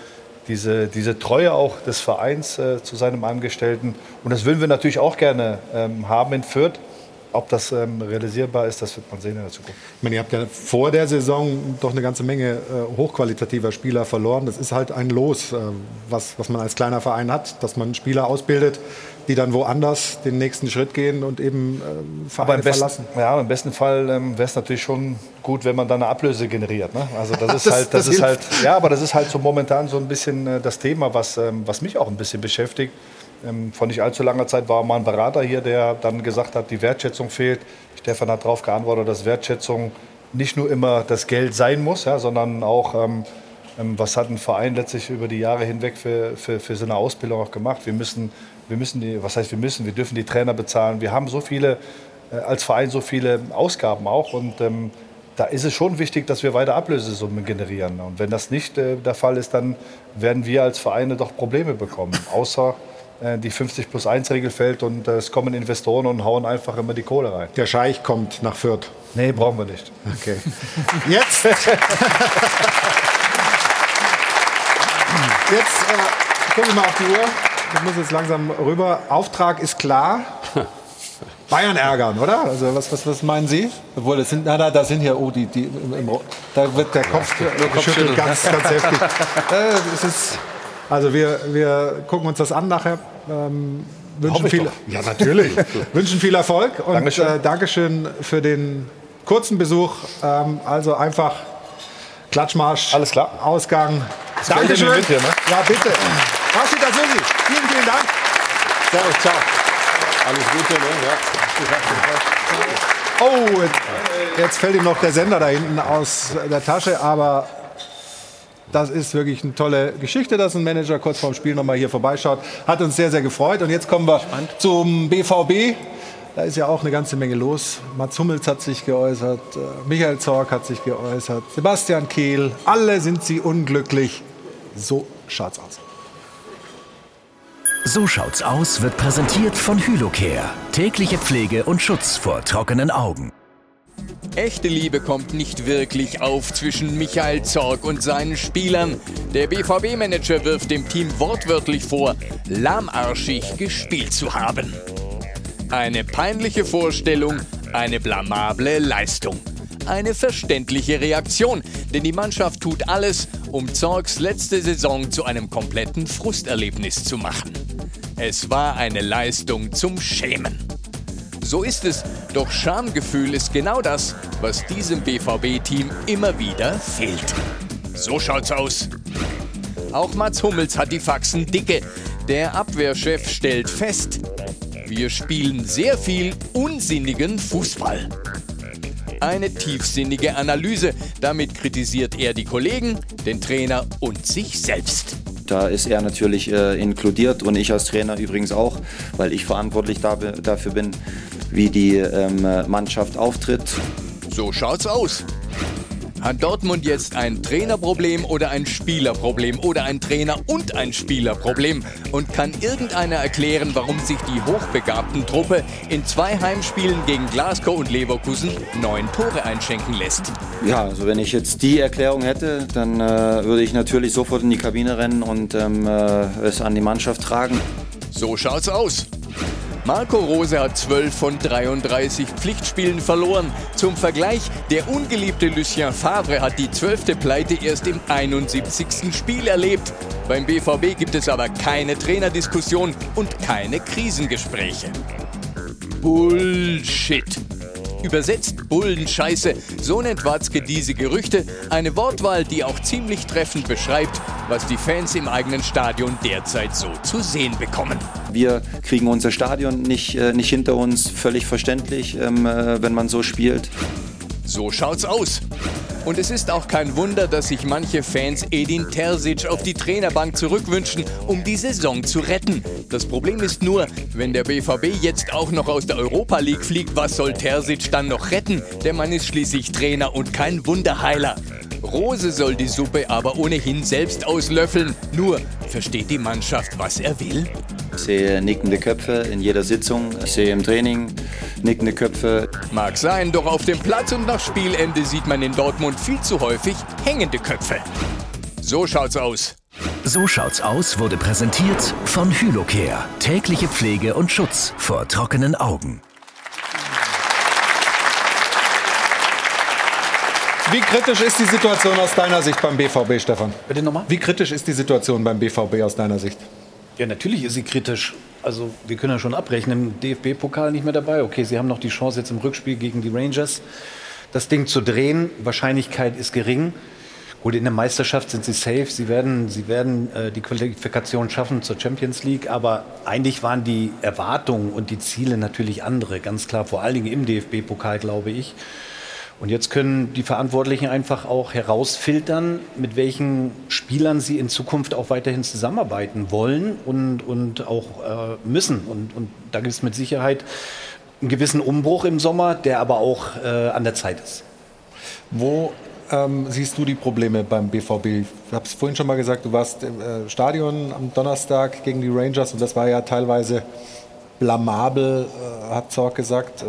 diese, diese Treue auch des Vereins äh, zu seinem Angestellten. Und das würden wir natürlich auch gerne ähm, haben in Fürth. Ob das ähm, realisierbar ist, das wird man sehen in der Zukunft. Ich meine, ihr habt ja vor der Saison doch eine ganze Menge äh, hochqualitativer Spieler verloren. Das ist halt ein Los, äh, was, was man als kleiner Verein hat, dass man Spieler ausbildet, die dann woanders den nächsten Schritt gehen und eben äh, Vereine Aber im besten, verlassen. Ja, im besten Fall ähm, wäre es natürlich schon gut, wenn man dann eine Ablöse generiert. Ne? Also das ist das, halt, das, das ist halt, ja, aber das ist halt so momentan so ein bisschen äh, das Thema, was, ähm, was mich auch ein bisschen beschäftigt. Ähm, vor nicht allzu langer Zeit war mal ein Berater hier, der dann gesagt hat, die Wertschätzung fehlt. Stefan hat darauf geantwortet, dass Wertschätzung nicht nur immer das Geld sein muss, ja, sondern auch, ähm, ähm, was hat ein Verein letztlich über die Jahre hinweg für, für, für so eine Ausbildung auch gemacht. Wir müssen, wir müssen die, was heißt wir müssen, wir dürfen die Trainer bezahlen. Wir haben so viele, äh, als Verein so viele Ausgaben auch und ähm, da ist es schon wichtig, dass wir weiter Ablösesummen generieren. Und wenn das nicht äh, der Fall ist, dann werden wir als Vereine doch Probleme bekommen. Außer äh, die 50 plus 1 Regel fällt und äh, es kommen Investoren und hauen einfach immer die Kohle rein. Der Scheich kommt nach Fürth. Nee, brauchen wir nicht. Okay. Jetzt. <laughs> Jetzt gucken wir mal auf die Uhr. Ich muss jetzt langsam rüber. Auftrag ist klar. <laughs> Bayern ärgern, oder? Also was, was, was meinen Sie? Obwohl, das sind, na, da, da sind hier, oh, die, die, im, im, da wird der Kopf ja, geschüttelt, ganz, ganz heftig. <laughs> Äh, ist, also wir, wir gucken uns das an nachher. Ähm, wünschen viel, ja, natürlich. <laughs> wünschen viel Erfolg und Dankeschön. Äh, Dankeschön für den kurzen Besuch. Ähm, also einfach Klatschmarsch. Alles klar. Ausgang. Das Dankeschön. Mit hier, ne? Ja, bitte. Rashid Azusi, vielen, vielen Dank. Servus, ciao. Alles Gute, ne? Ja. Oh, jetzt fällt ihm noch der Sender da hinten aus der Tasche, aber das ist wirklich eine tolle Geschichte, dass ein Manager kurz vorm Spiel nochmal hier vorbeischaut. Hat uns sehr, sehr gefreut. Und jetzt kommen wir Spannend. zum BVB. Da ist ja auch eine ganze Menge los. Mats Hummels hat sich geäußert, äh, Michael Zorc hat sich geäußert, Sebastian Kehl. Alle sind sie unglücklich. So schaut's aus. So schaut's aus wird präsentiert von Hylocare. Tägliche Pflege und Schutz vor trockenen Augen. Echte Liebe kommt nicht wirklich auf zwischen Michael Zorg und seinen Spielern. Der BVB-Manager wirft dem Team wortwörtlich vor, lahmarschig gespielt zu haben. Eine peinliche Vorstellung, eine blamable Leistung. Eine verständliche Reaktion, denn die Mannschaft tut alles, um Zorgs letzte Saison zu einem kompletten Frusterlebnis zu machen. Es war eine Leistung zum Schämen. So ist es, doch Schamgefühl ist genau das, was diesem BVB-Team immer wieder fehlt. So schaut's aus. Auch Mats Hummels hat die Faxen dicke. Der Abwehrchef stellt fest, wir spielen sehr viel unsinnigen Fußball. Eine tiefsinnige Analyse. Damit kritisiert er die Kollegen, den Trainer und sich selbst. Da ist er natürlich äh, inkludiert und ich als Trainer übrigens auch, weil ich verantwortlich da, dafür bin, wie die ähm, Mannschaft auftritt. So schaut's aus. Hat Dortmund jetzt ein Trainerproblem oder ein Spielerproblem oder ein Trainer und ein Spielerproblem? Und kann irgendeiner erklären, warum sich die hochbegabten Truppe in zwei Heimspielen gegen Glasgow und Leverkusen neun Tore einschenken lässt? Ja, also wenn ich jetzt die Erklärung hätte, dann äh, würde ich natürlich sofort in die Kabine rennen und ähm, äh, es an die Mannschaft tragen. So schaut's aus. Marco Rose hat 12 von 33 Pflichtspielen verloren. Zum Vergleich, der ungeliebte Lucien Favre hat die 12. Pleite erst im 71. Spiel erlebt. Beim BVB gibt es aber keine Trainerdiskussion und keine Krisengespräche. Bullshit. Übersetzt Bullenscheiße, so nennt Watzke diese Gerüchte. Eine Wortwahl, die auch ziemlich treffend beschreibt, was die Fans im eigenen Stadion derzeit so zu sehen bekommen. Wir kriegen unser Stadion nicht, äh, nicht hinter uns, völlig verständlich, ähm, äh, wenn man so spielt. So schaut's aus. Und es ist auch kein Wunder, dass sich manche Fans Edin Terzic auf die Trainerbank zurückwünschen, um die Saison zu retten. Das Problem ist nur, wenn der BVB jetzt auch noch aus der Europa League fliegt, was soll Terzic dann noch retten? Der Mann ist schließlich Trainer und kein Wunderheiler. Rose soll die Suppe aber ohnehin selbst auslöffeln. Nur, versteht die Mannschaft, was er will? Ich sehe nickende Köpfe in jeder Sitzung. Ich sehe im Training nickende Köpfe. Mag sein, doch auf dem Platz und nach Spielende sieht man in Dortmund viel zu häufig hängende Köpfe. So schaut's aus. So schaut's aus wurde präsentiert von Hylocare. Tägliche Pflege und Schutz vor trockenen Augen. Wie kritisch ist die Situation aus deiner Sicht beim BVB, Stefan? Bitte nochmal? Wie kritisch ist die Situation beim BVB aus deiner Sicht? Ja, natürlich ist sie kritisch. Also wir können ja schon abrechnen, DFB-Pokal nicht mehr dabei. Okay, sie haben noch die Chance jetzt im Rückspiel gegen die Rangers, das Ding zu drehen. Wahrscheinlichkeit ist gering. Gut, in der Meisterschaft sind sie safe. Sie werden, sie werden äh, die Qualifikation schaffen zur Champions League. Aber eigentlich waren die Erwartungen und die Ziele natürlich andere. Ganz klar, vor allen Dingen im DFB-Pokal, glaube ich. Und jetzt können die Verantwortlichen einfach auch herausfiltern, mit welchen Spielern sie in Zukunft auch weiterhin zusammenarbeiten wollen und, und auch äh, müssen. Und, und da gibt es mit Sicherheit einen gewissen Umbruch im Sommer, der aber auch äh, an der Zeit ist. Wo ähm, siehst du die Probleme beim BVB? Ich habe es vorhin schon mal gesagt, du warst im äh, Stadion am Donnerstag gegen die Rangers und das war ja teilweise blamabel, äh, hat Zorc gesagt. Äh,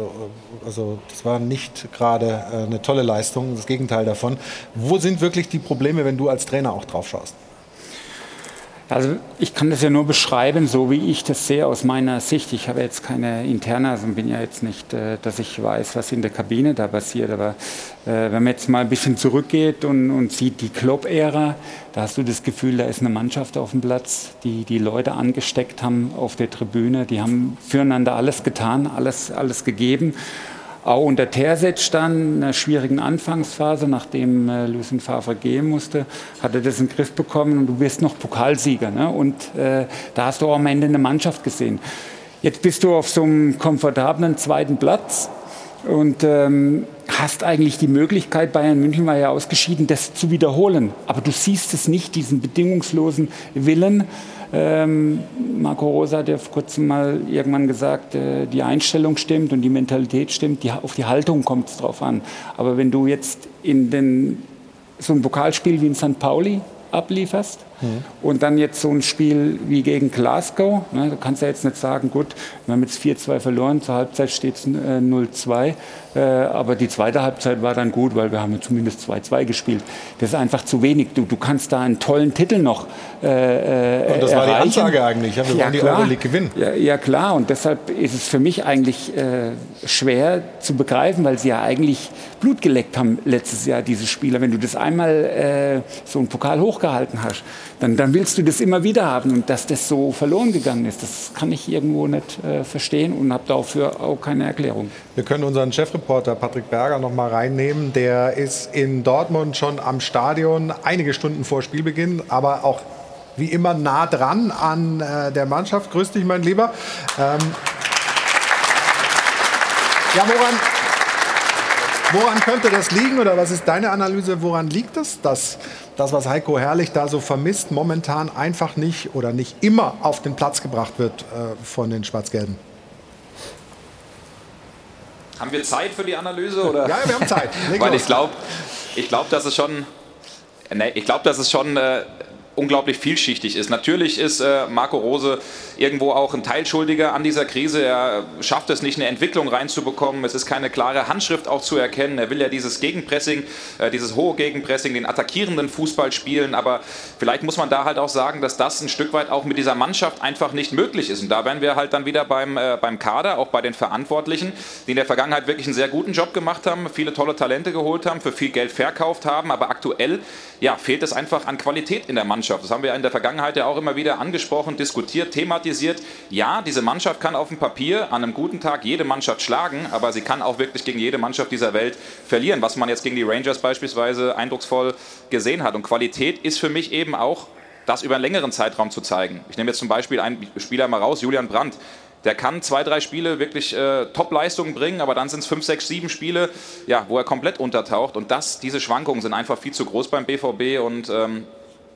also das war nicht gerade äh, eine tolle Leistung, das Gegenteil davon. Wo sind wirklich die Probleme, wenn du als Trainer auch drauf schaust? Also ich kann das ja nur beschreiben, so wie ich das sehe aus meiner Sicht. Ich habe jetzt keine interne, also bin ja jetzt nicht, äh, dass ich weiß, was in der Kabine da passiert. Aber äh, wenn man jetzt mal ein bisschen zurückgeht und, und sieht die Klopp-Ära, da hast du das Gefühl, da ist eine Mannschaft auf dem Platz, die die Leute angesteckt haben auf der Tribüne. Die haben füreinander alles getan, alles, alles gegeben. Auch unter Terzic dann, in einer schwierigen Anfangsphase, nachdem äh, Lucien Favre gehen musste, hat er das in den Griff bekommen und du bist noch Pokalsieger. Ne? Und äh, da hast du auch am Ende eine Mannschaft gesehen. Jetzt bist du auf so einem komfortablen zweiten Platz und ähm, hast eigentlich die Möglichkeit, Bayern München war ja ausgeschieden, das zu wiederholen. Aber du siehst es nicht, diesen bedingungslosen Willen. Ähm, Marco Rosa hat ja vor kurzem mal irgendwann gesagt, äh, die Einstellung stimmt und die Mentalität stimmt, die, auf die Haltung kommt es drauf an. Aber wenn du jetzt in den, so ein Pokalspiel wie in St. Pauli ablieferst, Und dann jetzt so ein Spiel wie gegen Glasgow. Ne, du kannst ja jetzt nicht sagen, gut, wir haben jetzt 4-2 verloren, zur Halbzeit steht es äh, 0-2. Äh, aber die zweite Halbzeit war dann gut, weil wir haben ja zumindest 2-2 gespielt. Das ist einfach zu wenig. Du, du kannst da einen tollen Titel noch äh, Und das war die erreichen. Ansage eigentlich. Ja, wir wollen die. Euroleague gewinnen. Ja, ja klar, und deshalb ist es für mich eigentlich äh, schwer zu begreifen, weil sie ja eigentlich Blut geleckt haben letztes Jahr, diese Spieler. Wenn du das einmal äh, so einen Pokal hochgehalten hast, dann, dann willst du das immer wieder haben. Und dass das so verloren gegangen ist, das kann ich irgendwo nicht äh, verstehen und habe dafür auch keine Erklärung. Wir können unseren Chefreporter Patrick Berger noch mal reinnehmen. Der ist in Dortmund schon am Stadion, einige Stunden vor Spielbeginn, aber auch wie immer nah dran an äh, der Mannschaft. Grüß dich, mein Lieber. Ähm ja, woran, woran könnte das liegen oder was ist deine Analyse? Woran liegt es, dass das, was Heiko Herrlich da so vermisst, momentan einfach nicht oder nicht immer auf den Platz gebracht wird äh, von den Schwarz-Gelben? Haben wir Zeit für die Analyse? Oder? Ja, wir haben Zeit. <laughs> Weil ich glaube, ich glaub, dass es schon, nee, ich glaube, dass es schon äh, unglaublich vielschichtig ist. Natürlich ist äh, Marco Rose irgendwo auch ein Teilschuldiger an dieser Krise. Er schafft es nicht, eine Entwicklung reinzubekommen. Es ist keine klare Handschrift auch zu erkennen. Er will ja dieses Gegenpressing, äh, dieses hohe Gegenpressing, den attackierenden Fußball spielen. Aber vielleicht muss man da halt auch sagen, dass das ein Stück weit auch mit dieser Mannschaft einfach nicht möglich ist. Und da wären wir halt dann wieder beim, äh, beim Kader, auch bei den Verantwortlichen, die in der Vergangenheit wirklich einen sehr guten Job gemacht haben, viele tolle Talente geholt haben, für viel Geld verkauft haben. Aber aktuell ja, fehlt es einfach an Qualität in der Mannschaft. Das haben wir in der Vergangenheit ja auch immer wieder angesprochen, diskutiert, thematisiert. Ja, diese Mannschaft kann auf dem Papier an einem guten Tag jede Mannschaft schlagen, aber sie kann auch wirklich gegen jede Mannschaft dieser Welt verlieren, was man jetzt gegen die Rangers beispielsweise eindrucksvoll gesehen hat. Und Qualität ist für mich eben auch das über einen längeren Zeitraum zu zeigen. Ich nehme jetzt zum Beispiel einen Spieler mal raus, Julian Brandt. Der kann zwei, drei Spiele wirklich äh, Top-Leistungen bringen, aber dann sind es fünf, sechs, sieben Spiele, ja, wo er komplett untertaucht. Und das, diese Schwankungen sind einfach viel zu groß beim BVB und ähm,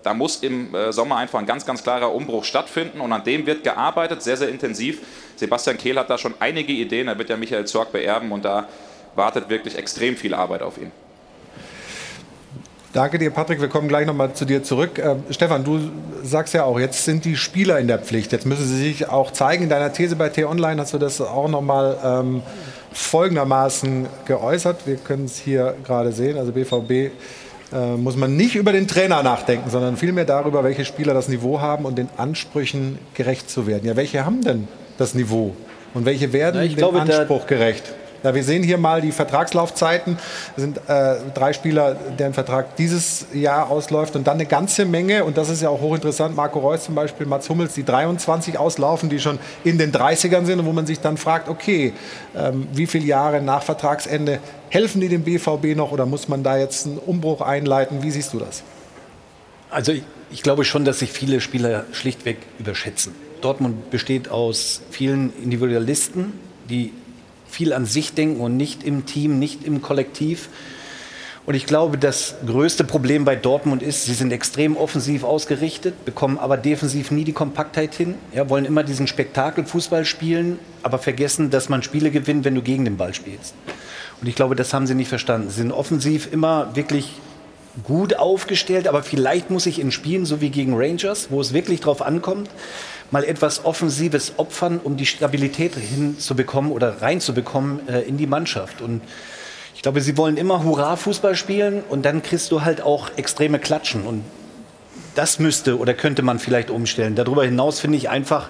da muss im äh, Sommer einfach ein ganz, ganz klarer Umbruch stattfinden und an dem wird gearbeitet, sehr, sehr intensiv. Sebastian Kehl hat da schon einige Ideen, er wird ja Michael Zorg beerben und da wartet wirklich extrem viel Arbeit auf ihn. Danke dir, Patrick. Wir kommen gleich nochmal zu dir zurück. Äh, Stefan, du sagst ja auch, jetzt sind die Spieler in der Pflicht. Jetzt müssen sie sich auch zeigen. In deiner These bei T-Online hast du das auch nochmal ähm, folgendermaßen geäußert. Wir können es hier gerade sehen. Also BVB äh, muss man nicht über den Trainer nachdenken, sondern vielmehr darüber, welche Spieler das Niveau haben und den Ansprüchen gerecht zu werden. Ja, welche haben denn das Niveau? Und welche werden Na, dem glaube, da- Anspruch gerecht? Ja, wir sehen hier mal die Vertragslaufzeiten. Es sind äh, drei Spieler, deren Vertrag dieses Jahr ausläuft und dann eine ganze Menge, und das ist ja auch hochinteressant, Marco Reus zum Beispiel, Mats Hummels, die 23 auslaufen, die schon in den 30ern sind und wo man sich dann fragt, okay, ähm, wie viele Jahre nach Vertragsende helfen die dem BVB noch oder muss man da jetzt einen Umbruch einleiten? Wie siehst du das? Also ich, ich glaube schon, dass sich viele Spieler schlichtweg überschätzen. Dortmund besteht aus vielen Individualisten, die viel an sich denken und nicht im Team, nicht im Kollektiv. Und ich glaube, das größte Problem bei Dortmund ist, sie sind extrem offensiv ausgerichtet, bekommen aber defensiv nie die Kompaktheit hin, ja, wollen immer diesen Spektakelfußball spielen, aber vergessen, dass man Spiele gewinnt, wenn du gegen den Ball spielst. Und ich glaube, das haben sie nicht verstanden. Sie sind offensiv immer wirklich gut aufgestellt, aber vielleicht muss ich in Spielen, so wie gegen Rangers, wo es wirklich drauf ankommt, mal etwas Offensives opfern, um die Stabilität hinzubekommen oder reinzubekommen äh, in die Mannschaft. Und ich glaube, sie wollen immer Hurra-Fußball spielen und dann kriegst du halt auch extreme Klatschen. Und das müsste oder könnte man vielleicht umstellen. Darüber hinaus finde ich einfach,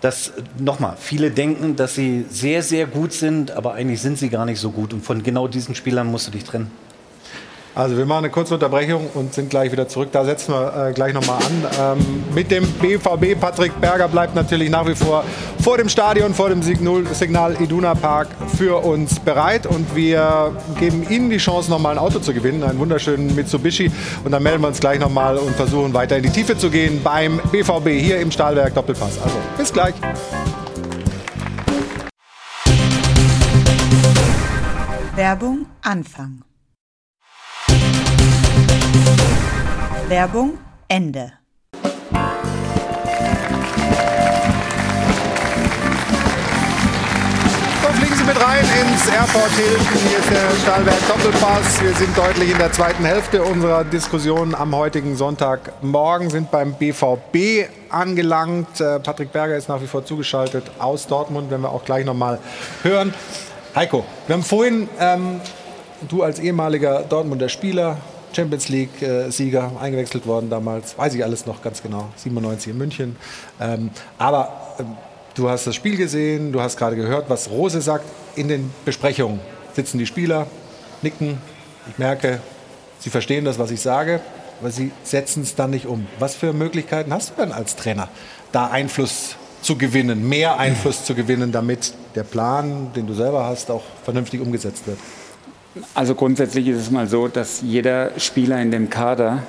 dass nochmal viele denken, dass sie sehr, sehr gut sind, aber eigentlich sind sie gar nicht so gut. Und von genau diesen Spielern musst du dich trennen. Also wir machen eine kurze Unterbrechung und sind gleich wieder zurück. Da setzen wir äh, gleich nochmal an. Ähm, mit dem BVB, Patrick Berger bleibt natürlich nach wie vor vor dem Stadion, vor dem Signal, Signal Iduna Park für uns bereit. Und wir geben Ihnen die Chance, nochmal ein Auto zu gewinnen, einen wunderschönen Mitsubishi. Und dann melden wir uns gleich nochmal und versuchen weiter in die Tiefe zu gehen beim BVB hier im Stahlwerk Doppelpass. Also bis gleich. Werbung Anfang. Werbung Ende. Mit rein ins Airport Hilton. Hier ist der Stahlberg Doppelpass. Wir sind deutlich in der zweiten Hälfte unserer Diskussion am heutigen Sonntagmorgen, sind beim BVB angelangt. Äh, Patrick Berger ist nach wie vor zugeschaltet aus Dortmund, wenn wir auch gleich noch mal hören. Heiko, wir haben vorhin, ähm, du als ehemaliger Dortmunder Spieler, Champions League-Sieger, eingewechselt worden damals, weiß ich alles noch ganz genau, 97 in München. Ähm, aber ähm, du hast das Spiel gesehen, du hast gerade gehört, was Rose sagt. In den Besprechungen sitzen die Spieler, nicken. Ich merke, sie verstehen das, was ich sage, aber sie setzen es dann nicht um. Was für Möglichkeiten hast du denn als Trainer, da Einfluss zu gewinnen, mehr Einfluss zu gewinnen, damit der Plan, den du selber hast, auch vernünftig umgesetzt wird? Also grundsätzlich ist es mal so, dass jeder Spieler in dem Kader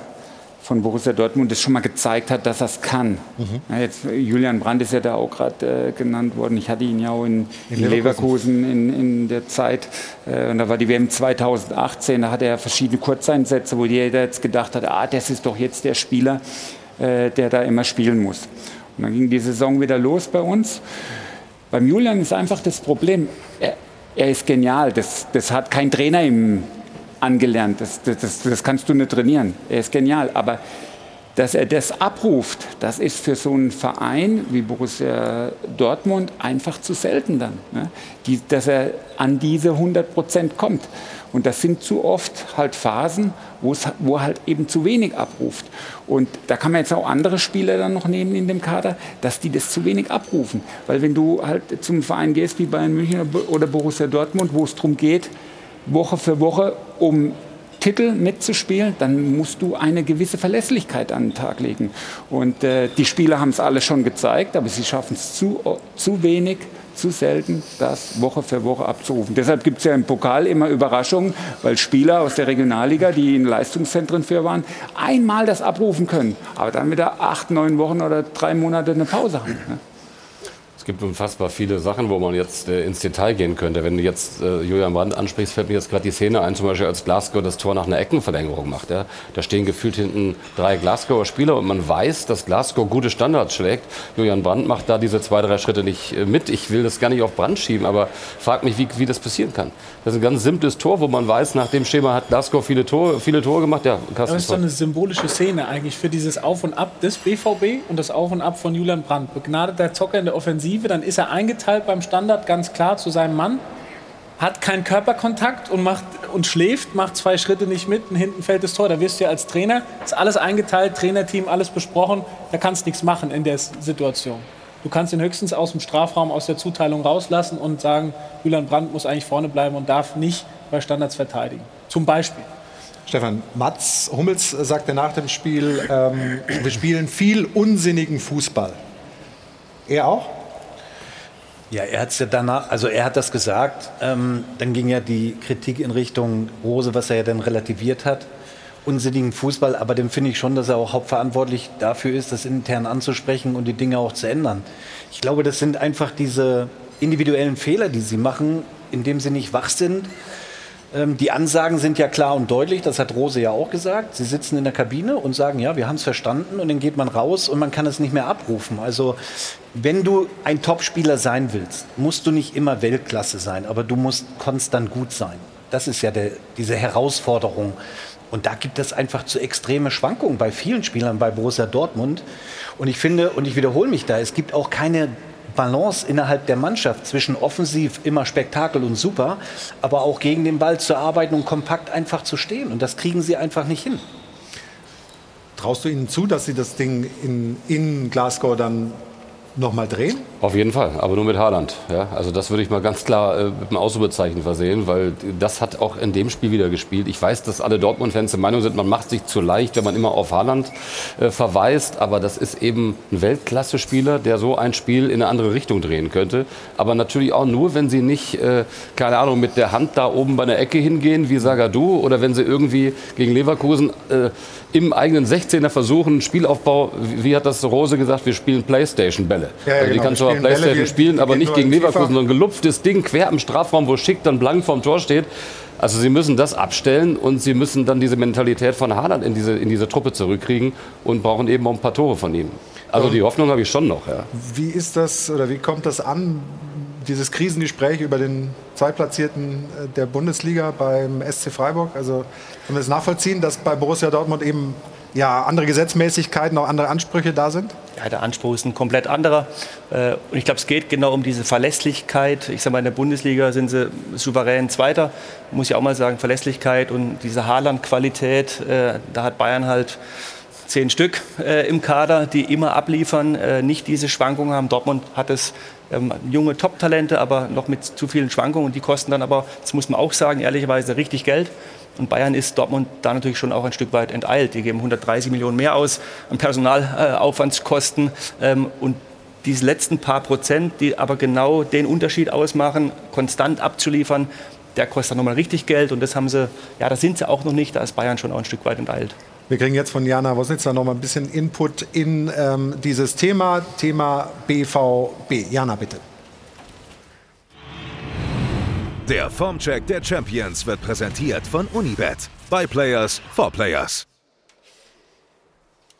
von Borussia Dortmund es schon mal gezeigt hat, dass er es kann. Mhm. Ja, jetzt, Julian Brandt ist ja da auch gerade äh, genannt worden. Ich hatte ihn ja auch in, in, in Leverkusen, in, in, der Zeit. Äh, und da war die WM 2018. Da hatte er verschiedene Kurzeinsätze, wo jeder jetzt gedacht hat, ah, das ist doch jetzt der Spieler, äh, der da immer spielen muss. Und dann ging die Saison wieder los bei uns. Beim Julian ist einfach das Problem, er, er ist genial. Das, das hat kein Trainer ihm angelernt. Das, das, das kannst du nicht trainieren. Er ist genial. Aber dass er das abruft, das ist für so einen Verein wie Borussia Dortmund einfach zu selten dann. Ne? Die, dass er an diese 100 Prozent kommt. Und das sind zu oft halt Phasen, wo er halt eben zu wenig abruft. Und da kann man jetzt auch andere Spieler dann noch nehmen in dem Kader, dass die das zu wenig abrufen. Weil wenn du halt zum Verein gehst wie Bayern München oder Borussia Dortmund, wo es darum geht, Woche für Woche um Titel mitzuspielen, dann musst du eine gewisse Verlässlichkeit an den Tag legen. Und äh, die Spieler haben es alle schon gezeigt, aber sie schaffen es zu, zu wenig, zu selten, das Woche für Woche abzurufen. Deshalb gibt es ja im Pokal immer Überraschungen, weil Spieler aus der Regionalliga, die in Leistungszentren für waren, einmal das abrufen können, aber dann wieder acht, neun Wochen oder drei Monate eine Pause haben. Ne? Es gibt unfassbar viele Sachen, wo man jetzt äh, ins Detail gehen könnte. Wenn du jetzt äh, Julian Brandt ansprichst, fällt mir jetzt gerade die Szene ein, zum Beispiel als Glasgow das Tor nach einer Eckenverlängerung macht. Ja? Da stehen gefühlt hinten drei Glasgower Spieler und man weiß, dass Glasgow gute Standards schlägt. Julian Brandt macht da diese zwei, drei Schritte nicht äh, mit. Ich will das gar nicht auf Brand schieben, aber frag mich, wie, wie das passieren kann. Das ist ein ganz simples Tor, wo man weiß, nach dem Schema hat Glasgow viele Tore, viele Tore gemacht. Ja, das ist so eine symbolische Szene eigentlich für dieses Auf und Ab des BVB und das Auf und Ab von Julian Brandt. Begnadeter Zocker in der Offensive, dann ist er eingeteilt beim Standard ganz klar zu seinem Mann, hat keinen Körperkontakt und, macht, und schläft, macht zwei Schritte nicht mit und hinten fällt das Tor. Da wirst du ja als Trainer, ist alles eingeteilt, Trainerteam, alles besprochen, da kannst du nichts machen in der Situation. Du kannst ihn höchstens aus dem Strafraum, aus der Zuteilung rauslassen und sagen, Julian Brandt muss eigentlich vorne bleiben und darf nicht bei Standards verteidigen. Zum Beispiel. Stefan, Mats Hummels sagte nach dem Spiel, ähm, wir spielen viel unsinnigen Fußball. Er auch? Ja, er hat ja danach, also er hat das gesagt. Ähm, dann ging ja die Kritik in Richtung Rose, was er ja dann relativiert hat. Unsinnigen Fußball, aber dem finde ich schon, dass er auch hauptverantwortlich dafür ist, das intern anzusprechen und die Dinge auch zu ändern. Ich glaube, das sind einfach diese individuellen Fehler, die sie machen, indem sie nicht wach sind die Ansagen sind ja klar und deutlich, das hat Rose ja auch gesagt. Sie sitzen in der Kabine und sagen, ja, wir haben es verstanden und dann geht man raus und man kann es nicht mehr abrufen. Also wenn du ein Topspieler sein willst, musst du nicht immer Weltklasse sein, aber du musst konstant gut sein. Das ist ja der, diese Herausforderung. Und da gibt es einfach zu extreme Schwankungen bei vielen Spielern bei Borussia Dortmund. Und ich finde, und ich wiederhole mich da, es gibt auch keine Balance innerhalb der Mannschaft zwischen offensiv immer Spektakel und super, aber auch gegen den Ball zu arbeiten und kompakt einfach zu stehen. Und das kriegen sie einfach nicht hin. Traust du ihnen zu, dass sie das Ding in, in Glasgow dann nochmal drehen? Auf jeden Fall, aber nur mit Haaland. Ja? Also das würde ich mal ganz klar äh, mit einem Ausrufezeichen versehen, weil das hat auch in dem Spiel wieder gespielt. Ich weiß, dass alle Dortmund-Fans der Meinung sind, man macht sich zu leicht, wenn man immer auf Haaland äh, verweist, aber das ist eben ein Weltklasse-Spieler, der so ein Spiel in eine andere Richtung drehen könnte. Aber natürlich auch nur, wenn sie nicht, äh, keine Ahnung, mit der Hand da oben bei der Ecke hingehen wie Sagadu oder wenn sie irgendwie gegen Leverkusen äh, im eigenen 16er versuchen, Spielaufbau, wie, wie hat das Rose gesagt, wir spielen Playstation-Bälle. Ja, ja, also die genau. kannst du auf Playstation Bälle, spielen, aber nicht gegen Leverkusen, sondern gelupftes Ding quer am Strafraum, wo Schick dann blank vorm Tor steht. Also sie müssen das abstellen und sie müssen dann diese Mentalität von Haaland in diese, in diese Truppe zurückkriegen und brauchen eben auch ein paar Tore von ihm. Also die Hoffnung habe ich schon noch. Ja. Wie ist das oder wie kommt das an dieses Krisengespräch über den Zweitplatzierten äh, der Bundesliga beim SC Freiburg. Also können wir es nachvollziehen, dass bei Borussia Dortmund eben ja, andere Gesetzmäßigkeiten, auch andere Ansprüche da sind? Ja, der Anspruch ist ein komplett anderer. Äh, und ich glaube, es geht genau um diese Verlässlichkeit. Ich sage mal, in der Bundesliga sind sie souverän Zweiter. Muss ich auch mal sagen, Verlässlichkeit und diese Haaland-Qualität. Äh, da hat Bayern halt zehn Stück äh, im Kader, die immer abliefern, nicht diese Schwankungen haben. Dortmund hat es ähm, junge Top-Talente, aber noch mit zu vielen Schwankungen. Und die kosten dann aber, das muss man auch sagen, ehrlicherweise richtig Geld. Und Bayern ist Dortmund da natürlich schon auch ein Stück weit enteilt. Die geben 130 Millionen mehr aus an Personalaufwandskosten. Ähm, und diese letzten paar Prozent, die aber genau den Unterschied ausmachen, konstant abzuliefern, der kostet nochmal richtig Geld. Und das haben sie, ja, da sind sie auch noch nicht. Da ist Bayern schon auch ein Stück weit enteilt. Wir kriegen jetzt von Jana Wosnitzer noch mal ein bisschen Input in ähm, dieses Thema, Thema BVB. Jana, bitte. Der Formcheck der Champions wird präsentiert von Unibet. By Players for Players.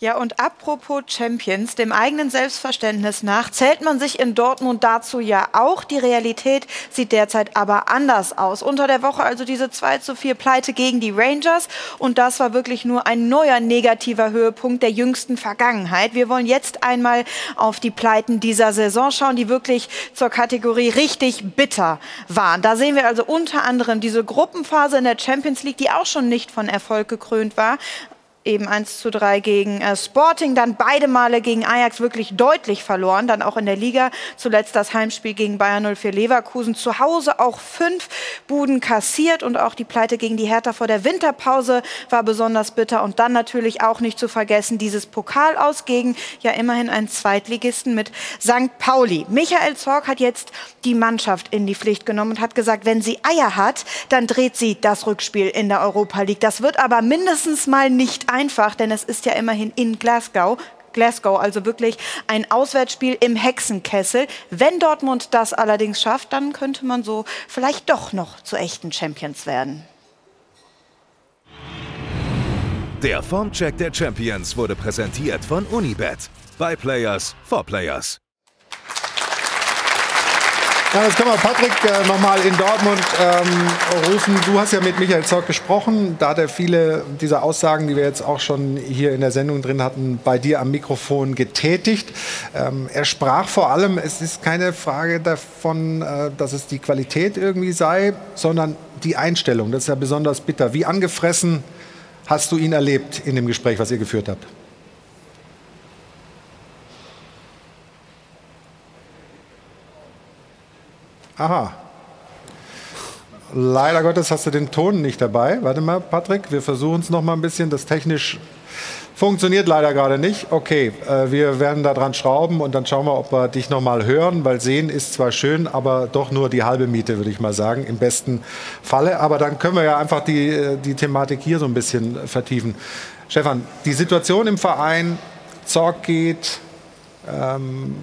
Ja, und apropos Champions, dem eigenen Selbstverständnis nach zählt man sich in Dortmund dazu ja auch. Die Realität sieht derzeit aber anders aus. Unter der Woche also diese 2 zu 4 Pleite gegen die Rangers. Und das war wirklich nur ein neuer negativer Höhepunkt der jüngsten Vergangenheit. Wir wollen jetzt einmal auf die Pleiten dieser Saison schauen, die wirklich zur Kategorie richtig bitter waren. Da sehen wir also unter anderem diese Gruppenphase in der Champions League, die auch schon nicht von Erfolg gekrönt war eben 1 zu 3 gegen äh, Sporting, dann beide Male gegen Ajax wirklich deutlich verloren, dann auch in der Liga, zuletzt das Heimspiel gegen Bayern 04 Leverkusen, zu Hause auch fünf Buden kassiert und auch die Pleite gegen die Hertha vor der Winterpause war besonders bitter und dann natürlich auch nicht zu vergessen dieses Pokal aus gegen ja immerhin einen Zweitligisten mit St. Pauli. Michael Zorg hat jetzt die Mannschaft in die Pflicht genommen und hat gesagt, wenn sie Eier hat, dann dreht sie das Rückspiel in der Europa League. Das wird aber mindestens mal nicht einfach, denn es ist ja immerhin in Glasgow. Glasgow, also wirklich ein Auswärtsspiel im Hexenkessel. Wenn Dortmund das allerdings schafft, dann könnte man so vielleicht doch noch zu echten Champions werden. Der Formcheck der Champions wurde präsentiert von Unibet. By Players for Players. Ja, jetzt können wir Patrick äh, nochmal in Dortmund ähm, rufen. Du hast ja mit Michael Zorc gesprochen. Da hat er viele dieser Aussagen, die wir jetzt auch schon hier in der Sendung drin hatten, bei dir am Mikrofon getätigt. Ähm, er sprach vor allem, es ist keine Frage davon, äh, dass es die Qualität irgendwie sei, sondern die Einstellung. Das ist ja besonders bitter. Wie angefressen hast du ihn erlebt in dem Gespräch, was ihr geführt habt? Aha. Leider Gottes hast du den Ton nicht dabei. Warte mal, Patrick, wir versuchen es noch mal ein bisschen. Das technisch funktioniert leider gerade nicht. Okay, äh, wir werden da dran schrauben und dann schauen wir, ob wir dich noch mal hören, weil sehen ist zwar schön, aber doch nur die halbe Miete, würde ich mal sagen, im besten Falle. Aber dann können wir ja einfach die, äh, die Thematik hier so ein bisschen vertiefen. Stefan, die Situation im Verein, Zorg geht, ähm,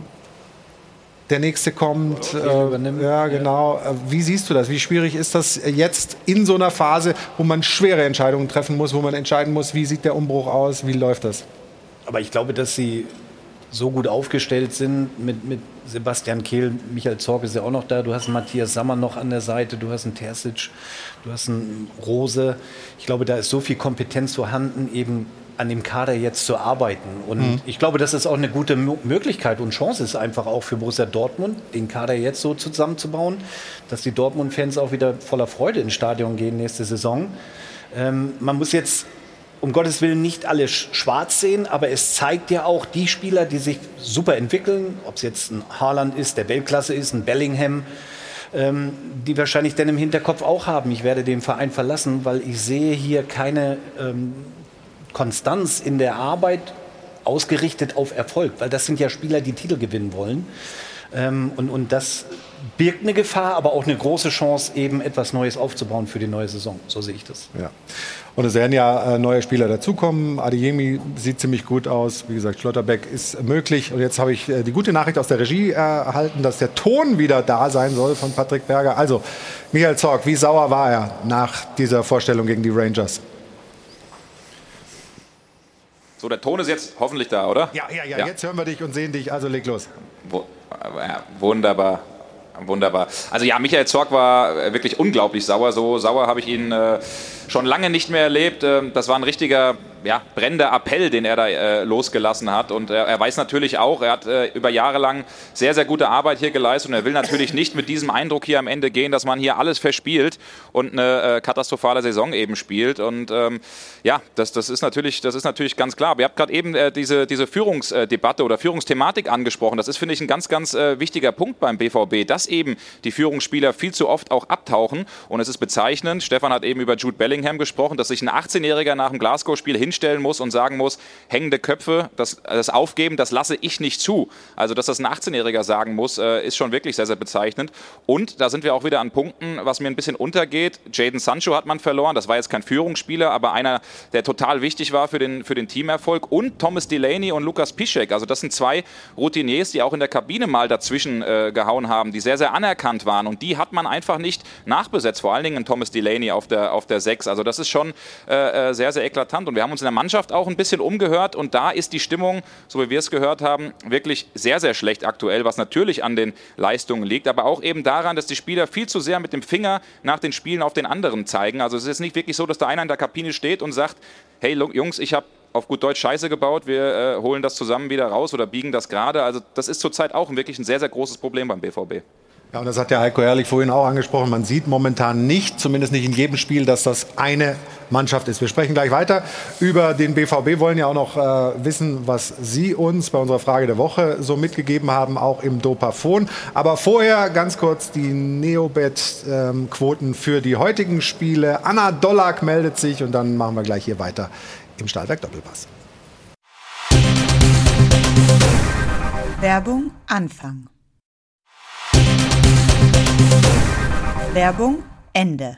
der nächste kommt. Äh, ja, genau. Äh, wie siehst du das? Wie schwierig ist das jetzt in so einer Phase, wo man schwere Entscheidungen treffen muss, wo man entscheiden muss, wie sieht der Umbruch aus, wie läuft das? Aber ich glaube, dass sie so gut aufgestellt sind mit, mit Sebastian Kehl, Michael Zorg ist ja auch noch da, du hast einen Matthias Sammer noch an der Seite, du hast einen Terzic, du hast einen Rose. Ich glaube, da ist so viel Kompetenz vorhanden, eben an dem Kader jetzt zu arbeiten. Und mhm. ich glaube, dass es auch eine gute Möglichkeit und Chance ist, einfach auch für Borussia Dortmund, den Kader jetzt so zusammenzubauen, dass die Dortmund-Fans auch wieder voller Freude ins Stadion gehen nächste Saison. Ähm, man muss jetzt um Gottes Willen nicht alle schwarz sehen, aber es zeigt ja auch die Spieler, die sich super entwickeln, ob es jetzt ein Haaland ist, der Weltklasse ist, ein Bellingham, ähm, die wahrscheinlich dann im Hinterkopf auch haben, ich werde den Verein verlassen, weil ich sehe hier keine ähm, Konstanz in der Arbeit ausgerichtet auf Erfolg, weil das sind ja Spieler, die Titel gewinnen wollen. Ähm, und, und das birgt eine Gefahr, aber auch eine große Chance, eben etwas Neues aufzubauen für die neue Saison. So sehe ich das. Ja. Und es werden ja äh, neue Spieler dazukommen. Adeyemi sieht ziemlich gut aus. Wie gesagt, Schlotterbeck ist möglich. Und jetzt habe ich äh, die gute Nachricht aus der Regie erhalten, dass der Ton wieder da sein soll von Patrick Berger. Also, Michael Zorg, wie sauer war er nach dieser Vorstellung gegen die Rangers? So, der Ton ist jetzt hoffentlich da, oder? Ja, ja, ja, ja. jetzt hören wir dich und sehen dich, also leg los. Wo, ja, wunderbar. Wunderbar. Also ja, Michael Zorg war äh, wirklich unglaublich sauer. So sauer habe ich ihn äh, schon lange nicht mehr erlebt. Ähm, das war ein richtiger ja, brennender Appell, den er da äh, losgelassen hat. Und äh, er weiß natürlich auch, er hat äh, über Jahre lang sehr, sehr gute Arbeit hier geleistet und er will natürlich nicht mit diesem Eindruck hier am Ende gehen, dass man hier alles verspielt und eine äh, katastrophale Saison eben spielt. Und ähm, ja, das, das, ist natürlich, das ist natürlich ganz klar. Aber ihr habt gerade eben äh, diese, diese Führungsdebatte oder Führungsthematik angesprochen. Das ist, finde ich, ein ganz, ganz äh, wichtiger Punkt beim BVB, dass eben die Führungsspieler viel zu oft auch abtauchen. Und es ist bezeichnend, Stefan hat eben über Jude Bellingham gesprochen, dass sich ein 18-Jähriger nach dem Glasgow-Spiel hin hinstellen muss und sagen muss, hängende Köpfe, das, das Aufgeben, das lasse ich nicht zu. Also, dass das ein 18-Jähriger sagen muss, äh, ist schon wirklich sehr, sehr bezeichnend. Und da sind wir auch wieder an Punkten, was mir ein bisschen untergeht. Jaden Sancho hat man verloren, das war jetzt kein Führungsspieler, aber einer, der total wichtig war für den, für den Teamerfolg. Und Thomas Delaney und Lukas Piszek, also das sind zwei Routiniers, die auch in der Kabine mal dazwischen äh, gehauen haben, die sehr, sehr anerkannt waren. Und die hat man einfach nicht nachbesetzt, vor allen Dingen Thomas Delaney auf der, auf der 6. Also das ist schon äh, äh, sehr, sehr eklatant. Und wir haben uns in der Mannschaft auch ein bisschen umgehört und da ist die Stimmung, so wie wir es gehört haben, wirklich sehr, sehr schlecht aktuell, was natürlich an den Leistungen liegt, aber auch eben daran, dass die Spieler viel zu sehr mit dem Finger nach den Spielen auf den anderen zeigen. Also es ist nicht wirklich so, dass da einer in der Kabine steht und sagt, hey Jungs, ich habe auf gut Deutsch Scheiße gebaut, wir äh, holen das zusammen wieder raus oder biegen das gerade. Also das ist zurzeit auch wirklich ein sehr, sehr großes Problem beim BVB. Ja, und das hat der Heiko Herrlich vorhin auch angesprochen. Man sieht momentan nicht, zumindest nicht in jedem Spiel, dass das eine Mannschaft ist. Wir sprechen gleich weiter über den BVB, wollen ja auch noch äh, wissen, was Sie uns bei unserer Frage der Woche so mitgegeben haben, auch im Dopafon. Aber vorher ganz kurz die Neobet-Quoten ähm, für die heutigen Spiele. Anna Dollack meldet sich und dann machen wir gleich hier weiter im Stahlwerk Doppelpass. Werbung Anfang. Werbung Ende.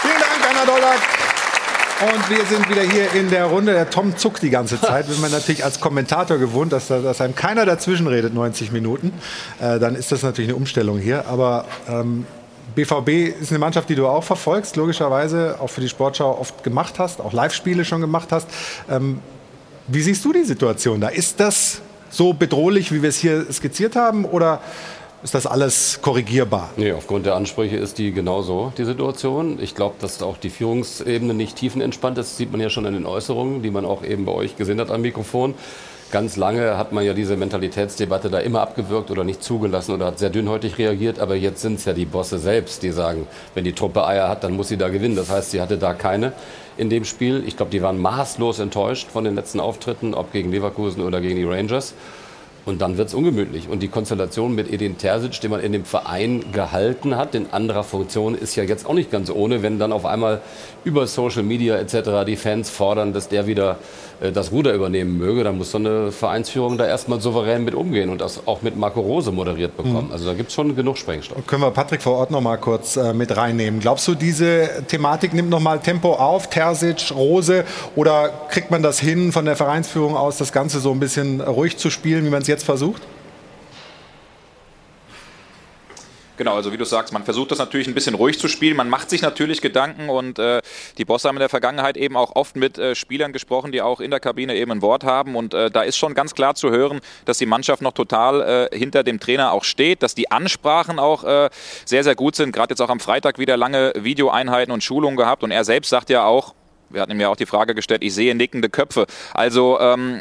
Vielen Dank, Anna Dollack. Und wir sind wieder hier in der Runde. Der Tom zuckt die ganze Zeit. Wenn man natürlich als Kommentator gewohnt, dass, dass einem keiner dazwischen redet, 90 Minuten, äh, dann ist das natürlich eine Umstellung hier. Aber ähm, BVB ist eine Mannschaft, die du auch verfolgst, logischerweise, auch für die Sportschau oft gemacht hast, auch Live-Spiele schon gemacht hast. Ähm, wie siehst du die Situation da? Ist das so bedrohlich, wie wir es hier skizziert haben? Oder ist das alles korrigierbar? Nee, aufgrund der Ansprüche ist die genauso, die Situation. Ich glaube, dass auch die Führungsebene nicht tiefenentspannt ist. Das sieht man ja schon an den Äußerungen, die man auch eben bei euch gesehen hat am Mikrofon. Ganz lange hat man ja diese Mentalitätsdebatte da immer abgewürgt oder nicht zugelassen oder hat sehr dünnhäutig reagiert. Aber jetzt sind es ja die Bosse selbst, die sagen, wenn die Truppe Eier hat, dann muss sie da gewinnen. Das heißt, sie hatte da keine in dem Spiel. Ich glaube, die waren maßlos enttäuscht von den letzten Auftritten, ob gegen Leverkusen oder gegen die Rangers. Und dann wird es ungemütlich. Und die Konstellation mit Edin Terzic, den man in dem Verein gehalten hat, in anderer Funktion, ist ja jetzt auch nicht ganz ohne, wenn dann auf einmal über Social Media etc. die Fans fordern, dass der wieder das Ruder übernehmen möge, dann muss so eine Vereinsführung da erstmal souverän mit umgehen und das auch mit Marco Rose moderiert bekommen. Mhm. Also da gibt es schon genug Sprengstoff. Können wir Patrick vor Ort noch mal kurz äh, mit reinnehmen? Glaubst du, diese Thematik nimmt noch mal Tempo auf, Terzic, Rose, oder kriegt man das hin von der Vereinsführung aus, das Ganze so ein bisschen ruhig zu spielen, wie man es jetzt versucht? Genau, also wie du sagst, man versucht das natürlich ein bisschen ruhig zu spielen. Man macht sich natürlich Gedanken und äh, die Bosse haben in der Vergangenheit eben auch oft mit äh, Spielern gesprochen, die auch in der Kabine eben ein Wort haben. Und äh, da ist schon ganz klar zu hören, dass die Mannschaft noch total äh, hinter dem Trainer auch steht, dass die Ansprachen auch äh, sehr, sehr gut sind. Gerade jetzt auch am Freitag wieder lange Videoeinheiten und Schulungen gehabt. Und er selbst sagt ja auch, wir hatten ihm ja auch die Frage gestellt, ich sehe nickende Köpfe. Also ähm,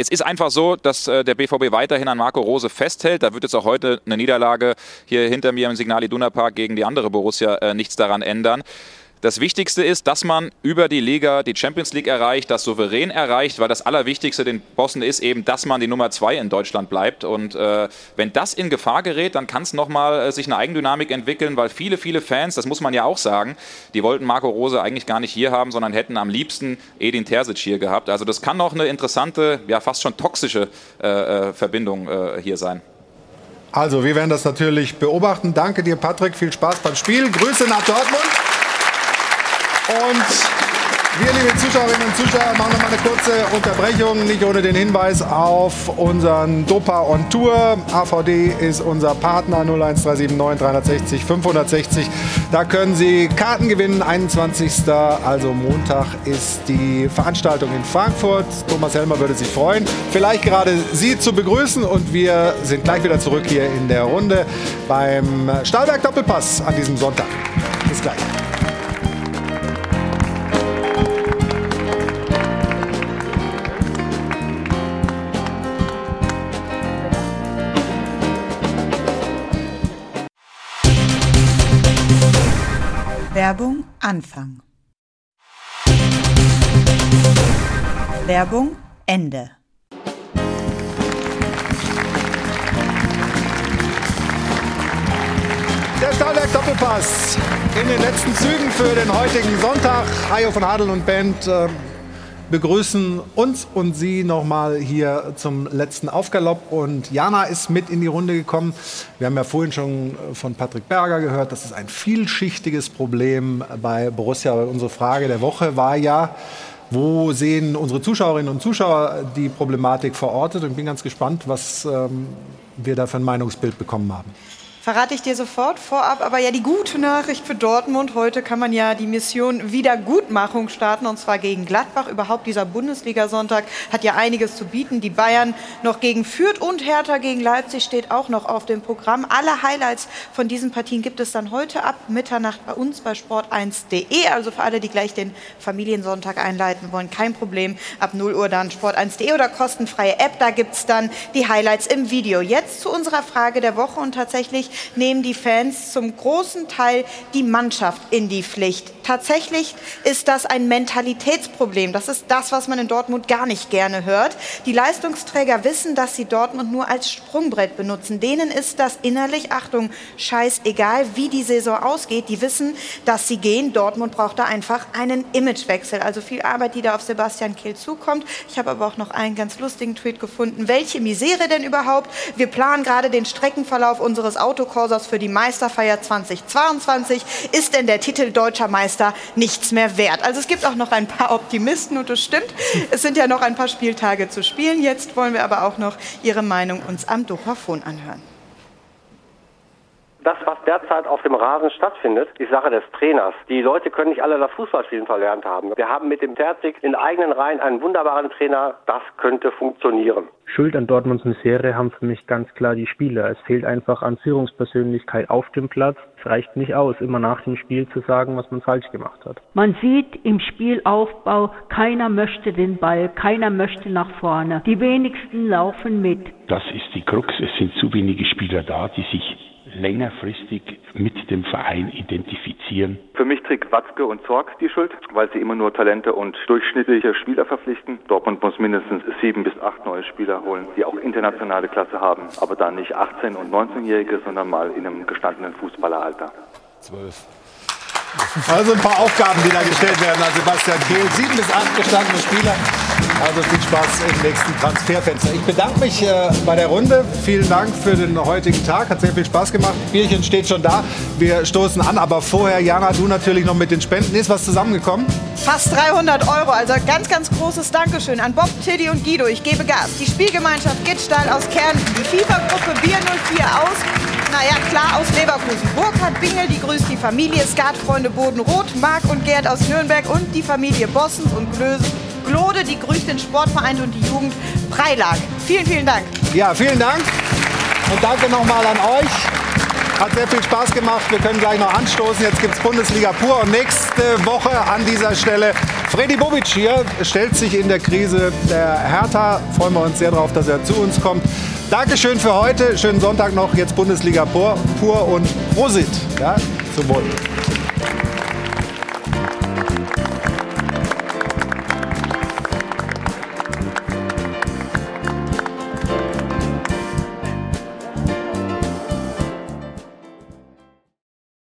es ist einfach so, dass äh, der BVB weiterhin an Marco Rose festhält. Da wird jetzt auch heute eine Niederlage hier hinter mir im Signal Iduna Park gegen die andere Borussia äh, nichts daran ändern. Das Wichtigste ist, dass man über die Liga die Champions League erreicht, das souverän erreicht, weil das Allerwichtigste den Bossen ist eben, dass man die Nummer zwei in Deutschland bleibt. Und äh, wenn das in Gefahr gerät, dann kann es nochmal äh, sich eine Eigendynamik entwickeln, weil viele, viele Fans, das muss man ja auch sagen, die wollten Marco Rose eigentlich gar nicht hier haben, sondern hätten am liebsten Edin Terzic hier gehabt. Also das kann noch eine interessante, ja fast schon toxische äh, äh Verbindung äh, hier sein. Also, wir werden das natürlich beobachten. Danke dir, Patrick. Viel Spaß beim Spiel. Grüße nach Dortmund. Und Wir, liebe Zuschauerinnen und Zuschauer, machen noch mal eine kurze Unterbrechung, nicht ohne den Hinweis auf unseren Dopa on Tour. AVD ist unser Partner 01379 360 560. Da können Sie Karten gewinnen. 21. also Montag ist die Veranstaltung in Frankfurt. Thomas Helmer würde sich freuen, vielleicht gerade Sie zu begrüßen und wir sind gleich wieder zurück hier in der Runde beim Stahlberg Doppelpass an diesem Sonntag. Bis gleich. Werbung Anfang. Werbung Ende. Der Stahlberg Doppelpass in den letzten Zügen für den heutigen Sonntag. Hajo von Adel und Band äh, begrüßen uns und Sie nochmal hier zum letzten Aufgalopp. Und Jana ist mit in die Runde gekommen. Wir haben ja vorhin schon von Patrick Berger gehört, das ist ein vielschichtiges Problem bei Borussia. Unsere Frage der Woche war ja, wo sehen unsere Zuschauerinnen und Zuschauer die Problematik verortet? Und ich bin ganz gespannt, was ähm, wir da für ein Meinungsbild bekommen haben. Verrate ich dir sofort vorab, aber ja die gute Nachricht für Dortmund. Heute kann man ja die Mission Wiedergutmachung starten und zwar gegen Gladbach. Überhaupt dieser Bundesliga-Sonntag hat ja einiges zu bieten. Die Bayern noch gegen Fürth und Hertha gegen Leipzig steht auch noch auf dem Programm. Alle Highlights von diesen Partien gibt es dann heute ab Mitternacht bei uns bei sport1.de. Also für alle, die gleich den Familiensonntag einleiten wollen, kein Problem. Ab 0 Uhr dann sport1.de oder kostenfreie App. Da gibt es dann die Highlights im Video. Jetzt zu unserer Frage der Woche und tatsächlich nehmen die Fans zum großen Teil die Mannschaft in die Pflicht. Tatsächlich ist das ein Mentalitätsproblem. Das ist das, was man in Dortmund gar nicht gerne hört. Die Leistungsträger wissen, dass sie Dortmund nur als Sprungbrett benutzen. Denen ist das innerlich, Achtung, scheißegal, wie die Saison ausgeht. Die wissen, dass sie gehen. Dortmund braucht da einfach einen Imagewechsel. Also viel Arbeit, die da auf Sebastian Kehl zukommt. Ich habe aber auch noch einen ganz lustigen Tweet gefunden. Welche Misere denn überhaupt? Wir planen gerade den Streckenverlauf unseres Autokursors für die Meisterfeier 2022. Ist denn der Titel Deutscher Meister nichts mehr wert? Also es gibt auch noch ein paar Optimisten und das stimmt. Es sind ja noch ein paar Spieltage zu spielen. Jetzt wollen wir aber auch noch Ihre Meinung uns am Dopafon anhören. Das, was derzeit auf dem Rasen stattfindet, ist Sache des Trainers. Die Leute können nicht alle das Fußballspielen verlernt haben. Wir haben mit dem Terzig in eigenen Reihen einen wunderbaren Trainer. Das könnte funktionieren. Schuld an Dortmunds Misere haben für mich ganz klar die Spieler. Es fehlt einfach an Führungspersönlichkeit auf dem Platz. Es reicht nicht aus, immer nach dem Spiel zu sagen, was man falsch gemacht hat. Man sieht im Spielaufbau, keiner möchte den Ball, keiner möchte nach vorne. Die wenigsten laufen mit. Das ist die Krux. Es sind zu wenige Spieler da, die sich längerfristig mit dem Verein identifizieren. Für mich trägt Watzke und Zorg die Schuld, weil sie immer nur Talente und durchschnittliche Spieler verpflichten. Dortmund muss mindestens sieben bis acht neue Spieler holen, die auch internationale Klasse haben, aber dann nicht 18- und 19-Jährige, sondern mal in einem gestandenen Fußballeralter. Zwölf. Also ein paar Aufgaben, die da gestellt werden an Sebastian Kehl. Sieben bis acht gestandene Spieler. Also viel Spaß im nächsten Transferfenster. Ich bedanke mich äh, bei der Runde. Vielen Dank für den heutigen Tag. Hat sehr viel Spaß gemacht. Bierchen steht schon da. Wir stoßen an. Aber vorher, Jana, du natürlich noch mit den Spenden. Ist was zusammengekommen? Fast 300 Euro. Also ganz, ganz großes Dankeschön an Bob, Tiddy und Guido. Ich gebe Gas. Die Spielgemeinschaft Gittstahl aus Kärnten. Die FIFA-Gruppe Bier 04 aus naja, klar aus Leverkusen. Burkhard Bingel, die grüßt die Familie Skatfreunde Bodenroth, Marc und Gerd aus Nürnberg und die Familie Bossens und Klöse. Glode, die grüßt den Sportverein und die Jugend Freilag. Vielen, vielen Dank. Ja, vielen Dank. Und danke nochmal an euch. Hat sehr viel Spaß gemacht. Wir können gleich noch anstoßen. Jetzt gibt es Bundesliga pur. Und nächste Woche an dieser Stelle Freddy Bobic hier stellt sich in der Krise der Hertha. Freuen wir uns sehr darauf, dass er zu uns kommt. Dankeschön für heute. Schönen Sonntag noch. Jetzt Bundesliga pur, pur und Prosit. Ja, zum Wohl. Thank you.